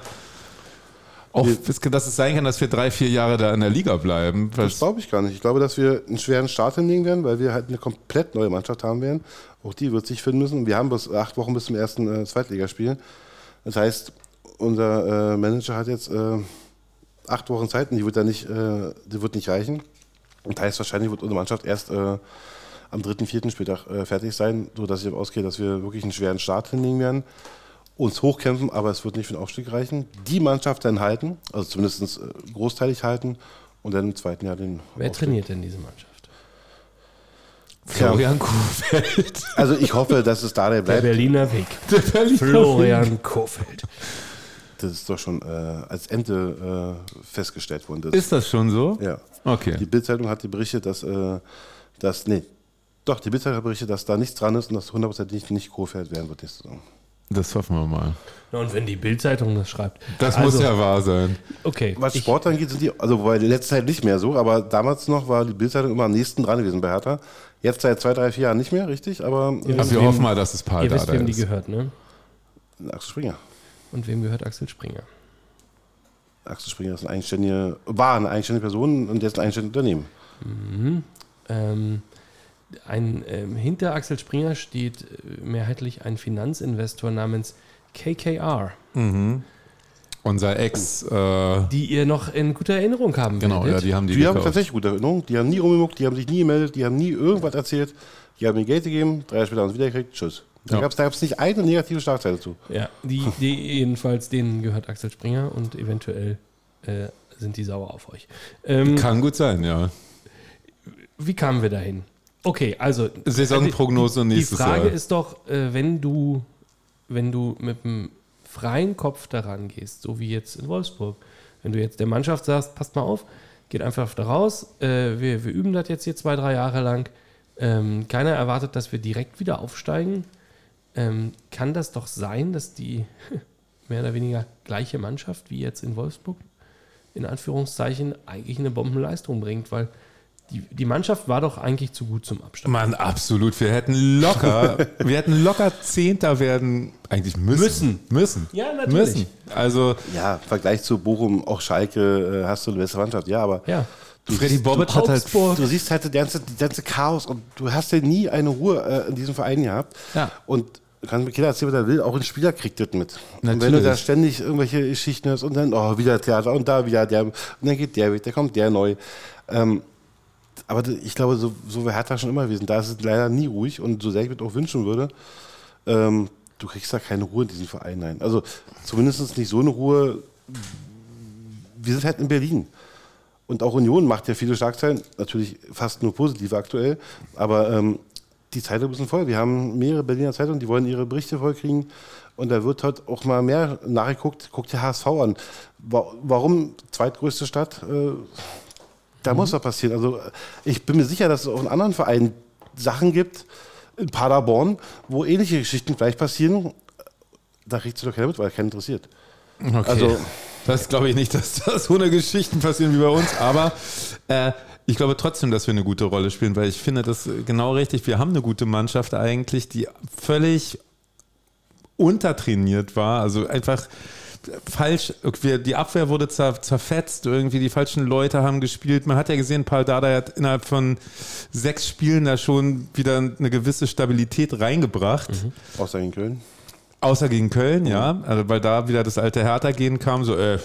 auch, dass es sein kann, dass wir drei, vier Jahre da in der Liga bleiben. Das glaube ich gar nicht. Ich glaube, dass wir einen schweren Start hinlegen werden, weil wir halt eine komplett neue Mannschaft haben werden. Auch die wird sich finden müssen. Wir haben bis acht Wochen bis zum ersten äh, Zweitligaspiel. Das heißt, unser äh, Manager hat jetzt äh, acht Wochen Zeit und die wird, da nicht, äh, die wird nicht reichen. Und heißt, wahrscheinlich wird unsere Mannschaft erst äh, am dritten, vierten Spieltag äh, fertig sein, sodass ich ausgehe, dass wir wirklich einen schweren Start hinlegen werden. Uns hochkämpfen, aber es wird nicht für den Aufstieg reichen. Die Mannschaft dann halten, also zumindest äh, großteilig halten und dann im zweiten Jahr den Wer Aufstieg. trainiert denn diese Mannschaft? Florian Kuhfeld. Also ich hoffe, dass es da der Der bleibt. Berliner Weg. Der Berliner Florian Kofeld. Das ist doch schon äh, als Ente äh, festgestellt worden. Das, Ist das schon so? ja. Okay. Die Bildzeitung hat berichtet, dass, äh, dass nee, Doch, die Bildzeitung hat berichtet, dass da nichts dran ist und dass hundertprozentig nicht Kofeld werden wird nächste Saison. Das hoffen wir mal. Na, und wenn die Bildzeitung das schreibt. Das Also, muss ja wahr sein. Okay. Was Sport angeht, sind die, also wobei in letzter Zeit nicht mehr so, aber damals noch war die Bildzeitung immer am nächsten dran gewesen bei Hertha. Jetzt seit zwei, drei, vier Jahren nicht mehr, richtig? Aber Also wir wem- hoffen mal, dass es Paul Ihr wisst, Dardai wem die gehört, ne? Axel Springer. Und wem gehört Axel Springer? Axel Springer ist eine eigenständige, war eine eigenständige Person und jetzt ein eigenständiges Unternehmen. Ähm, ein, ähm, hinter Axel Springer steht äh, mehrheitlich ein Finanzinvestor namens KKR, Unser Ex, äh, die ihr noch in guter Erinnerung haben genau, ja, werdet. die haben die, Die, haben tatsächlich gute Erinnerung, die haben nie rumgeguckt, die haben sich nie gemeldet, die haben nie irgendwas erzählt, die haben mir Geld gegeben, drei Jahre später haben sie wieder gekriegt, tschüss. Da Ja. gab es nicht eine negative Schlagzeile zu. Ja, die, die jedenfalls, denen gehört Axel Springer und eventuell äh, sind die sauer auf euch. Ähm, Kann gut sein, ja. wie kamen wir dahin? Okay, also Saisonprognose die, die nächstes Frage Jahr. ist doch, äh, wenn du wenn du mit einem freien Kopf daran gehst, so wie jetzt in Wolfsburg, wenn du jetzt der Mannschaft sagst, passt mal auf, geht einfach da raus, äh, wir, wir üben das jetzt hier zwei, drei Jahre lang, ähm, keiner erwartet, dass wir direkt wieder aufsteigen, ähm, kann das doch sein, dass die mehr oder weniger gleiche Mannschaft wie jetzt in Wolfsburg in Anführungszeichen eigentlich eine Bombenleistung bringt, weil die, die Mannschaft war doch eigentlich zu gut zum Abstand. Mann, absolut. Wir hätten locker, wir hätten locker Zehnter werden, eigentlich müssen. Müssen. Müssen. Ja, natürlich. Müssen. Also, Ja, im Vergleich zu Bochum, auch Schalke, äh, hast du eine bessere Mannschaft, ja, aber Ja. du, Freddy siehst, Bobic hat halt, du siehst halt die ganze, die ganze Chaos und du hast ja nie eine Ruhe äh, in diesem Verein gehabt. Ja. Und du kannst mir jeder erzählen, was er will, auch ein Spieler kriegt das mit. Und wenn du Natürlich. da ständig irgendwelche Geschichten hast und dann, oh, wieder Theater und da wieder der, und dann geht der weg, der kommt der neu. Ähm, aber ich glaube, so, so wäre Hertha schon immer gewesen. Da ist es leider nie ruhig und so sehr ich mir auch wünschen würde, ähm, du kriegst da keine Ruhe in diesen Verein rein. Also zumindest nicht so eine Ruhe. Wir sind halt in Berlin. Und auch Union macht ja viele Schlagzeilen, natürlich fast nur positive aktuell, aber ähm, die Zeitungen sind voll. Wir haben mehrere Berliner Zeitungen, die wollen ihre Berichte vollkriegen. Und da wird halt auch mal mehr nachgeguckt. Guckt der HSV an. Wa- Warum zweitgrößte Stadt? Äh, da muss was passieren. Also ich bin mir sicher, dass es auch in anderen Vereinen Sachen gibt, in Paderborn, wo ähnliche Geschichten vielleicht passieren. Da kriegst du doch keiner mit, weil keiner interessiert. okay. Also das glaube ich nicht, dass da so eine Geschichten passieren wie bei uns, aber äh, ich glaube trotzdem, dass wir eine gute Rolle spielen, weil ich finde das genau richtig. Wir haben eine gute Mannschaft eigentlich, die völlig untertrainiert war, also einfach falsch, die Abwehr wurde zer, zerfetzt, irgendwie die falschen Leute haben gespielt. Man hat ja gesehen, Paul Dardai hat innerhalb von sechs Spielen da schon wieder eine gewisse Stabilität reingebracht. außer in Köln. Außer gegen Köln, ja, also weil da wieder das alte Hertha gehen kam, so, äh,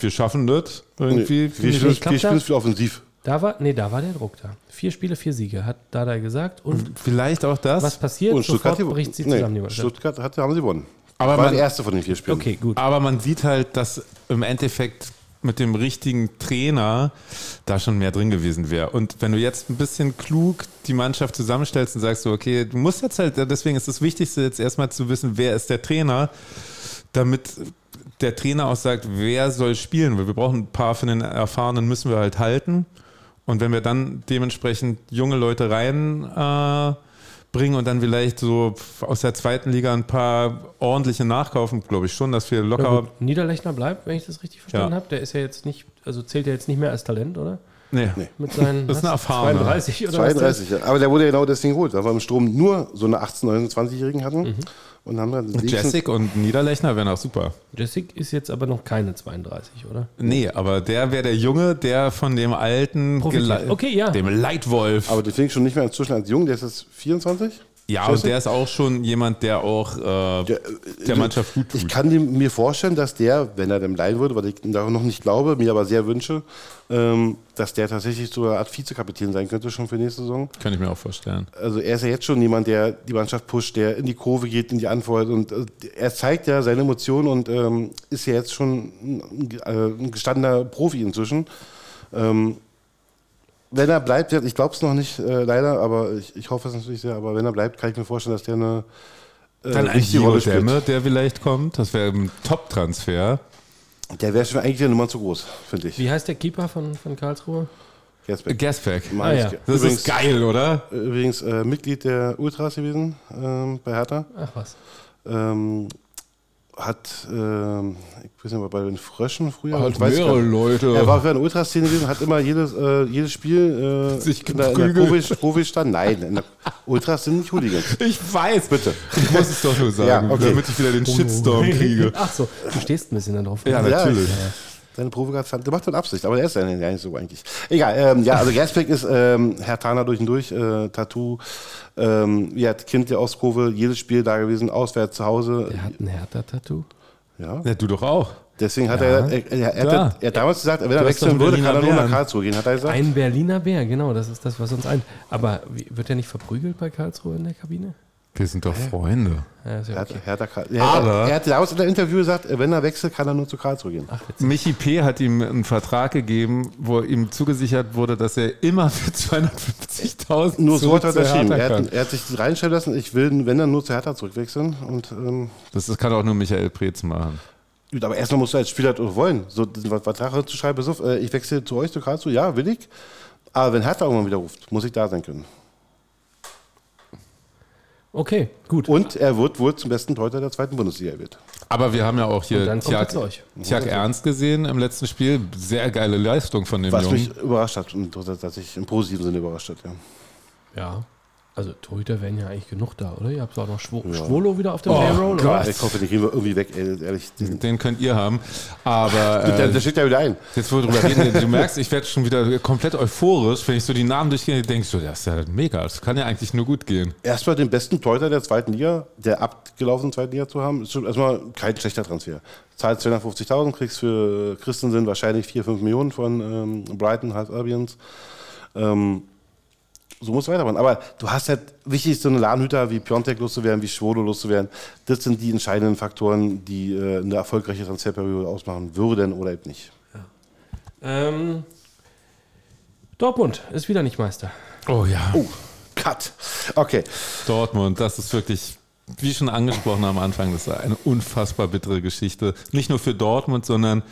wir schaffen das irgendwie. Nee, wir spielen, spielen da- viel offensiv. Da war, nee, da war der Druck da. Vier Spiele, vier Siege, hat Dada gesagt. Und Vielleicht auch das. was passiert? Und Sofort Stuttgart, bricht sie nee, zusammen, die. Stuttgart hat, haben sie gewonnen. Aber war man- der erste von den vier Spielen. Okay, gut. Aber man sieht halt, dass im Endeffekt mit dem richtigen Trainer da schon mehr drin gewesen wäre. Und wenn du jetzt ein bisschen klug die Mannschaft zusammenstellst und sagst so, okay, du musst jetzt halt, deswegen ist das Wichtigste jetzt erstmal zu wissen, wer ist der Trainer, damit der Trainer auch sagt, wer soll spielen, weil wir brauchen ein paar von den Erfahrenen müssen wir halt halten. Und wenn wir dann dementsprechend junge Leute rein äh, bringen und dann vielleicht so aus der zweiten Liga ein paar ordentliche nachkaufen, glaube ich schon, dass wir Ja, locker. gut. Niederlechner bleibt, wenn ich das richtig verstanden Ja. habe. Der ist ja jetzt nicht, also zählt er jetzt nicht mehr als Talent, oder? Nee. Nee. Mit seinen Das ist eine was, erfahrene. 32 oder was? 32, ja. aber der wurde ja genau deswegen geholt, weil wir im Strom nur so eine 18-, 29-Jährigen hatten. Mhm. Und haben dann Jessic und Niederlechner wären auch super. Jessic ist jetzt aber noch keine 32, oder? Nee, aber der wäre der Junge, der von dem alten. Gele- Okay, ja. dem Leitwolf. Aber den finde ich schon nicht mehr inzwischen als jung, der ist jetzt 24. ja, und der ist auch schon jemand, der auch äh, der, äh, Mannschaft gut tut. Ich kann mir vorstellen, dass der, wenn er dem leihen würde, was ich noch nicht glaube, mir aber sehr wünsche, ähm, dass der tatsächlich so eine Art Vizekapitän sein könnte schon für nächste Saison. Kann ich mir auch vorstellen. Also er ist ja jetzt schon jemand, der die Mannschaft pusht, der in die Kurve geht, in die Antwort und äh, er zeigt ja seine Emotionen und ähm, ist ja jetzt schon ein, äh, ein gestandener Profi inzwischen. Ähm, wenn er bleibt, ich glaube es noch nicht äh, leider, aber ich, ich hoffe es natürlich sehr, aber wenn er bleibt, kann ich mir vorstellen, dass der eine äh, Dann Gio Rolle spielt. Demme, der vielleicht kommt. Das wäre ein Top-Transfer. Der wäre schon eigentlich eine Nummer zu groß, finde ich. Wie heißt der Keeper von, von Karlsruhe? Gersbeck. Gaspack. Meine Ah, ja. Das übrigens, ist geil, oder? Übrigens äh, Mitglied der Ultras gewesen ähm, bei Hertha. Ach was. Ähm, hat, ähm, ich weiß nicht, bei den Fröschen früher. Hat mehrere gar nicht. Leute. Er war für eine Ultraszene gewesen, hat immer jedes, äh, jedes Spiel äh, Sich in der, in der geprügelt. Profi, Profistand. Nein, in der Ultras sind nicht Hooligans. Ich weiß. Bitte. Ich muss es doch nur sagen, Ja, okay. damit ich wieder den Shitstorm kriege. Ach so, du stehst ein bisschen da drauf. Ja, natürlich. Seine Provokation, der macht das Absicht, aber er ist ja nicht, ja nicht so eigentlich. Egal, ähm, ja, also Gersbeck ist ähm, Herr Tana durch und durch, äh, Tattoo, ähm, ja, Kind der Ostkurve, jedes Spiel da gewesen, auswärts zu Hause. Der hat ein Hertha-Tattoo. Ja, Ja, du doch auch. deswegen hat er, er, er, er, Klar. hat, er hat damals gesagt, wenn er Du hast wechseln würde, Berliner kann er nur nach. Karlsruhe gehen, hat er gesagt. Ein Berliner Bär, genau, das ist das, was uns ein. Aber wird er nicht verprügelt bei Karlsruhe in der Kabine? Wir sind doch Freunde. Ja, ist ja Er hat, okay. er, hat, er, er, Aber- er hat damals in der Interview gesagt, wenn er wechselt, kann er nur zu Karlsruhe gehen. Ach. Michi P. hat ihm einen Vertrag gegeben, wo ihm zugesichert wurde, dass er immer für 250.000 Nur so hat er unterschrieben. Hertha Er kann. hat, er hat sich reinstellen lassen, ich will, wenn dann nur zu Hertha zurückwechseln. Und ähm, Das, das kann auch nur Michael Preetz machen. Gut, aber erstmal musst du als Spieler wollen. So den Vertrag zu schreiben, auf, äh, ich wechsle zu euch, zu Karlsruhe, ja, will ich. Aber wenn Hertha irgendwann wieder ruft, muss ich da sein können. Okay, gut. Und er wird wohl zum besten Torhüter der zweiten Bundesliga wird. Aber wir haben ja auch hier er Tjag, Ernst gesehen im letzten Spiel. Sehr geile Leistung von dem Was Jungen. mich überrascht hat und dass ich im positiven Sinne überrascht hat. Ja. Ja. Also Torhüter wären ja eigentlich genug da, oder? Ihr habt auch noch Schwo Schwolo wieder auf dem Oh Payroll, oder? Gott. Ich hoffe, den kriegen wir irgendwie weg, ey, ehrlich. Den, Den könnt ihr haben. Aber der, äh, der steht ja wieder ein. jetzt, wo wir drüber reden, du merkst, ich werde schon wieder komplett euphorisch. Wenn ich so die Namen durchgehe, ich so, das ist ja mega. Das kann ja eigentlich nur gut gehen. Erstmal den besten Torhüter der zweiten Liga, der abgelaufenen zweiten Liga zu haben, ist schon erstmal kein schlechter Transfer. Zahlst 250.000, kriegst für Christensen wahrscheinlich 4, 5 Millionen von ähm, Brighton, Half Albions. Ähm, so muss es weitermachen. Aber du hast halt wichtig, so eine Ladenhüter wie Piontek loszuwerden, wie Schwodo loszuwerden. Das sind die entscheidenden Faktoren, die äh, eine erfolgreiche Transferperiode ausmachen würden oder eben nicht. Ähm, Dortmund ist wieder nicht Meister. Oh ja. Oh, Cut. Okay. Dortmund, das ist wirklich, wie schon angesprochen am Anfang, das ist eine unfassbar bittere Geschichte. Nicht nur für Dortmund, sondern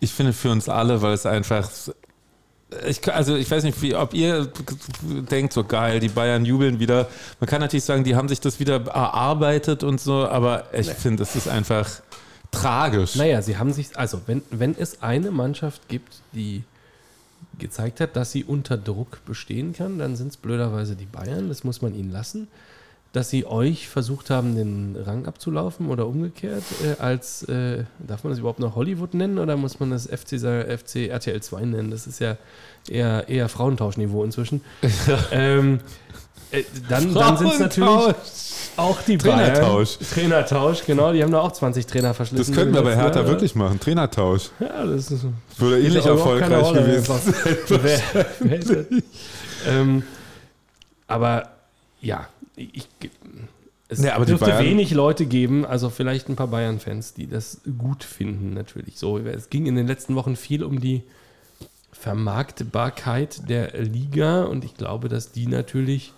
ich finde für uns alle, weil es einfach. Ich, also ich weiß nicht, wie, ob ihr denkt, so geil, die Bayern jubeln wieder. Man kann natürlich sagen, die haben sich das wieder erarbeitet und so, aber ich finde, es ist einfach tragisch. Naja, sie haben sich, also wenn, wenn es eine Mannschaft gibt, die gezeigt hat, dass sie unter Druck bestehen kann, dann sind es blöderweise die Bayern, das muss man ihnen lassen. Dass sie euch versucht haben, den Rang abzulaufen oder umgekehrt, äh, als, äh, darf man das überhaupt noch Hollywood nennen oder muss man das FC, sa- FC RTL 2 nennen? Das ist ja eher, eher Frauentauschniveau inzwischen. ähm, äh, dann dann sind es natürlich auch die Trainertausch. Bayern. Trainertausch, genau. Die haben da auch 20 Trainer verschlissen. Das könnten wir bei Hertha Jahr, wirklich machen. Trainertausch. Ja, das ist Würde ähnlich erfolgreich gewesen das? ähm, aber ja, ich, es Ja, dürfte Bayern- wenig Leute geben, also vielleicht ein paar Bayern-Fans, die das gut finden, natürlich. So, es ging in den letzten Wochen viel um die Vermarktbarkeit der Liga und ich glaube, dass die natürlich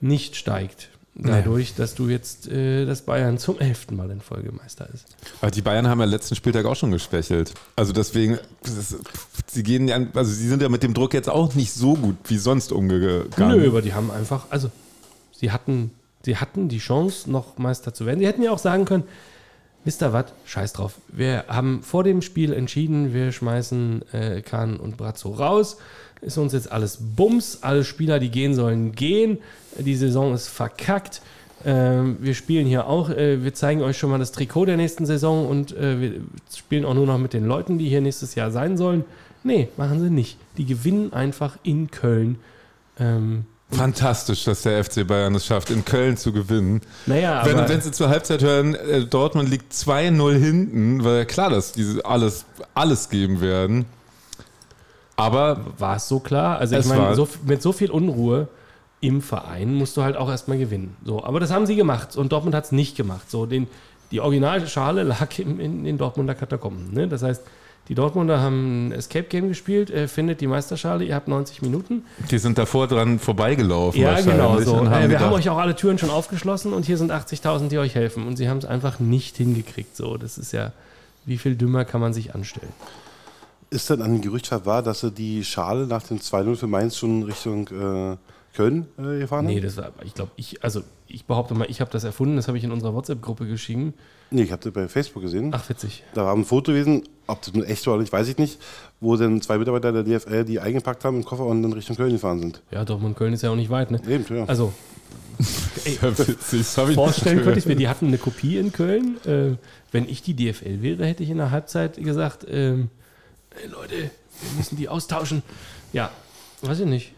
nicht steigt. Dadurch, dass du jetzt, äh, dass Bayern zum elften Mal in Folge Meister ist. Aber die Bayern haben ja letzten Spieltag auch schon geschwächelt. Also deswegen, das, sie gehen ja, also sie sind ja mit dem Druck jetzt auch nicht so gut wie sonst umgegangen. Nö, aber die haben einfach, also sie hatten, sie hatten die Chance, noch Meister zu werden. Sie hätten ja auch sagen können, ihr was, scheiß drauf. Wir haben vor dem Spiel entschieden, wir schmeißen äh, Kahn und Brazzo raus. Ist uns jetzt alles Bums. Alle Spieler, die gehen sollen, gehen. Die Saison ist verkackt. Ähm, wir spielen hier auch, äh, wir zeigen euch schon mal das Trikot der nächsten Saison und äh, wir spielen auch nur noch mit den Leuten, die hier nächstes Jahr sein sollen. Nee, machen sie nicht. Die gewinnen einfach in Köln. Ähm, Fantastisch, dass der FC Bayern es schafft, in Köln zu gewinnen. naja, Wenn, aber wenn sie zur Halbzeit hören, äh, Dortmund liegt 2-0 hinten, war ja klar, dass diese alles, alles geben werden. Aber war es so klar? Also ich meine, so, mit so viel Unruhe im Verein musst du halt auch erstmal gewinnen. So, aber das haben sie gemacht und Dortmund hat es nicht gemacht. So, den, die Originalschale lag in den Dortmunder Katakomben. Ne? Das heißt, die Dortmunder haben ein Escape Game gespielt, äh, findet die Meisterschale, ihr habt 90 Minuten. die sind davor dran vorbeigelaufen. Ja, genau so. und Äh, wir gedacht, haben euch auch alle Türen schon aufgeschlossen und hier sind 80.000, die euch helfen. Und sie haben es einfach nicht hingekriegt. So, das ist ja, wie viel dümmer kann man sich anstellen? ist dann an dem Gerücht wahr, dass sie die Schale nach dem 2-0 für Mainz schon Richtung äh, Köln äh, gefahren haben? Nee, das war, ich glaube, ich, also ich behaupte mal, ich habe das erfunden, das habe ich in unserer WhatsApp-Gruppe geschrieben. Nee, ich habe das bei Facebook gesehen. Ach, witzig. Da war ein Foto gewesen, ob das nun echt war oder nicht, weiß ich nicht, wo dann zwei Mitarbeiter der DFL die eingepackt haben im Koffer und dann Richtung Köln gefahren sind. Ja, Dortmund-Köln ist ja auch nicht weit, ne? Eben, ja. Also, Ja, hab ich vorstellen könnte ich mir, die hatten eine Kopie in Köln. Äh, wenn ich die DFL wäre, hätte ich in der Halbzeit gesagt, ähm, hey Leute, wir müssen die austauschen. Ja, weiß ich nicht.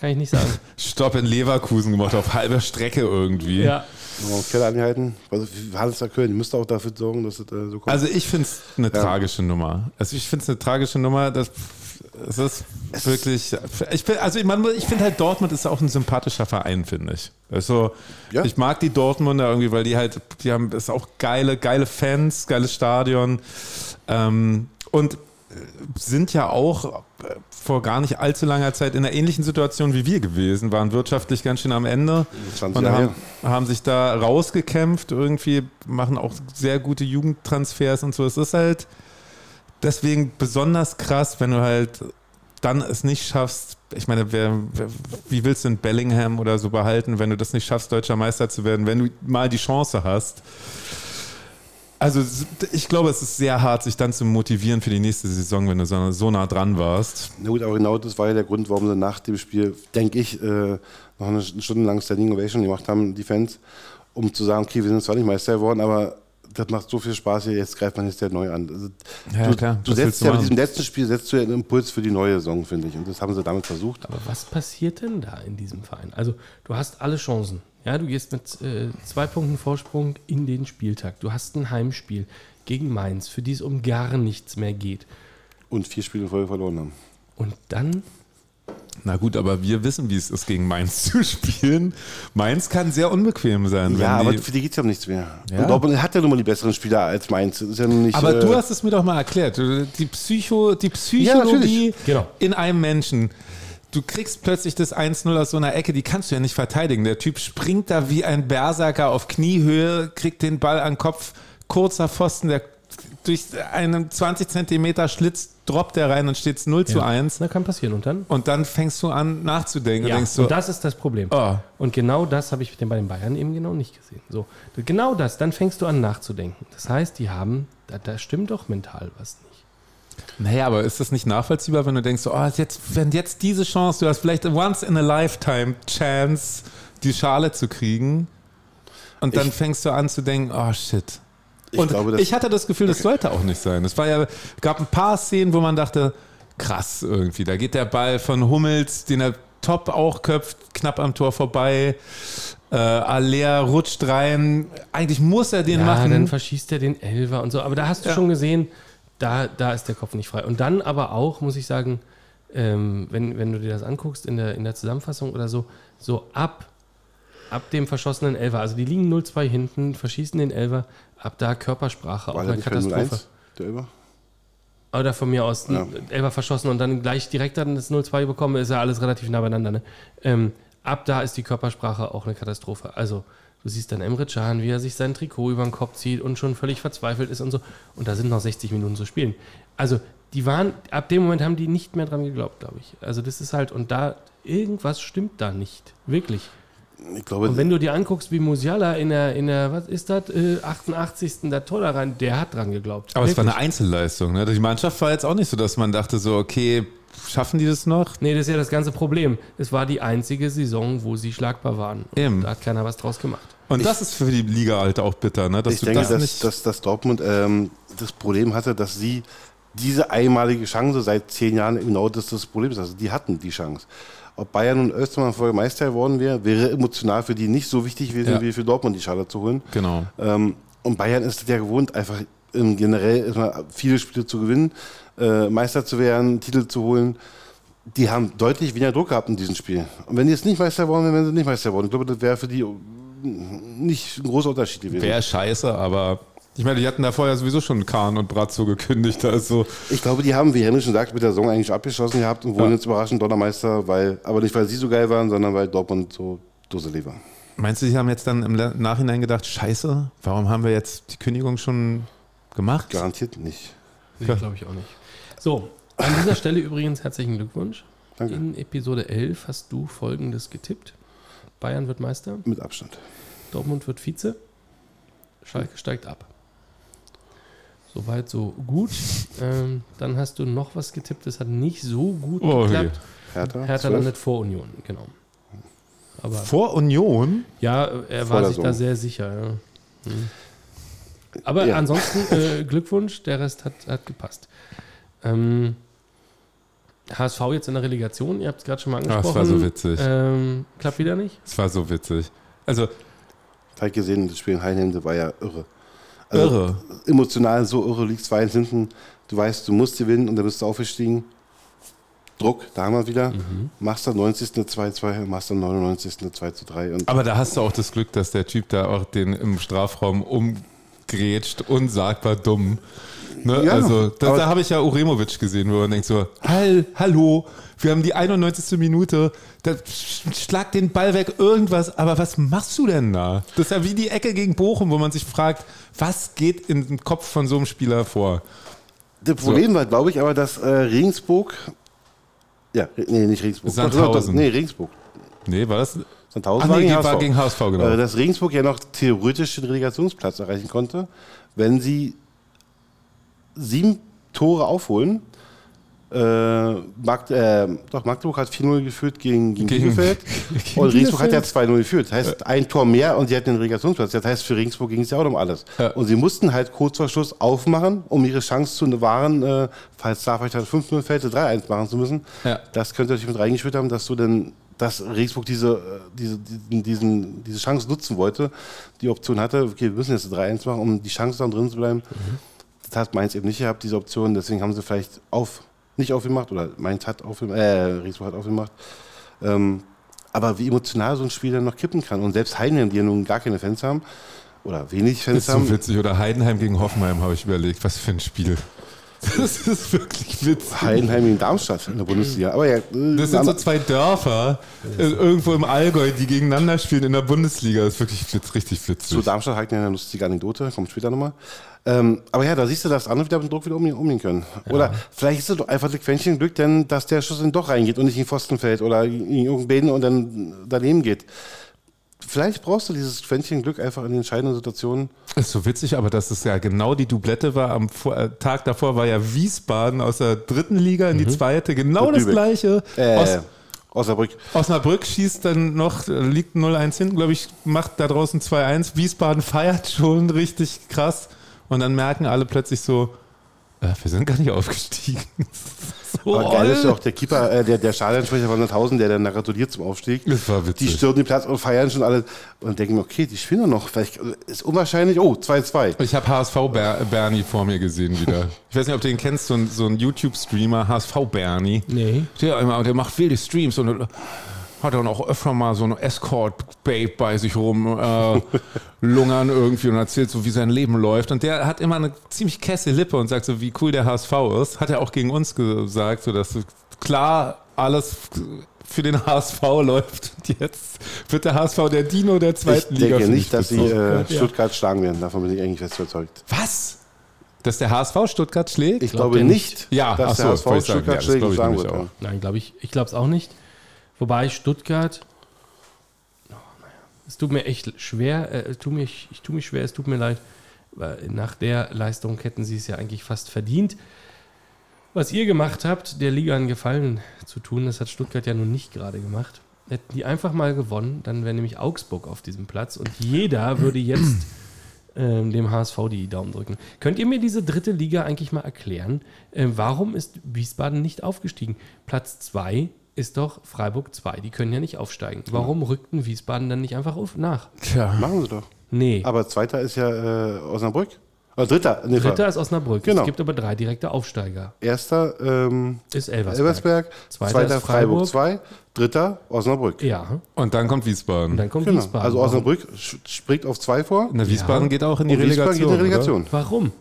Kann ich nicht sagen. Stopp in Leverkusen gemacht, auf halber Strecke irgendwie. ja. Keller angehalten. Also, Hannes da Köln, die müsste auch dafür sorgen, dass es äh, so kommt. Also ich finde es eine tragische Nummer. Also ich finde es eine tragische Nummer. Das, es ist wirklich. Ich bin, also ich, ich finde halt Dortmund ist auch ein sympathischer Verein, finde ich. Also Ja. ich mag die Dortmunder irgendwie, weil die halt, die haben ist auch geile, geile Fans, geiles Stadion ähm, und sind ja auch äh, vor gar nicht allzu langer Zeit in einer ähnlichen Situation wie wir gewesen, waren wirtschaftlich ganz schön am Ende 20 und haben, haben sich da rausgekämpft, irgendwie machen auch sehr gute Jugendtransfers und so. Es ist halt deswegen besonders krass, wenn du halt dann es nicht schaffst. Ich meine, wer, wer, wie willst du in Bellingham oder so behalten, wenn du das nicht schaffst, deutscher Meister zu werden, wenn du mal die Chance hast? Also ich glaube, es ist sehr hart, sich dann zu motivieren für die nächste Saison, wenn du so, so nah dran warst. Na gut, aber genau das war ja der Grund, warum sie nach dem Spiel, denke ich, äh, noch eine stundenlang Standing Ovation gemacht haben, die Fans, um zu sagen, okay, wir sind zwar nicht Meister geworden, aber das macht so viel Spaß hier, jetzt greift man jetzt der neu an. Also, Ja, du, klar, du setzt ja mit diesem letzten Spiel setzt du ja einen Impuls für die neue Saison, finde ich. Und das haben sie damit versucht. Aber was passiert denn da in diesem Verein? Also, du hast alle Chancen. Ja, du gehst mit äh, zwei Punkten Vorsprung in den Spieltag. Du hast ein Heimspiel gegen Mainz, für die es um gar nichts mehr geht. Und vier Spiele in Folge verloren haben. Und dann Na gut, aber wir wissen, wie es ist, gegen Mainz zu spielen. Mainz kann sehr unbequem sein. Ja, wenn aber die, für die geht es ja um nichts mehr. Ja. Und Dortmund hat ja nun mal die besseren Spieler als Mainz. Ja nicht, aber äh, du hast es mir doch mal erklärt. Die, Psycho, die Psychologie natürlich. Genau. in einem Menschen. Du kriegst plötzlich das 1-0 aus so einer Ecke, die kannst du ja nicht verteidigen. Der Typ springt da wie ein Berserker auf Kniehöhe, kriegt den Ball an den Kopf, kurzer Pfosten, der durch einen 20 Zentimeter Schlitz droppt der rein und steht 0 zu 1. Na, kann passieren. Und dann? Und dann fängst du an nachzudenken Ja, und denkst so, und das ist das Problem. Oh. Und genau das habe ich bei den Bayern eben genau nicht gesehen. So, genau das, dann fängst du an nachzudenken. Das heißt, die haben, da, da stimmt doch mental was nicht. Naja, aber ist das nicht nachvollziehbar, wenn du denkst, so, oh, jetzt, wenn jetzt diese Chance, du hast vielleicht a once in a lifetime Chance, die Schale zu kriegen, und dann Ich- fängst du an zu denken, oh shit. Ich und glaube, das- ich hatte das Gefühl, das sollte auch nicht sein. Es war ja, gab ein paar Szenen, wo man dachte, krass irgendwie. Da geht der Ball von Hummels, den er top auch köpft, knapp am Tor vorbei. Äh, Aller rutscht rein. Eigentlich muss er den ja, machen. dann verschießt er den Elfer und so. Aber da hast du Ja. schon gesehen, da, da ist der Kopf nicht frei. Und dann aber auch, muss ich sagen, ähm, wenn, wenn du dir das anguckst in der, in der Zusammenfassung oder so, so ab, ab dem verschossenen Elfer, also die liegen 0-2 hinten, verschießen den Elfer, ab da Körpersprache, auch war eine Katastrophe. 0-1, der Über? Oder von mir aus Ja. Elfer verschossen und dann gleich direkt dann das 0-2 bekommen, ist ja alles relativ nah beieinander. Ne? Ähm, ab da ist die Körpersprache auch eine Katastrophe. Also du siehst dann Emre Can, wie er sich sein Trikot über den Kopf zieht und schon völlig verzweifelt ist und so. Und da sind noch 60 Minuten zu spielen. Also die waren, ab dem Moment haben die nicht mehr dran geglaubt, glaube ich. Also das ist halt, und da, irgendwas stimmt da nicht. Wirklich. Ich glaube, Und wenn du dir anguckst, wie Musiala in der, in der was ist das, äh, 88. der Tor da rein, der hat dran geglaubt. aber es war Wirklich. eine Einzelleistung. Ne? Die Mannschaft war jetzt auch nicht so, dass man dachte so, okay, schaffen die das noch? Nee, das ist ja das ganze Problem. Es war die einzige Saison, wo sie schlagbar waren. Und Eben. Da hat keiner was draus gemacht. Und das ist für die Liga halt auch bitter, ne? dass ich du denke, das dass, nicht... dass, dass Dortmund ähm, das Problem hatte, dass sie diese einmalige Chance seit zehn Jahren genau das das Problem ist. Also die hatten die Chance. Ob Bayern nun öfter mal Folge Meister geworden wäre, wäre emotional für die nicht so wichtig gewesen, Ja. wie für Dortmund die Schale zu holen. genau. Ähm, und Bayern ist ja gewohnt, einfach generell erstmal viele Spiele zu gewinnen, äh, Meister zu werden, Titel zu holen. Die haben deutlich weniger Druck gehabt in diesem Spiel. Und wenn die jetzt nicht Meister geworden wären, wären sie nicht Meister geworden. Ich glaube, das wäre für die nicht ein großer Unterschied gewesen. Wäre scheiße, aber ich meine, die hatten da vorher sowieso schon Kahn und Brazzo gekündigt. Also Ich glaube, die haben, wie Henry schon sagt, mit der Saison eigentlich abgeschlossen gehabt und wurden Ja. jetzt überraschend Donnermeister, weil, aber nicht, weil sie so geil waren, sondern weil Dortmund so dusselig war. meinst du, die haben jetzt dann im Nachhinein gedacht, scheiße, warum haben wir jetzt die Kündigung schon gemacht? Garantiert nicht. Nee, glaube ich auch nicht. So, An dieser Stelle übrigens herzlichen Glückwunsch. Danke. In Episode 11 hast du folgendes getippt. Bayern wird Meister, Mit Abstand. Dortmund wird Vize, Schalke steigt ab. Soweit so gut. Ähm, dann hast du noch was getippt, das hat nicht so gut Oh, geklappt. Hertha. Hertha 12. landet vor Union, genau. Aber Vor Union? ja, er Vor war sich da Saison. sehr sicher. Ja. Hm. Aber Ja. ansonsten äh, Glückwunsch, der Rest hat, hat gepasst. Ähm, HSV jetzt in der Relegation, ihr habt es gerade schon mal Ah, angesprochen. es war so witzig. Ähm, klappt wieder nicht? Es war so witzig. Also, Hab ich gesehen, das Spiel in Heidenheim war ja irre. Also, irre. Emotional so irre, liegt 2 hinten. Du weißt, du musst gewinnen und dann bist du aufgestiegen. Druck, da haben wir wieder. Mhm. Machst dann 90. eine 2-2, machst dann 99. eine 2-3. Und Aber da hast du auch das Glück, dass der Typ da auch den im Strafraum umgrätscht, unsagbar dumm. Ne? Ja, also, da, aber- da habe ich ja Uremovic gesehen, wo man denkt so, Hall, hallo, wir haben die 91. Minute, da sch- schlag den Ball weg, irgendwas, aber was machst du denn da? Das ist ja wie die Ecke gegen Bochum, wo man sich fragt, was geht in den Kopf von so einem Spieler vor? Das Problem war, glaube ich, aber, dass äh, Regensburg. Ja, nee, nicht Regensburg. Sandhausen. Nee, Regensburg. Nee, war das? Sandhausen Ach war nee, gegen war HSV. gegen HSV, genau. Äh, dass Regensburg ja noch theoretisch den Relegationsplatz erreichen konnte, wenn sie sieben Tore aufholen. Äh, Magd, äh, doch, Magdeburg hat 4-0 geführt gegen, gegen, Gegen- Bielefeld. gegen und Regensburg hat ja Bielefeld? 2-0 geführt. Das heißt, ein Tor mehr und sie hatten den Relegationsplatz. Das heißt, für Regensburg ging es ja auch um alles. Ja. Und sie mussten halt kurz vor Schluss aufmachen, um ihre Chance zu wahren, äh, falls da vielleicht halt 5-0 fällt, 3-1 machen zu müssen. Ja. Das könnte natürlich mit reingespielt haben, dass du dann, dass Regensburg diese, äh, diese, diesen, diese Chance nutzen wollte, die Option hatte, okay, wir müssen jetzt 3-1 machen, um die Chance dann drin zu bleiben. Das hat Mainz eben nicht gehabt, diese Option, deswegen haben sie vielleicht auf, nicht aufgemacht oder Mainz hat aufgemacht, äh, Regensburg hat aufgemacht. Ähm, aber wie emotional so ein Spiel dann noch kippen kann und selbst Heidenheim, die ja nun gar keine Fans haben oder wenig Fans ist so haben, witzig. Oder Heidenheim gegen Hoffenheim habe ich überlegt. Was für ein Spiel. Das ist wirklich witzig. Heidenheim in Darmstadt in der Bundesliga. Aber ja, äh, Das sind so zwei Dörfer äh, irgendwo im Allgäu, die gegeneinander spielen in der Bundesliga. Das ist wirklich witz, richtig Zu witzig. Darmstadt hat eine lustige Anekdote, kommt später nochmal. Ähm, aber ja, da siehst du, dass andere wieder mit dem Druck wieder umgehen, umgehen können. Oder vielleicht ist es doch einfach ein Quäntchen Glück, denn dass der Schuss dann doch reingeht und nicht in den Pfosten fällt oder in irgendeinen Bein und dann daneben geht. Vielleicht brauchst du dieses Quäntchen Glück einfach in den entscheidenden Situationen. ist so witzig, aber dass es ja genau die Doublette war. Am äh, Tag davor war ja Wiesbaden aus der dritten Liga in die zweite. Genau das gleiche. Äh, Os Osnabrück. Osnabrück schießt dann noch, liegt 0-1 hinten, glaube ich, macht da draußen 2-1. Wiesbaden feiert schon richtig krass. Und dann merken alle plötzlich so, äh, wir sind gar nicht aufgestiegen. Aber geil ist ja auch der Keeper, äh, der, der Stadionsprecher von 100.000, der dann gratuliert zum Aufstieg. Das war Die witzig. stürzen den Platz und feiern schon alle und denken, okay, die spielen doch noch. Vielleicht ist unwahrscheinlich, oh, 2-2. Ich habe HSV Ber Bernie vor mir gesehen wieder. Ich weiß nicht, ob du den kennst, so ein, so ein YouTube-Streamer, HSV Bernie. Nee. Der, immer, der macht wilde Streams und hat dann auch öfter mal so eine Escort-Babe bei sich rum äh, lungern irgendwie und erzählt so, wie sein Leben läuft. Und der hat immer eine ziemlich kesse Lippe und sagt so, wie cool der HSV ist. Hat er auch gegen uns gesagt, so dass klar alles für den HSV läuft. Und jetzt wird der HSV der Dino der Ich zweiten Liga. denke für nicht, dass sie äh, Stuttgart schlagen werden. Davon bin ich eigentlich fest überzeugt. Was? Dass der HSV Stuttgart schlägt? Ich glaube nicht, Ja, dass ach der so, HSV ich. Stuttgart Ja, schlägt glaube ich wird. auch. Nein, glaube ich. Ich glaube es auch nicht. Wobei Stuttgart. Es tut mir echt schwer. Äh, tut mir, ich tue mich schwer, es tut mir leid. Nach der Leistung hätten sie es ja eigentlich fast verdient. Was ihr gemacht habt, der Liga einen Gefallen zu tun, das hat Stuttgart ja nun nicht gerade gemacht. Hätten die einfach mal gewonnen, dann wäre nämlich Augsburg auf diesem Platz und jeder würde jetzt ähm, dem HSV die Daumen drücken. Könnt ihr mir diese dritte Liga eigentlich mal erklären? Ähm, warum ist Wiesbaden nicht aufgestiegen? Platz 2 ist doch Freiburg 2. Die können ja nicht aufsteigen. Warum rückten Wiesbaden dann nicht einfach auf nach? Tja. Machen sie doch. Nee. Aber zweiter ist ja äh, Osnabrück. Oder dritter. Nee, Dritter ist Osnabrück. Genau. Es gibt aber drei direkte Aufsteiger. Erster ähm, Ist Elversberg. Elversberg, Zweiter zweiter ist Freiburg. Freiburg 2, dritter Osnabrück. Ja. Und dann kommt Wiesbaden. Und dann kommt Genau. Wiesbaden. Also Warum? Osnabrück sch- springt auf zwei vor. Na, Wiesbaden Ja. geht auch in die und Wiesbaden Relegation. geht in die Relegation. Warum?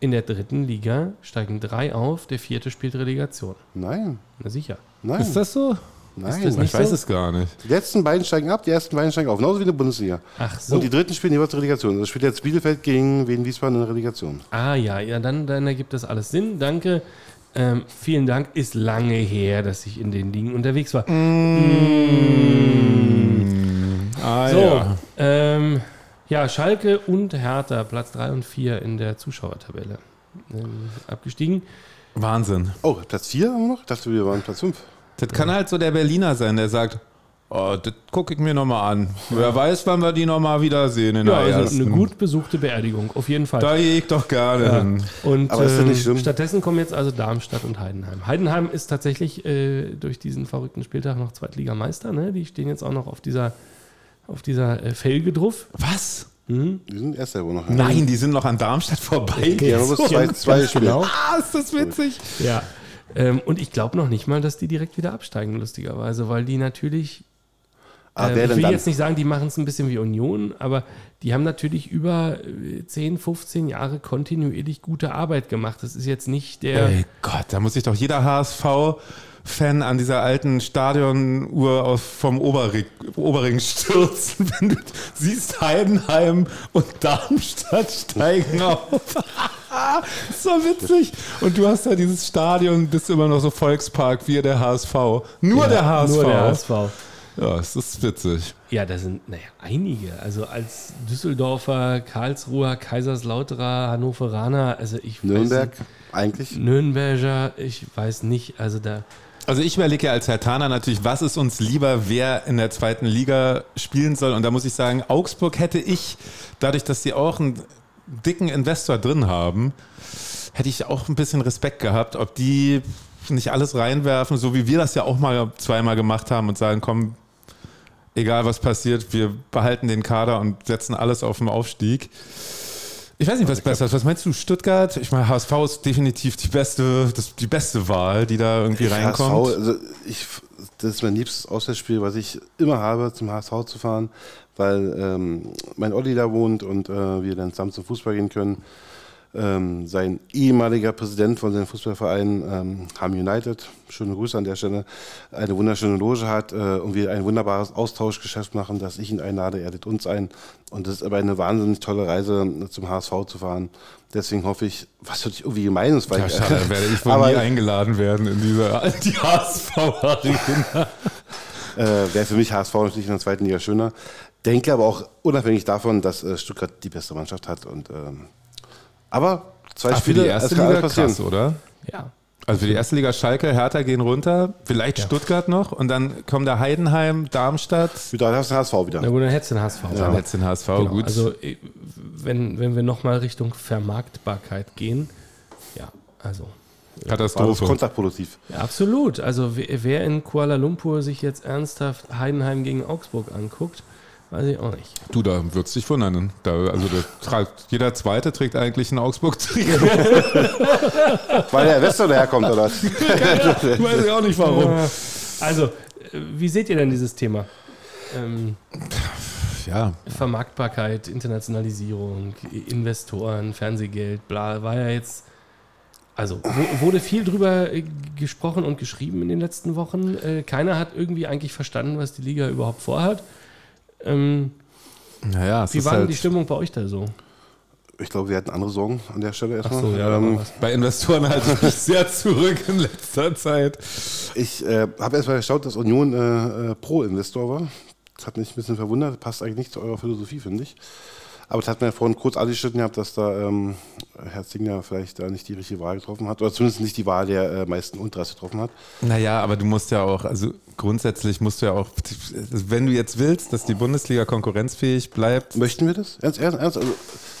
In der dritten Liga steigen drei auf, der vierte spielt Relegation. Nein, Na sicher. Nein. Ist das so? Nein, das Ich weiß so? es gar nicht. Die letzten beiden steigen ab, die ersten beiden steigen auf. Genauso wie in der Bundesliga. Ach so. Und die dritten spielen jeweils Relegation. Also spielt jetzt Bielefeld gegen Wien Wiesbaden in der Relegation. Ah ja, ja, dann, dann ergibt das alles Sinn. Danke. Ähm, vielen Dank. Ist lange her, dass ich in den Ligen unterwegs war. Ah, So, ja. ähm, ja, Schalke und Hertha, Platz 3 und 4 in der Zuschauertabelle. Ähm, abgestiegen. Wahnsinn. Oh, Platz 4 haben wir noch? Ich dachte, wir waren Platz 5. Das kann halt so der Berliner sein, der sagt, oh, das gucke ich mir nochmal an. Wer weiß, wann wir die nochmal wiedersehen in Ja, der also ersten. eine gut besuchte Beerdigung, auf jeden Fall. Da gehe ich doch gerne Ja. hin. Und Aber ist das ähm, nicht schlimm? stattdessen kommen jetzt also Darmstadt und Heidenheim. Heidenheim ist tatsächlich äh, durch diesen verrückten Spieltag noch Zweitligameister. Ne? Die stehen jetzt auch noch auf dieser, auf dieser äh, Felge drauf. Was? Mhm. Die sind erst selber noch. Nein, die sind noch an Darmstadt vorbei. Haben bloß zwei, zwei genau. Ah, ist das witzig. Ja. Ähm, und ich glaube noch nicht mal, dass die direkt wieder absteigen, lustigerweise, weil die natürlich. Aber äh, ich denn will dann? jetzt nicht sagen, die machen es ein bisschen wie Union, aber die haben natürlich über äh, 10, 15 Jahre kontinuierlich gute Arbeit gemacht. Das ist jetzt nicht der. Ey Gott, da muss sich doch jeder HSV-Fan an dieser alten Stadionuhr aus vom Oberring, Oberring stürzen, wenn du siehst, Heidenheim und Darmstadt steigen auf. so witzig. Und du hast ja dieses Stadion, bist immer noch so Volkspark wie der HSV. Nur der HSV. Nur der HSV. Ja, es ist witzig. Ja, da sind, naja, einige. Also als Düsseldorfer, Karlsruher, Kaiserslauterer, Hannoveraner, also ich Nürnberg, weiß eigentlich. Nürnberger, ich weiß nicht, also da. Also ich überlege ja als Herr Taner natürlich, was ist uns lieber, wer in der zweiten Liga spielen soll. Und da muss ich sagen, Augsburg hätte ich, dadurch, dass sie auch einen dicken Investor drin haben, hätte ich auch ein bisschen Respekt gehabt, ob die nicht alles reinwerfen, so wie wir das ja auch mal zweimal gemacht haben und sagen, komm, egal was passiert, wir behalten den Kader und setzen alles auf den Aufstieg. Ich weiß nicht, was besser ist. Was meinst du, Stuttgart? Ich meine, HSV ist definitiv die beste, das, die beste Wahl, die da irgendwie reinkommt. HSV, also ich, das ist mein liebstes Auswärtsspiel, was ich immer habe, zum HSV zu fahren, weil ähm, mein Olli da wohnt und äh, wir dann zusammen zum Fußball gehen können. Ähm, sein ehemaliger Präsident von seinem Fußballverein ähm, Ham United, schöne Grüße an der Stelle, eine wunderschöne Loge hat äh, und wir ein wunderbares Austauschgeschäft machen, dass ich ihn einlade, er lädt uns ein. Und das ist aber eine wahnsinnig tolle Reise, zum HSV zu fahren. Deswegen hoffe ich, was sich irgendwie gemein ist, weil Ja, schade, dann werde ich wohl Aber- nie eingeladen werden in diese die HSV-Arena. äh, wäre für mich HSV natürlich in der zweiten Liga schöner. Denke aber auch unabhängig davon, dass äh, Stuttgart die beste Mannschaft hat. Und, ähm, aber zwei Ach, für Spiele, die erste Liga passieren. krass, oder? Ja. Also für die erste Liga Schalke, Hertha gehen runter, vielleicht Stuttgart noch und dann kommen da Heidenheim, Darmstadt. Wieder hast du den HSV wieder. Na gut, dann hättest du den HSV. Dann hättest du den HSV, Genau, gut. Also äh, wenn, wenn wir nochmal Richtung Vermarktbarkeit gehen, ja, also Katastrophe. kontraproduktiv. ja, absolut. Also wer in Kuala Lumpur sich jetzt ernsthaft Heidenheim gegen Augsburg anguckt, weiß ich auch nicht. Du, da würdest dich wundern. Da, also der, trägt- jeder Zweite trägt eigentlich ein Augsburg-Trikot. Weil der Wester daherkommt, oder? was? Weiß ich auch nicht warum. Also, wie seht ihr denn dieses Thema? Ähm, Ja, Vermarktbarkeit, Internationalisierung, Investoren, Fernsehgeld, bla, war ja jetzt. Also wurde viel drüber äh, gesprochen und geschrieben in den letzten Wochen. Äh, Keiner hat irgendwie eigentlich verstanden, was die Liga überhaupt vorhat. Ähm, naja, es wie ist war denn halt, die Stimmung bei euch da so? Ich glaube, wir hatten andere Sorgen an der Stelle erstmal. So, ja, ähm, was. bei Investoren halte ich mich sehr zurück in letzter Zeit. ich äh, habe erstmal geschaut, dass Union äh, äh, Pro-Investor war. Das hat mich ein bisschen verwundert. Passt eigentlich nicht zu eurer Philosophie, finde ich. Aber das hat mir ja vorhin kurz angeschnitten gehabt, dass da ähm, Herr Zingler vielleicht da nicht die richtige Wahl getroffen hat. Oder zumindest nicht die Wahl der äh, meisten Ultras getroffen hat. Naja, aber du musst ja auch, also grundsätzlich musst du ja auch, wenn du jetzt willst, dass die Bundesliga konkurrenzfähig bleibt, Möchten wir das? Ernst, ernst, ernst? Also,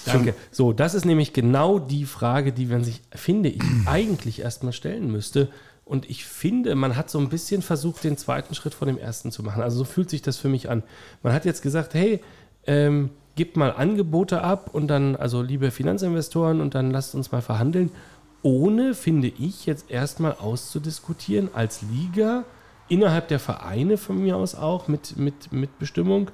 Danke. So, das ist nämlich genau die Frage, die man sich, finde ich, eigentlich erstmal stellen müsste. Und ich finde, man hat so ein bisschen versucht, den zweiten Schritt vor dem ersten zu machen. Also so fühlt sich das für mich an. Man hat jetzt gesagt, hey, ähm, gebt mal Angebote ab und dann, also liebe Finanzinvestoren, und dann lasst uns mal verhandeln, ohne, finde ich, jetzt erstmal auszudiskutieren als Liga, innerhalb der Vereine von mir aus auch, mit, mit, mit Bestimmung,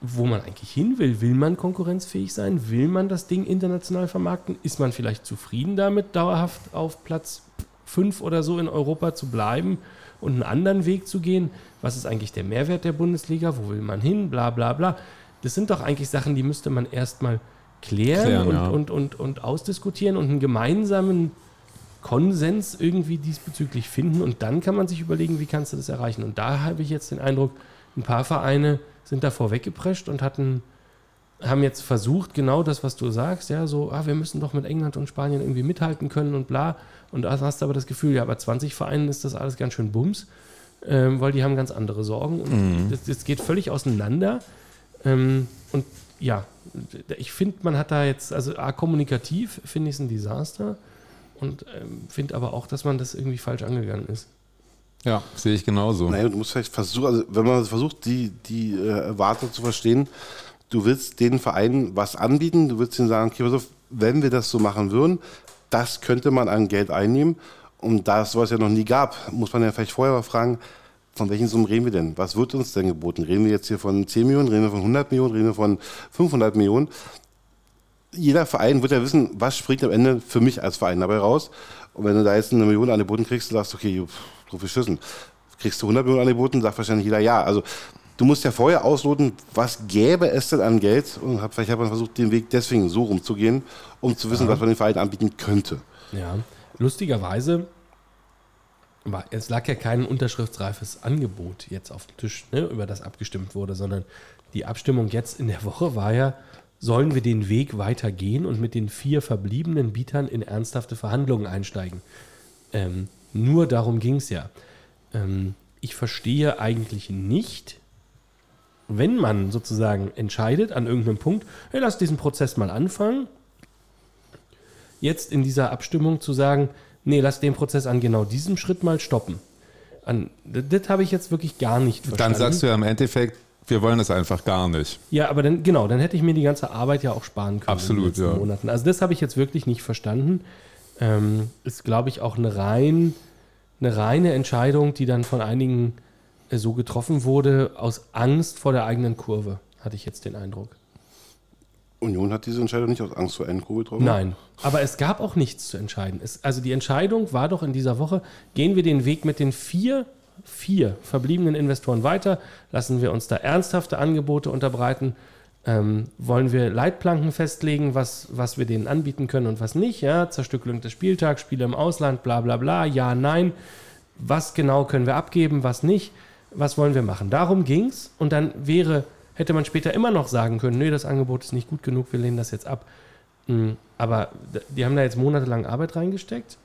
wo man eigentlich hin will. Will man konkurrenzfähig sein? Will man das Ding international vermarkten? Ist man vielleicht zufrieden damit, dauerhaft auf Platz 5 oder so in Europa zu bleiben? und einen anderen Weg zu gehen. Was ist eigentlich der Mehrwert der Bundesliga? Wo will man hin? Bla bla bla. Das sind doch eigentlich Sachen, die müsste man erstmal klären, Klären, und, ja. und, und, und ausdiskutieren und einen gemeinsamen Konsens irgendwie diesbezüglich finden. Und dann kann man sich überlegen, wie kannst du das erreichen. Und da habe ich jetzt den Eindruck, ein paar Vereine sind davor weggeprescht und hatten haben jetzt versucht, genau das, was du sagst, ja, so, ah, wir müssen doch mit England und Spanien irgendwie mithalten können und bla. Und da hast du aber das Gefühl, ja, bei 20 Vereinen ist das alles ganz schön Bums, ähm, weil die haben ganz andere Sorgen und das, das geht völlig auseinander. Ähm, und ja, ich finde, man hat da jetzt, also A, kommunikativ finde ich es ein Desaster und ähm, finde aber auch, dass man das irgendwie falsch angegangen ist. Ja, sehe ich genauso. Naja, du musst vielleicht versuchen, also wenn man versucht, die, die äh, Erwartung zu verstehen, du willst den Vereinen was anbieten, du willst ihnen sagen, okay, pass auf, wenn wir das so machen würden, das könnte man an Geld einnehmen. Und da es sowas ja noch nie gab, muss man ja vielleicht vorher mal fragen, von welchen Summen reden wir denn? Was wird uns denn geboten? Reden wir jetzt hier von 10 Millionen, reden wir von 100 Millionen, reden wir von 500 Millionen? Jeder Verein wird ja wissen, was springt am Ende für mich als Verein dabei raus. Und wenn du da jetzt eine Million angeboten kriegst, du sagst, okay, pff, drauf geschissen. Kriegst du 100 Millionen angeboten, sagt wahrscheinlich jeder ja. Also du musst ja vorher ausloten, was gäbe es denn an Geld? Und hab, vielleicht hat man versucht, den Weg deswegen so rumzugehen, um zu wissen, was man den Verein anbieten könnte. Ja, lustigerweise, war, es lag ja kein unterschriftsreifes Angebot jetzt auf dem Tisch, ne, über das abgestimmt wurde, sondern die Abstimmung jetzt in der Woche war ja, sollen wir den Weg weitergehen und mit den vier verbliebenen Bietern in ernsthafte Verhandlungen einsteigen. Ähm, nur darum ging es ja. Ähm, ich verstehe eigentlich nicht, wenn man sozusagen entscheidet an irgendeinem Punkt, hey, lass diesen Prozess mal anfangen, jetzt in dieser Abstimmung zu sagen, nee, lass den Prozess an genau diesem Schritt mal stoppen. An, das, das habe ich jetzt wirklich gar nicht verstanden. Dann sagst du ja im Endeffekt, wir wollen es einfach gar nicht. Ja, aber dann, genau, dann hätte ich mir die ganze Arbeit ja auch sparen können Absolut, in den ja. Monaten. Also das habe ich jetzt wirklich nicht verstanden. Ähm, ist, glaube ich, auch eine, rein, eine reine Entscheidung, die dann von einigen äh, so getroffen wurde, aus Angst vor der eigenen Kurve, hatte ich jetzt den Eindruck. Union hat diese Entscheidung nicht aus Angst vor Endkurve getroffen. Nein, aber es gab auch nichts zu entscheiden. Es, also die Entscheidung war doch in dieser Woche, gehen wir den Weg mit den vier, vier verbliebenen Investoren weiter, lassen wir uns da ernsthafte Angebote unterbreiten, ähm, wollen wir Leitplanken festlegen, was, was wir denen anbieten können und was nicht, ja, Zerstückelung des Spieltags, Spiele im Ausland, bla bla bla, ja, nein, was genau können wir abgeben, was nicht, was wollen wir machen. Darum ging es und dann wäre, hätte man später immer noch sagen können, nee, das Angebot ist nicht gut genug, wir lehnen das jetzt ab. Mm, Aber die haben da jetzt monatelang Arbeit reingesteckt.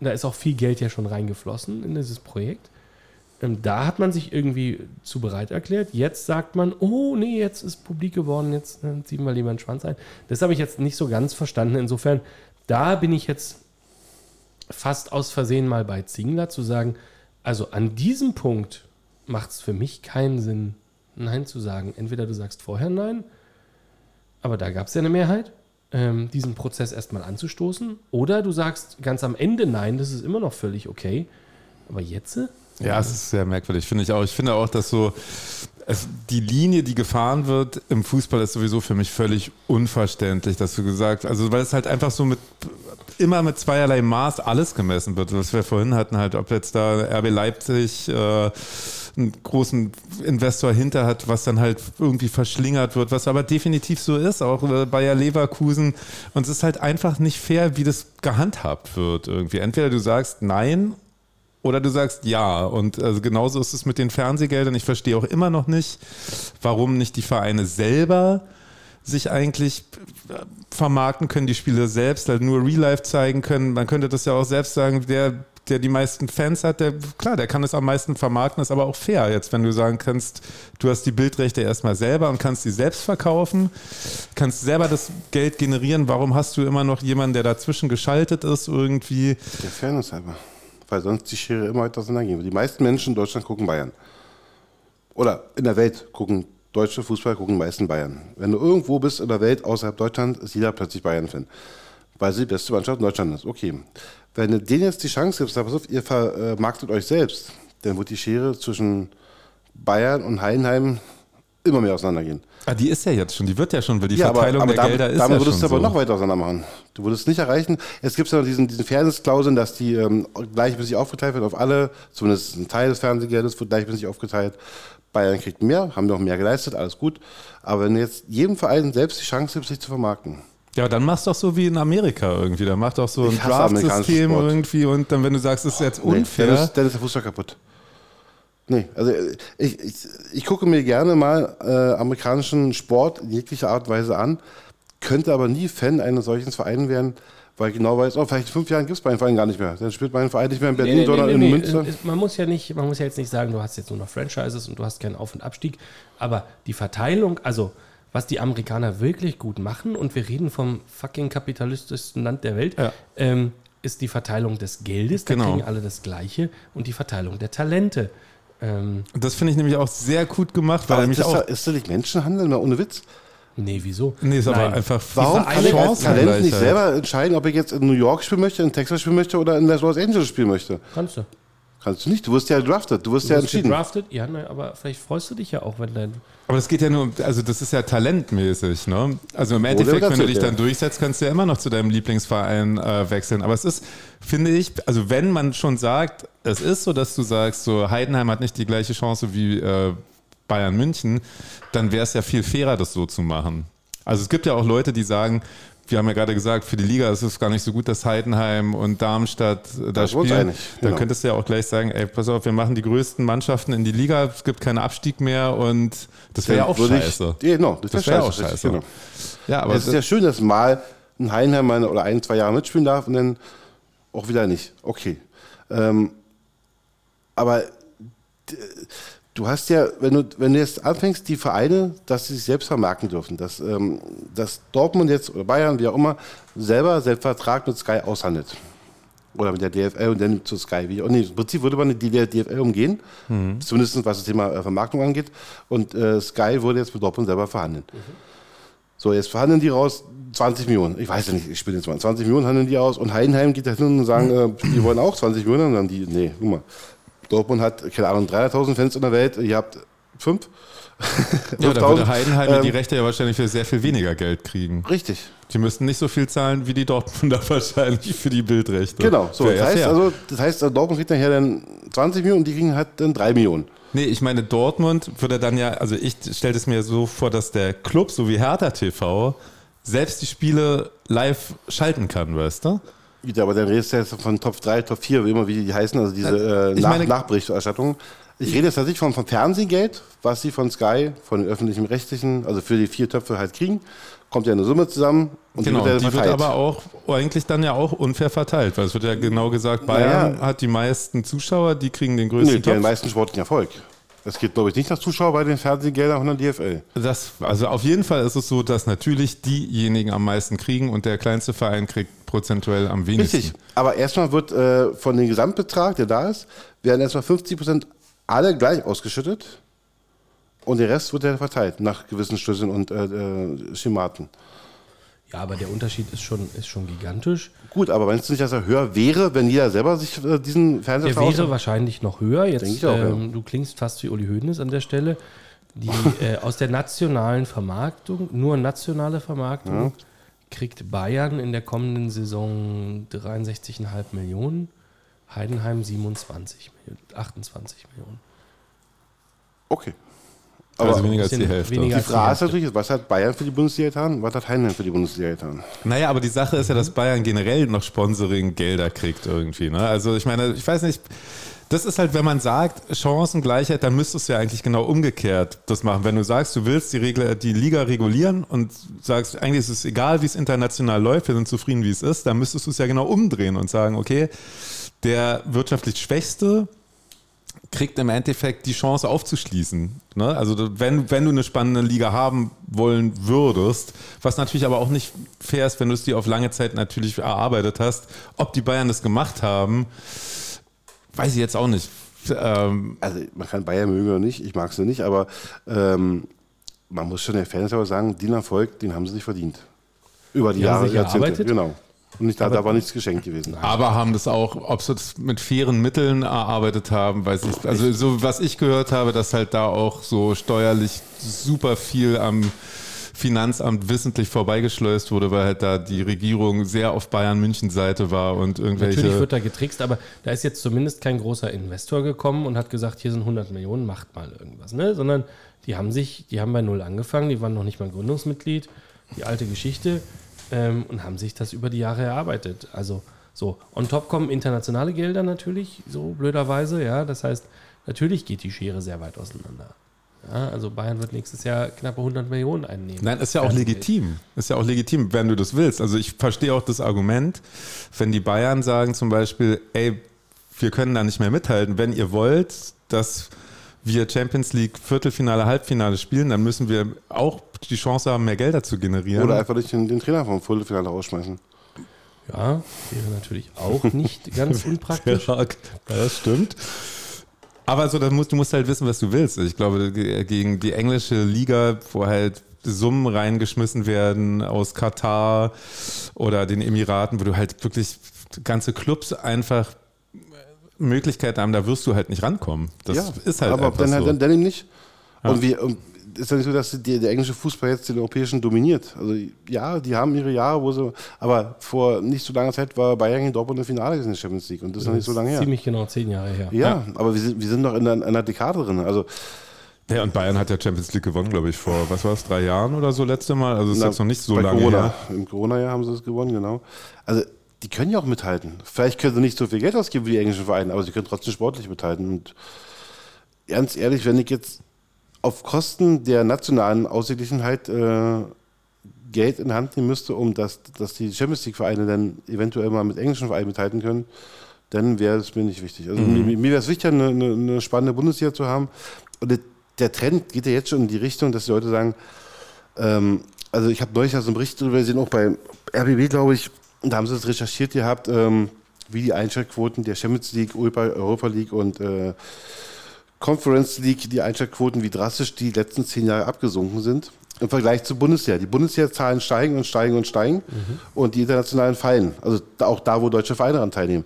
Da ist auch viel Geld ja schon reingeflossen in dieses Projekt. Ähm, Da hat man sich irgendwie zu bereit erklärt. Jetzt sagt man, oh nee, jetzt ist publik geworden, jetzt äh, ziehen wir lieber einen Schwanz ein. Das habe ich jetzt nicht so ganz verstanden. Insofern, da bin ich jetzt fast aus Versehen mal bei Zingler zu sagen, also an diesem Punkt macht es für mich keinen Sinn, Nein zu sagen. Entweder du sagst vorher Nein, aber da gab es ja eine Mehrheit, ähm, diesen Prozess erstmal anzustoßen, oder du sagst ganz am Ende Nein, das ist immer noch völlig okay. Aber jetzt? Ja, es ist sehr merkwürdig, finde ich auch. Ich finde auch, dass so es, die Linie, die gefahren wird im Fußball, ist sowieso für mich völlig unverständlich, dass du gesagt, also weil es halt einfach so mit immer mit zweierlei Maß alles gemessen wird. Was wir vorhin hatten, halt, ob jetzt da RB Leipzig äh, einen großen Investor hinter hat, was dann halt irgendwie verschlingert wird, was aber definitiv so ist, auch äh, Bayer Leverkusen. Und es ist halt einfach nicht fair, wie das gehandhabt wird irgendwie. Entweder du sagst nein oder du sagst ja. Und also genauso ist es mit den Fernsehgeldern. Ich verstehe auch immer noch nicht, warum nicht die Vereine selber sich eigentlich äh, vermarkten können, die Spiele selbst halt nur Real Life zeigen können. Man könnte das ja auch selbst sagen, der, der die meisten Fans hat, der, klar, der kann es am meisten vermarkten, ist aber auch fair. Jetzt, wenn du sagen kannst, du hast die Bildrechte erstmal selber und kannst die selbst verkaufen, kannst selber das Geld generieren, warum hast du immer noch jemanden, der dazwischen geschaltet ist irgendwie? Der Fairness halber. Weil sonst die Schere immer weiter auseinandergehen. Die meisten Menschen in Deutschland gucken Bayern. Oder in der Welt gucken deutsche Fußball, gucken meisten Bayern. Wenn du irgendwo bist in der Welt außerhalb Deutschland, ist jeder plötzlich Bayern-Fan. Weil sie die beste Mannschaft in Deutschland ist. Okay. Wenn du denen jetzt die Chance gibst, pass auf, ihr vermarktet euch selbst, dann wird die Schere zwischen Bayern und Heidenheim immer mehr auseinandergehen. Ah, die ist ja jetzt schon, die wird ja schon, weil die Ja, aber, Verteilung aber der damit, Gelder ist damit ja würdest schon du aber so. noch weiter auseinander machen. Du würdest nicht erreichen. Es gibt ja noch diesen, diesen Fairness-Klauseln, dass die ähm, gleichmäßig aufgeteilt wird auf alle, zumindest ein Teil des Fernsehgeldes wird gleichmäßig aufgeteilt. Bayern kriegt mehr, haben noch mehr geleistet, alles gut. Aber wenn du jetzt jedem Verein selbst die Chance gibst, sich zu vermarkten, Ja, dann machst du doch so wie in Amerika irgendwie. Da macht doch so ein Draft-System irgendwie und dann, wenn du sagst, es ist jetzt Nee, unfair. Dann ist, dann ist der Fußball kaputt. Nee, also äh, ich, ich, ich gucke mir gerne mal äh, amerikanischen Sport in jeglicher Art und Weise an, könnte aber nie Fan eines solchen Vereins werden, weil ich genau weiß, oh, vielleicht in fünf Jahren gibt es meinen Verein gar nicht mehr. Dann spielt mein Verein nicht mehr in Berlin, sondern in Münster. Man muss ja nicht, man muss ja jetzt nicht sagen, du hast jetzt nur noch Franchises und du hast keinen Auf- und Abstieg. Aber die Verteilung, also was die Amerikaner wirklich gut machen, und wir reden vom fucking kapitalistischsten Land der Welt, Ja. ähm, ist die Verteilung des Geldes, da Genau. kriegen alle das Gleiche, und die Verteilung der Talente. Ähm, Das finde ich nämlich auch sehr gut gemacht, weil Aber mich ist, auch. das, ist das nicht Menschenhandel, mal ohne Witz? nee, wieso? Nee, ist aber Nein. einfach Warum kann ich als. Talent nicht selber entscheiden, ob ich jetzt in New York spielen möchte, in Texas spielen möchte oder in Los Angeles spielen möchte? Kannst du. Kannst du nicht. Du wirst ja drafted, du wirst Du ja entschieden. gedraftet, ja, ne, aber vielleicht freust du dich ja auch, wenn dein. Aber das geht ja nur, um- also das ist ja talentmäßig, ne? Also im Endeffekt, wenn du dich dann durchsetzt, kannst du ja immer noch zu deinem Lieblingsverein äh, wechseln. Aber es ist, finde ich, also wenn man schon sagt, es ist so, dass du sagst, so Heidenheim hat nicht die gleiche Chance wie äh, Bayern München, dann wäre es ja viel fairer, das so zu machen. Also es gibt ja auch Leute, die sagen, wir haben ja gerade gesagt, für die Liga ist es gar nicht so gut, dass Heidenheim und Darmstadt äh, da Da sind wir uns spielen. einig, Dann genau. könntest du ja auch gleich sagen, ey, pass auf, wir machen die größten Mannschaften in die Liga, es gibt keinen Abstieg mehr und das wäre ja auch ich- scheiße. Ja, genau, das, Das wäre wäre auch richtig, scheiße. Genau. Ja, aber es ist ja schön, dass mal ein Heidenheim oder ein, zwei Jahre mitspielen darf und dann auch wieder nicht. Okay. Ähm, aber du hast ja, wenn du, wenn du jetzt anfängst, die Vereine, dass sie sich selbst vermarkten dürfen, dass, ähm, dass Dortmund jetzt oder Bayern, wie auch immer, selber seinen Vertrag mit Sky aushandelt. Oder mit der DFL und dann zu Sky. Wie, und nee, Im Prinzip würde man die DFL umgehen, zumindest was das Thema äh, Vermarktung angeht. Und äh, Sky würde jetzt mit Dortmund selber verhandeln. So, jetzt verhandeln die raus 20 Millionen. Ich weiß ja nicht, ich spiele jetzt mal. 20 Millionen handeln die aus und Heidenheim geht da hin und sagen, äh, die wollen auch 20 Millionen. Und dann die, nee, guck mal. Dortmund hat, keine Ahnung, 300.000 Fans in der Welt, ihr habt fünf. ja, da würde 5000. Heidenheim die Ähm, Rechte ja wahrscheinlich für sehr viel weniger Geld kriegen. Richtig. Die müssten nicht so viel zahlen wie die Dortmunder wahrscheinlich für die Bildrechte. Genau. So, das heißt, also, das heißt, äh, Dortmund kriegt nachher dann 20 Millionen und die kriegen halt dann 3 Millionen. Nee, ich meine, Dortmund würde dann ja, also ich stelle es mir so vor, dass der Club, so wie Hertha TV, selbst die Spiele live schalten kann, weißt du? Wieder, aber dann redest du jetzt von Top 3, Top 4, wie immer wie die heißen, also diese äh, Ich Nach meine- Nachberichterstattung. Ich rede jetzt tatsächlich von, von Fernsehgeld, was sie von Sky, von den öffentlichen Rechtlichen, also für die vier Töpfe halt kriegen. Kommt ja eine Summe zusammen und Genau, die wird die wird aber auch eigentlich dann ja auch unfair verteilt, weil es wird ja genau gesagt, Bayern Naja. hat die meisten Zuschauer, die kriegen den nee, größten die haben den Topf. meisten sportlichen Erfolg. Es geht, glaube ich, nicht nach Zuschauer bei den Fernsehgeldern von der DFL. Das, also auf jeden Fall ist es so, dass natürlich diejenigen am meisten kriegen und der kleinste Verein kriegt prozentuell am wenigsten. Richtig. Aber erstmal wird äh, von dem Gesamtbetrag, der da ist, werden erstmal 50 Prozent alle gleich ausgeschüttet und der Rest wird dann verteilt nach gewissen Schlüsseln und äh, äh, Schematen. Ja, aber der Unterschied ist schon, ist schon gigantisch. Gut, aber meinst du nicht, dass er höher wäre, wenn jeder selber sich äh, diesen Der Fernseher wäre wahrscheinlich noch höher. Jetzt, auch, ähm, Du klingst fast wie Uli Hoeneß an der Stelle. Die äh, aus der nationalen Vermarktung, nur nationale Vermarktung, kriegt Bayern in der kommenden Saison 63,5 Millionen, Heidenheim 27 Millionen, 28 Millionen. Okay. Also Aber weniger als die Hälfte. weniger die Frage ist Hälfte. natürlich, was hat Bayern für die Bundesliga getan, was hat Heidenheim für die Bundesliga getan? Naja, aber die Sache ist ja, dass Bayern generell noch Sponsoring-Gelder kriegt irgendwie. Ne? Also ich meine, ich weiß nicht, das ist halt, wenn man sagt, Chancengleichheit, dann müsstest du ja eigentlich genau umgekehrt das machen. Wenn du sagst, du willst die, Regel, die Liga regulieren und sagst, eigentlich ist es egal, wie es international läuft, wir sind zufrieden, wie es ist, dann müsstest du es ja genau umdrehen und sagen, okay, der wirtschaftlich Schwächste kriegt im Endeffekt die Chance aufzuschließen. Ne? Also wenn, wenn du eine spannende Liga haben wollen würdest, was natürlich aber auch nicht fair ist, wenn du es dir auf lange Zeit natürlich erarbeitet hast, ob die Bayern das gemacht haben, weiß ich jetzt auch nicht. Ähm, Also man kann Bayern mögen oder nicht, ich mag sie nicht, aber ähm, man muss schon der Fans aber sagen, den Erfolg, den haben sie sich verdient. Über die, Die Jahre, Jahrzehnte. Genau. Und nicht, da, da war nichts geschenkt gewesen. Aber haben das auch, ob sie das mit fairen Mitteln erarbeitet haben, weiß ich. Also so was ich gehört habe, dass halt da auch so steuerlich super viel am Finanzamt wissentlich vorbeigeschleust wurde, weil halt da die Regierung sehr auf Bayern-München-Seite war und irgendwelche. Natürlich wird da getrickst, aber da ist jetzt zumindest kein großer Investor gekommen und hat gesagt, hier sind 100 Millionen, macht mal irgendwas, ne? Sondern die haben sich, die haben bei Null angefangen, die waren noch nicht mal Gründungsmitglied, die alte Geschichte ähm, und haben sich das über die Jahre erarbeitet. Also so, on top kommen internationale Gelder natürlich, so blöderweise, ja. Das heißt, natürlich geht die Schere sehr weit auseinander. Ja, also Bayern wird nächstes Jahr knappe 100 Millionen einnehmen. Nein, ist ja auch legitim. Ist ja auch legitim, wenn du das willst. Also ich verstehe auch das Argument, wenn die Bayern sagen zum Beispiel, ey, wir können da nicht mehr mithalten. Wenn ihr wollt, dass wir Champions League Viertelfinale, Halbfinale spielen, dann müssen wir auch die Chance haben, mehr Gelder zu generieren. Oder einfach nicht den, den Trainer vom Viertelfinale rausschmeißen. Ja, wäre natürlich auch nicht ganz unpraktisch. Ja, das stimmt. Aber so, dann musst, du musst halt wissen, was du willst. Ich glaube, gegen die englische Liga, wo halt Summen reingeschmissen werden aus Katar oder den Emiraten, wo du halt wirklich ganze Clubs einfach Möglichkeiten haben, da wirst du halt nicht rankommen. Das ja, ist halt aber einfach dann, so. halt, dann, dann eben nicht. Ja. Und, wir, und ist ja nicht so, dass die, der englische Fußball jetzt den europäischen dominiert. Also ja, die haben ihre Jahre, wo sie, aber vor nicht so langer Zeit war Bayern in Dortmund im Finale in der Champions League und das ist noch nicht so lange her. Ziemlich genau zehn Jahre her. Ja, aber wir sind, wir sind noch in einer, einer Dekade drin. Also Ja, und Bayern hat ja Champions League gewonnen, glaube ich, vor, was war es, drei Jahren oder so letzte Mal. Also ist na, jetzt noch nicht so lange Corona, her. Im Corona-Jahr haben sie es gewonnen, genau. Also die können ja auch mithalten. Vielleicht können sie nicht so viel Geld ausgeben wie die englischen Vereine, aber sie können trotzdem sportlich mithalten. Und ganz ehrlich, wenn ich jetzt auf Kosten der nationalen Ausgeglichenheit äh, Geld in Hand nehmen müsste, um das, dass die Champions League-Vereine dann eventuell mal mit englischen Vereinen mithalten können, dann wäre es mir nicht wichtig. Also mir, mir wäre es wichtig, eine, eine, spannende Bundesliga zu haben. Und der- der Trend geht ja jetzt schon in die Richtung, dass die Leute sagen, ähm, also ich habe neulich ja so einen Bericht darüber gesehen, auch bei RBB, glaube ich, und da haben sie es recherchiert gehabt, ähm, wie die Einschaltquoten der Champions League, Europa, League und äh, Conference League, die Einschaltquoten, wie drastisch die letzten zehn Jahre abgesunken sind. Im Vergleich zur Bundesliga. Die Bundesliga-Zahlen steigen und steigen und steigen und die internationalen fallen. Also auch da, wo deutsche Vereine daran teilnehmen.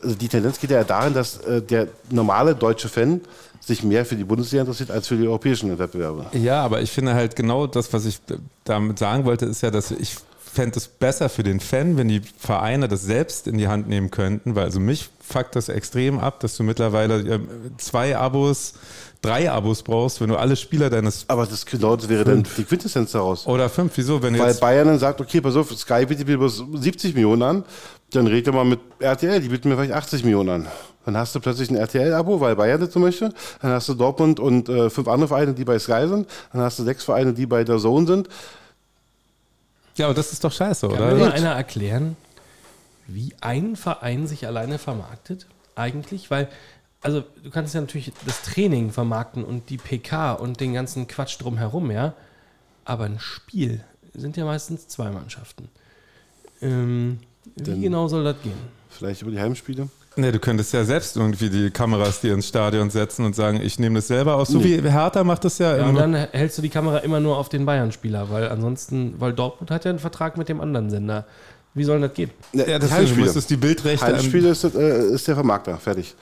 Also die Tendenz geht ja darin, dass äh, der normale deutsche Fan sich mehr für die Bundesliga interessiert als für die europäischen Wettbewerbe. Ja, aber ich finde halt genau das, was ich damit sagen wollte, ist ja, dass ich fände es besser für den Fan, wenn die Vereine das selbst in die Hand nehmen könnten, weil also mich fuckt das extrem ab, dass du mittlerweile ähm, zwei Abos, drei Abos brauchst, wenn du alle Spieler deines Aber das, genau, das wäre dann die Quintessenz daraus. oder fünf, wieso, wenn Weil jetzt Bayern dann sagt, okay, pass auf, Sky bietet mir bloß 70 Millionen an, dann redet er mal mit RTL, die bieten mir vielleicht 80 Millionen an. Dann hast du plötzlich ein RTL-Abo, weil Bayern das so möchte. Dann hast du Dortmund und äh, fünf andere Vereine, die bei Sky sind. Dann hast du sechs Vereine, die bei der Zone sind. Ja, aber das ist doch scheiße, Kann oder? mir mal einer erklären, wie ein Verein sich alleine vermarktet? Eigentlich? Weil, also du kannst ja natürlich das Training vermarkten und die PK und den ganzen Quatsch drumherum, ja. Aber ein Spiel sind ja meistens zwei Mannschaften. Ähm, wie genau soll das gehen? Vielleicht über die Heimspiele. Nee, du könntest ja selbst irgendwie die Kameras dir ins Stadion setzen und sagen, ich nehme das selber aus. So wie Hertha macht das ja, Ja, und dann hältst du die Kamera immer nur auf den Bayern-Spieler, weil ansonsten, weil Dortmund hat ja einen Vertrag mit dem anderen Sender. Wie soll das gehen? Ja, das du Heimspiele. müsstest die Bildrechte Heimspiele ist, das, äh, ist der Vermarkter, fertig.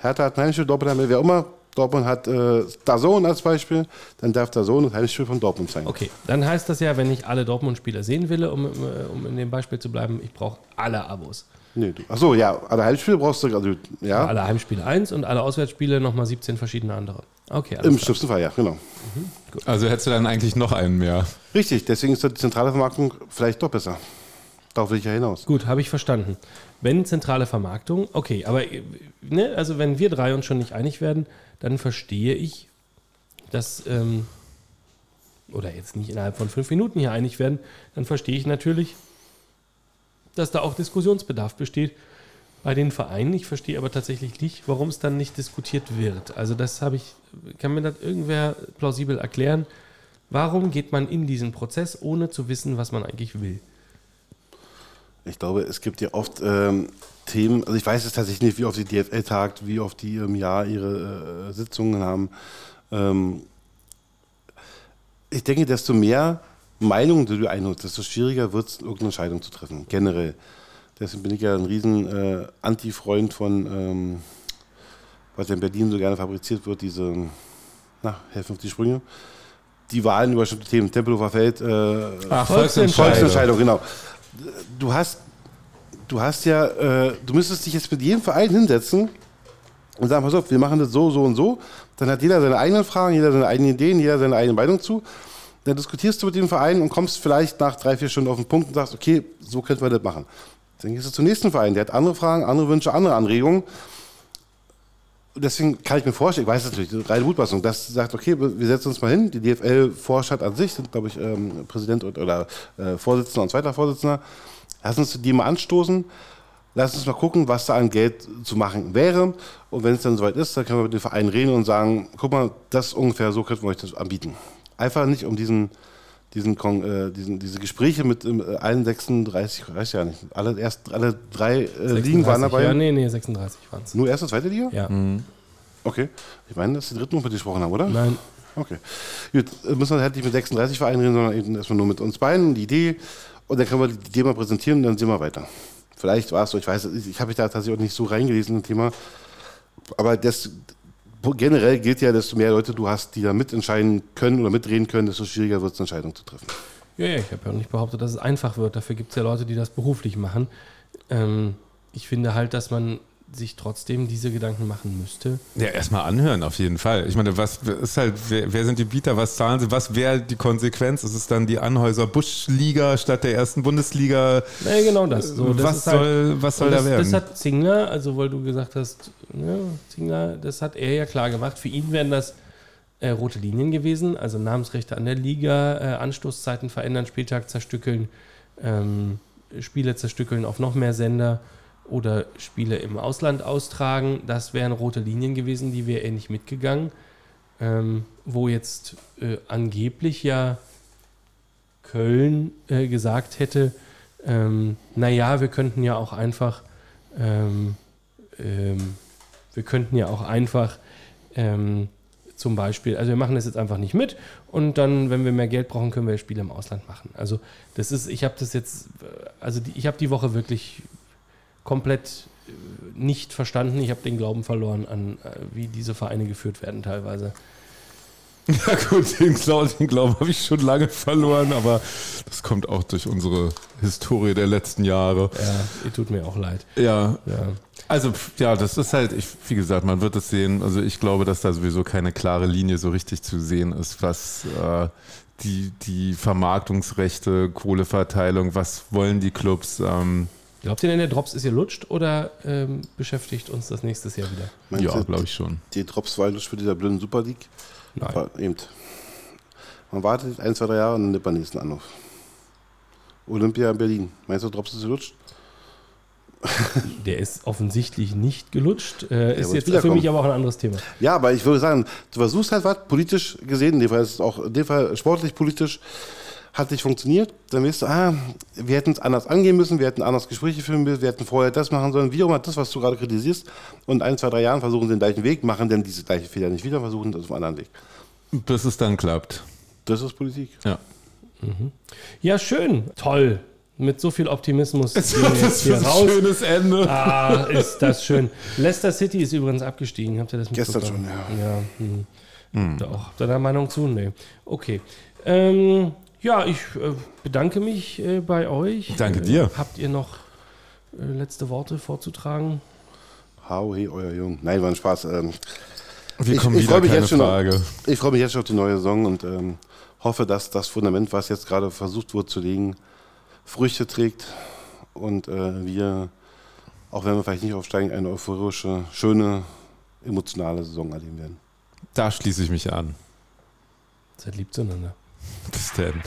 Hertha hat ein Heimspiel, Dortmund hat wer auch immer. Dortmund hat äh, Dazone als Beispiel, dann darf Dazone das Heimspiel von Dortmund sein. Okay, dann heißt das ja, wenn ich alle Dortmund-Spieler sehen will, um, äh, um in dem Beispiel zu bleiben, ich brauche alle Abos. Nee, du, achso, ja, alle Heimspiele brauchst du, also, ja, Alle Heimspiele 1 und alle Auswärtsspiele nochmal 17 verschiedene andere. Okay, alles im klar. schlimmsten Fall, ja, genau. Also hättest du dann eigentlich noch einen mehr. Richtig, deswegen ist die zentrale Vermarktung vielleicht doch besser. Darauf will ich ja hinaus. Gut, habe ich verstanden. Wenn zentrale Vermarktung, okay, aber ne, also wenn wir drei uns schon nicht einig werden, dann verstehe ich, dass, ähm, oder jetzt nicht innerhalb von fünf Minuten hier einig werden, dann verstehe ich natürlich, dass da auch Diskussionsbedarf besteht bei den Vereinen. Ich verstehe aber tatsächlich nicht, warum es dann nicht diskutiert wird. Also das habe ich, kann mir das irgendwer plausibel erklären? Warum geht man in diesen Prozess, ohne zu wissen, was man eigentlich will? Ich glaube, es gibt ja oft ähm, Themen, also ich weiß es tatsächlich nicht, wie oft die DFL tagt, wie oft die im Jahr ihre äh, Sitzungen haben. Ähm, ich denke, desto mehr Meinungen du einholst, desto schwieriger wird es, irgendeine Entscheidung zu treffen, generell. Deswegen bin ich ja ein riesen äh, Anti-Freund von, ähm, was ja in Berlin so gerne fabriziert wird, diese, na, helfen auf die Sprünge. Die Wahlen über bestimmte Themen, Tempelhofer Feld, äh, Ach, Volksentscheidung, genau. Du hast, du hast ja, äh, du müsstest dich jetzt mit jedem Verein hinsetzen und sagen, pass auf, wir machen das so, so und so. Dann hat jeder seine eigenen Fragen, jeder seine eigenen Ideen, jeder seine eigene Meinung zu. Dann diskutierst du mit dem Verein und kommst vielleicht nach drei, vier Stunden auf den Punkt und sagst, okay, so könnten wir das machen. Dann gehst du zum nächsten Verein, der hat andere Fragen, andere Wünsche, andere Anregungen. Deswegen kann ich mir vorstellen, ich weiß natürlich, reine Mutmaßung, dass sagt, okay, wir setzen uns mal hin, die DFL-Vorstand an sich sind, glaube ich, ähm, Präsident und, oder äh, Vorsitzender und zweiter Vorsitzender, lass uns die mal anstoßen, lass uns mal gucken, was da an Geld zu machen wäre. Und wenn es dann soweit ist, dann können wir mit dem Verein reden und sagen, guck mal, das ungefähr so könnten wir euch das anbieten. Einfach nicht um diesen, diesen, äh, diesen diese Gespräche mit äh, allen 36, ich weiß ja nicht, alle, erst, alle drei äh, Ligen waren dabei. Ja, nee, nee, 36 waren es. Nur erste, zweite Liga? Ja. Mhm. Okay. Ich meine, dass die dritten noch mit dir gesprochen haben, oder? Nein. Okay. Gut, äh, müssen wir halt nicht mit 36 Vereinen reden, sondern eben erstmal nur mit uns beiden, die Idee. Und dann können wir die Idee mal präsentieren und dann sehen wir weiter. Vielleicht war es so, ich weiß, ich habe mich da tatsächlich auch nicht so reingelesen in das Thema. Aber das, generell gilt ja, desto mehr Leute du hast, die da mitentscheiden können oder mitreden können, desto schwieriger wird es, Entscheidungen zu treffen. Ja, ja ich habe ja auch nicht behauptet, dass es einfach wird. Dafür gibt es ja Leute, die das beruflich machen. Ähm, ich finde halt, dass man sich trotzdem diese Gedanken machen müsste. Ja, erstmal anhören, auf jeden Fall. Ich meine, was ist halt, wer, wer sind die Bieter, was zahlen sie, was wäre die Konsequenz? Ist es dann die Anhäuser Busch-Liga statt der ersten Bundesliga? Ja, genau das. So, das was, soll, halt, was soll das, da werden? Das hat Zingler, also weil du gesagt hast, ja, Zingler, das hat er ja klar gemacht. Für ihn wären das äh, rote Linien gewesen, also Namensrechte an der Liga, äh, Anstoßzeiten verändern, Spieltag zerstückeln, ähm, Spiele zerstückeln auf noch mehr Sender oder Spiele im Ausland austragen. Das wären rote Linien gewesen, die wäre er nicht mitgegangen. Ähm, wo jetzt äh, angeblich ja Köln äh, gesagt hätte, ähm, naja, wir könnten ja auch einfach, ähm, ähm, wir könnten ja auch einfach ähm, zum Beispiel, also wir machen das jetzt einfach nicht mit und dann, wenn wir mehr Geld brauchen, können wir Spiele im Ausland machen. Also das ist, ich habe das jetzt, äh, also die, ich habe die Woche wirklich komplett äh, nicht verstanden. Ich habe den Glauben verloren an, äh, wie diese Vereine geführt werden teilweise. Ja gut, den Glauben, den Glauben habe ich schon lange verloren, aber das kommt auch durch unsere Historie der letzten Jahre. Ja, tut mir auch leid. Ja. ja. Also ja, das ist halt, ich, wie gesagt, man wird es sehen. Also ich glaube, dass da sowieso keine klare Linie so richtig zu sehen ist, was äh, die, die Vermarktungsrechte, Kohleverteilung, was wollen die Clubs. Ähm, Glaubt ihr denn, der Drops ist hier lutscht oder ähm, beschäftigt uns das nächstes Jahr wieder? Meinst ja, glaube ich schon. Die Drops war lutscht für dieser blöden Super League? Nein. Aber eben. Man wartet ein, zwei, drei Jahre und dann nimmt man nächsten Anruf. Olympia in Berlin. Meinst du, Drops ist gelutscht? Der ist offensichtlich nicht gelutscht. Äh, ist jetzt für mich aber auch ein anderes Thema. Ja, aber ich würde sagen, du versuchst halt was politisch gesehen, in dem Fall ist es auch in dem Fall sportlich politisch hat nicht funktioniert, dann wirst du, ah, wir hätten es anders angehen müssen, wir hätten anders Gespräche führen müssen, wir hätten vorher das machen sollen, wie auch immer das, was du gerade kritisierst. Und ein, zwei, drei Jahren versuchen sie den gleichen Weg, machen dann diese gleichen Fehler nicht wieder, versuchen das auf einen anderen Weg. Bis es dann klappt. Das ist Politik. Ja. Mhm. Ja, schön, toll. Mit so viel Optimismus es gehen wir jetzt hier raus. Ein schönes Ende. Ah, ist das schön. Leicester City ist übrigens abgestiegen. Habt ihr das mitbekommen? Gestern schon, ja. ja hm. Hm. Doch. Deiner Meinung zu? Nee. Okay. Ähm, ja, ich äh, bedanke mich äh, bei euch. Danke dir. Äh, habt ihr noch äh, letzte Worte vorzutragen? Hau, hey, euer Jung. Nein, war ein Spaß. Ähm, Wir kommen ich, ich wieder, mich jetzt schon Frage. Auf, ich freue mich jetzt schon auf die neue Saison und ähm, hoffe, dass das Fundament, was jetzt gerade versucht wurde zu legen, Früchte trägt und äh, wir, auch wenn wir vielleicht nicht aufsteigen, eine euphorische, schöne, emotionale Saison erleben werden. Da schließe ich mich an. Seid lieb zueinander. Bis dann.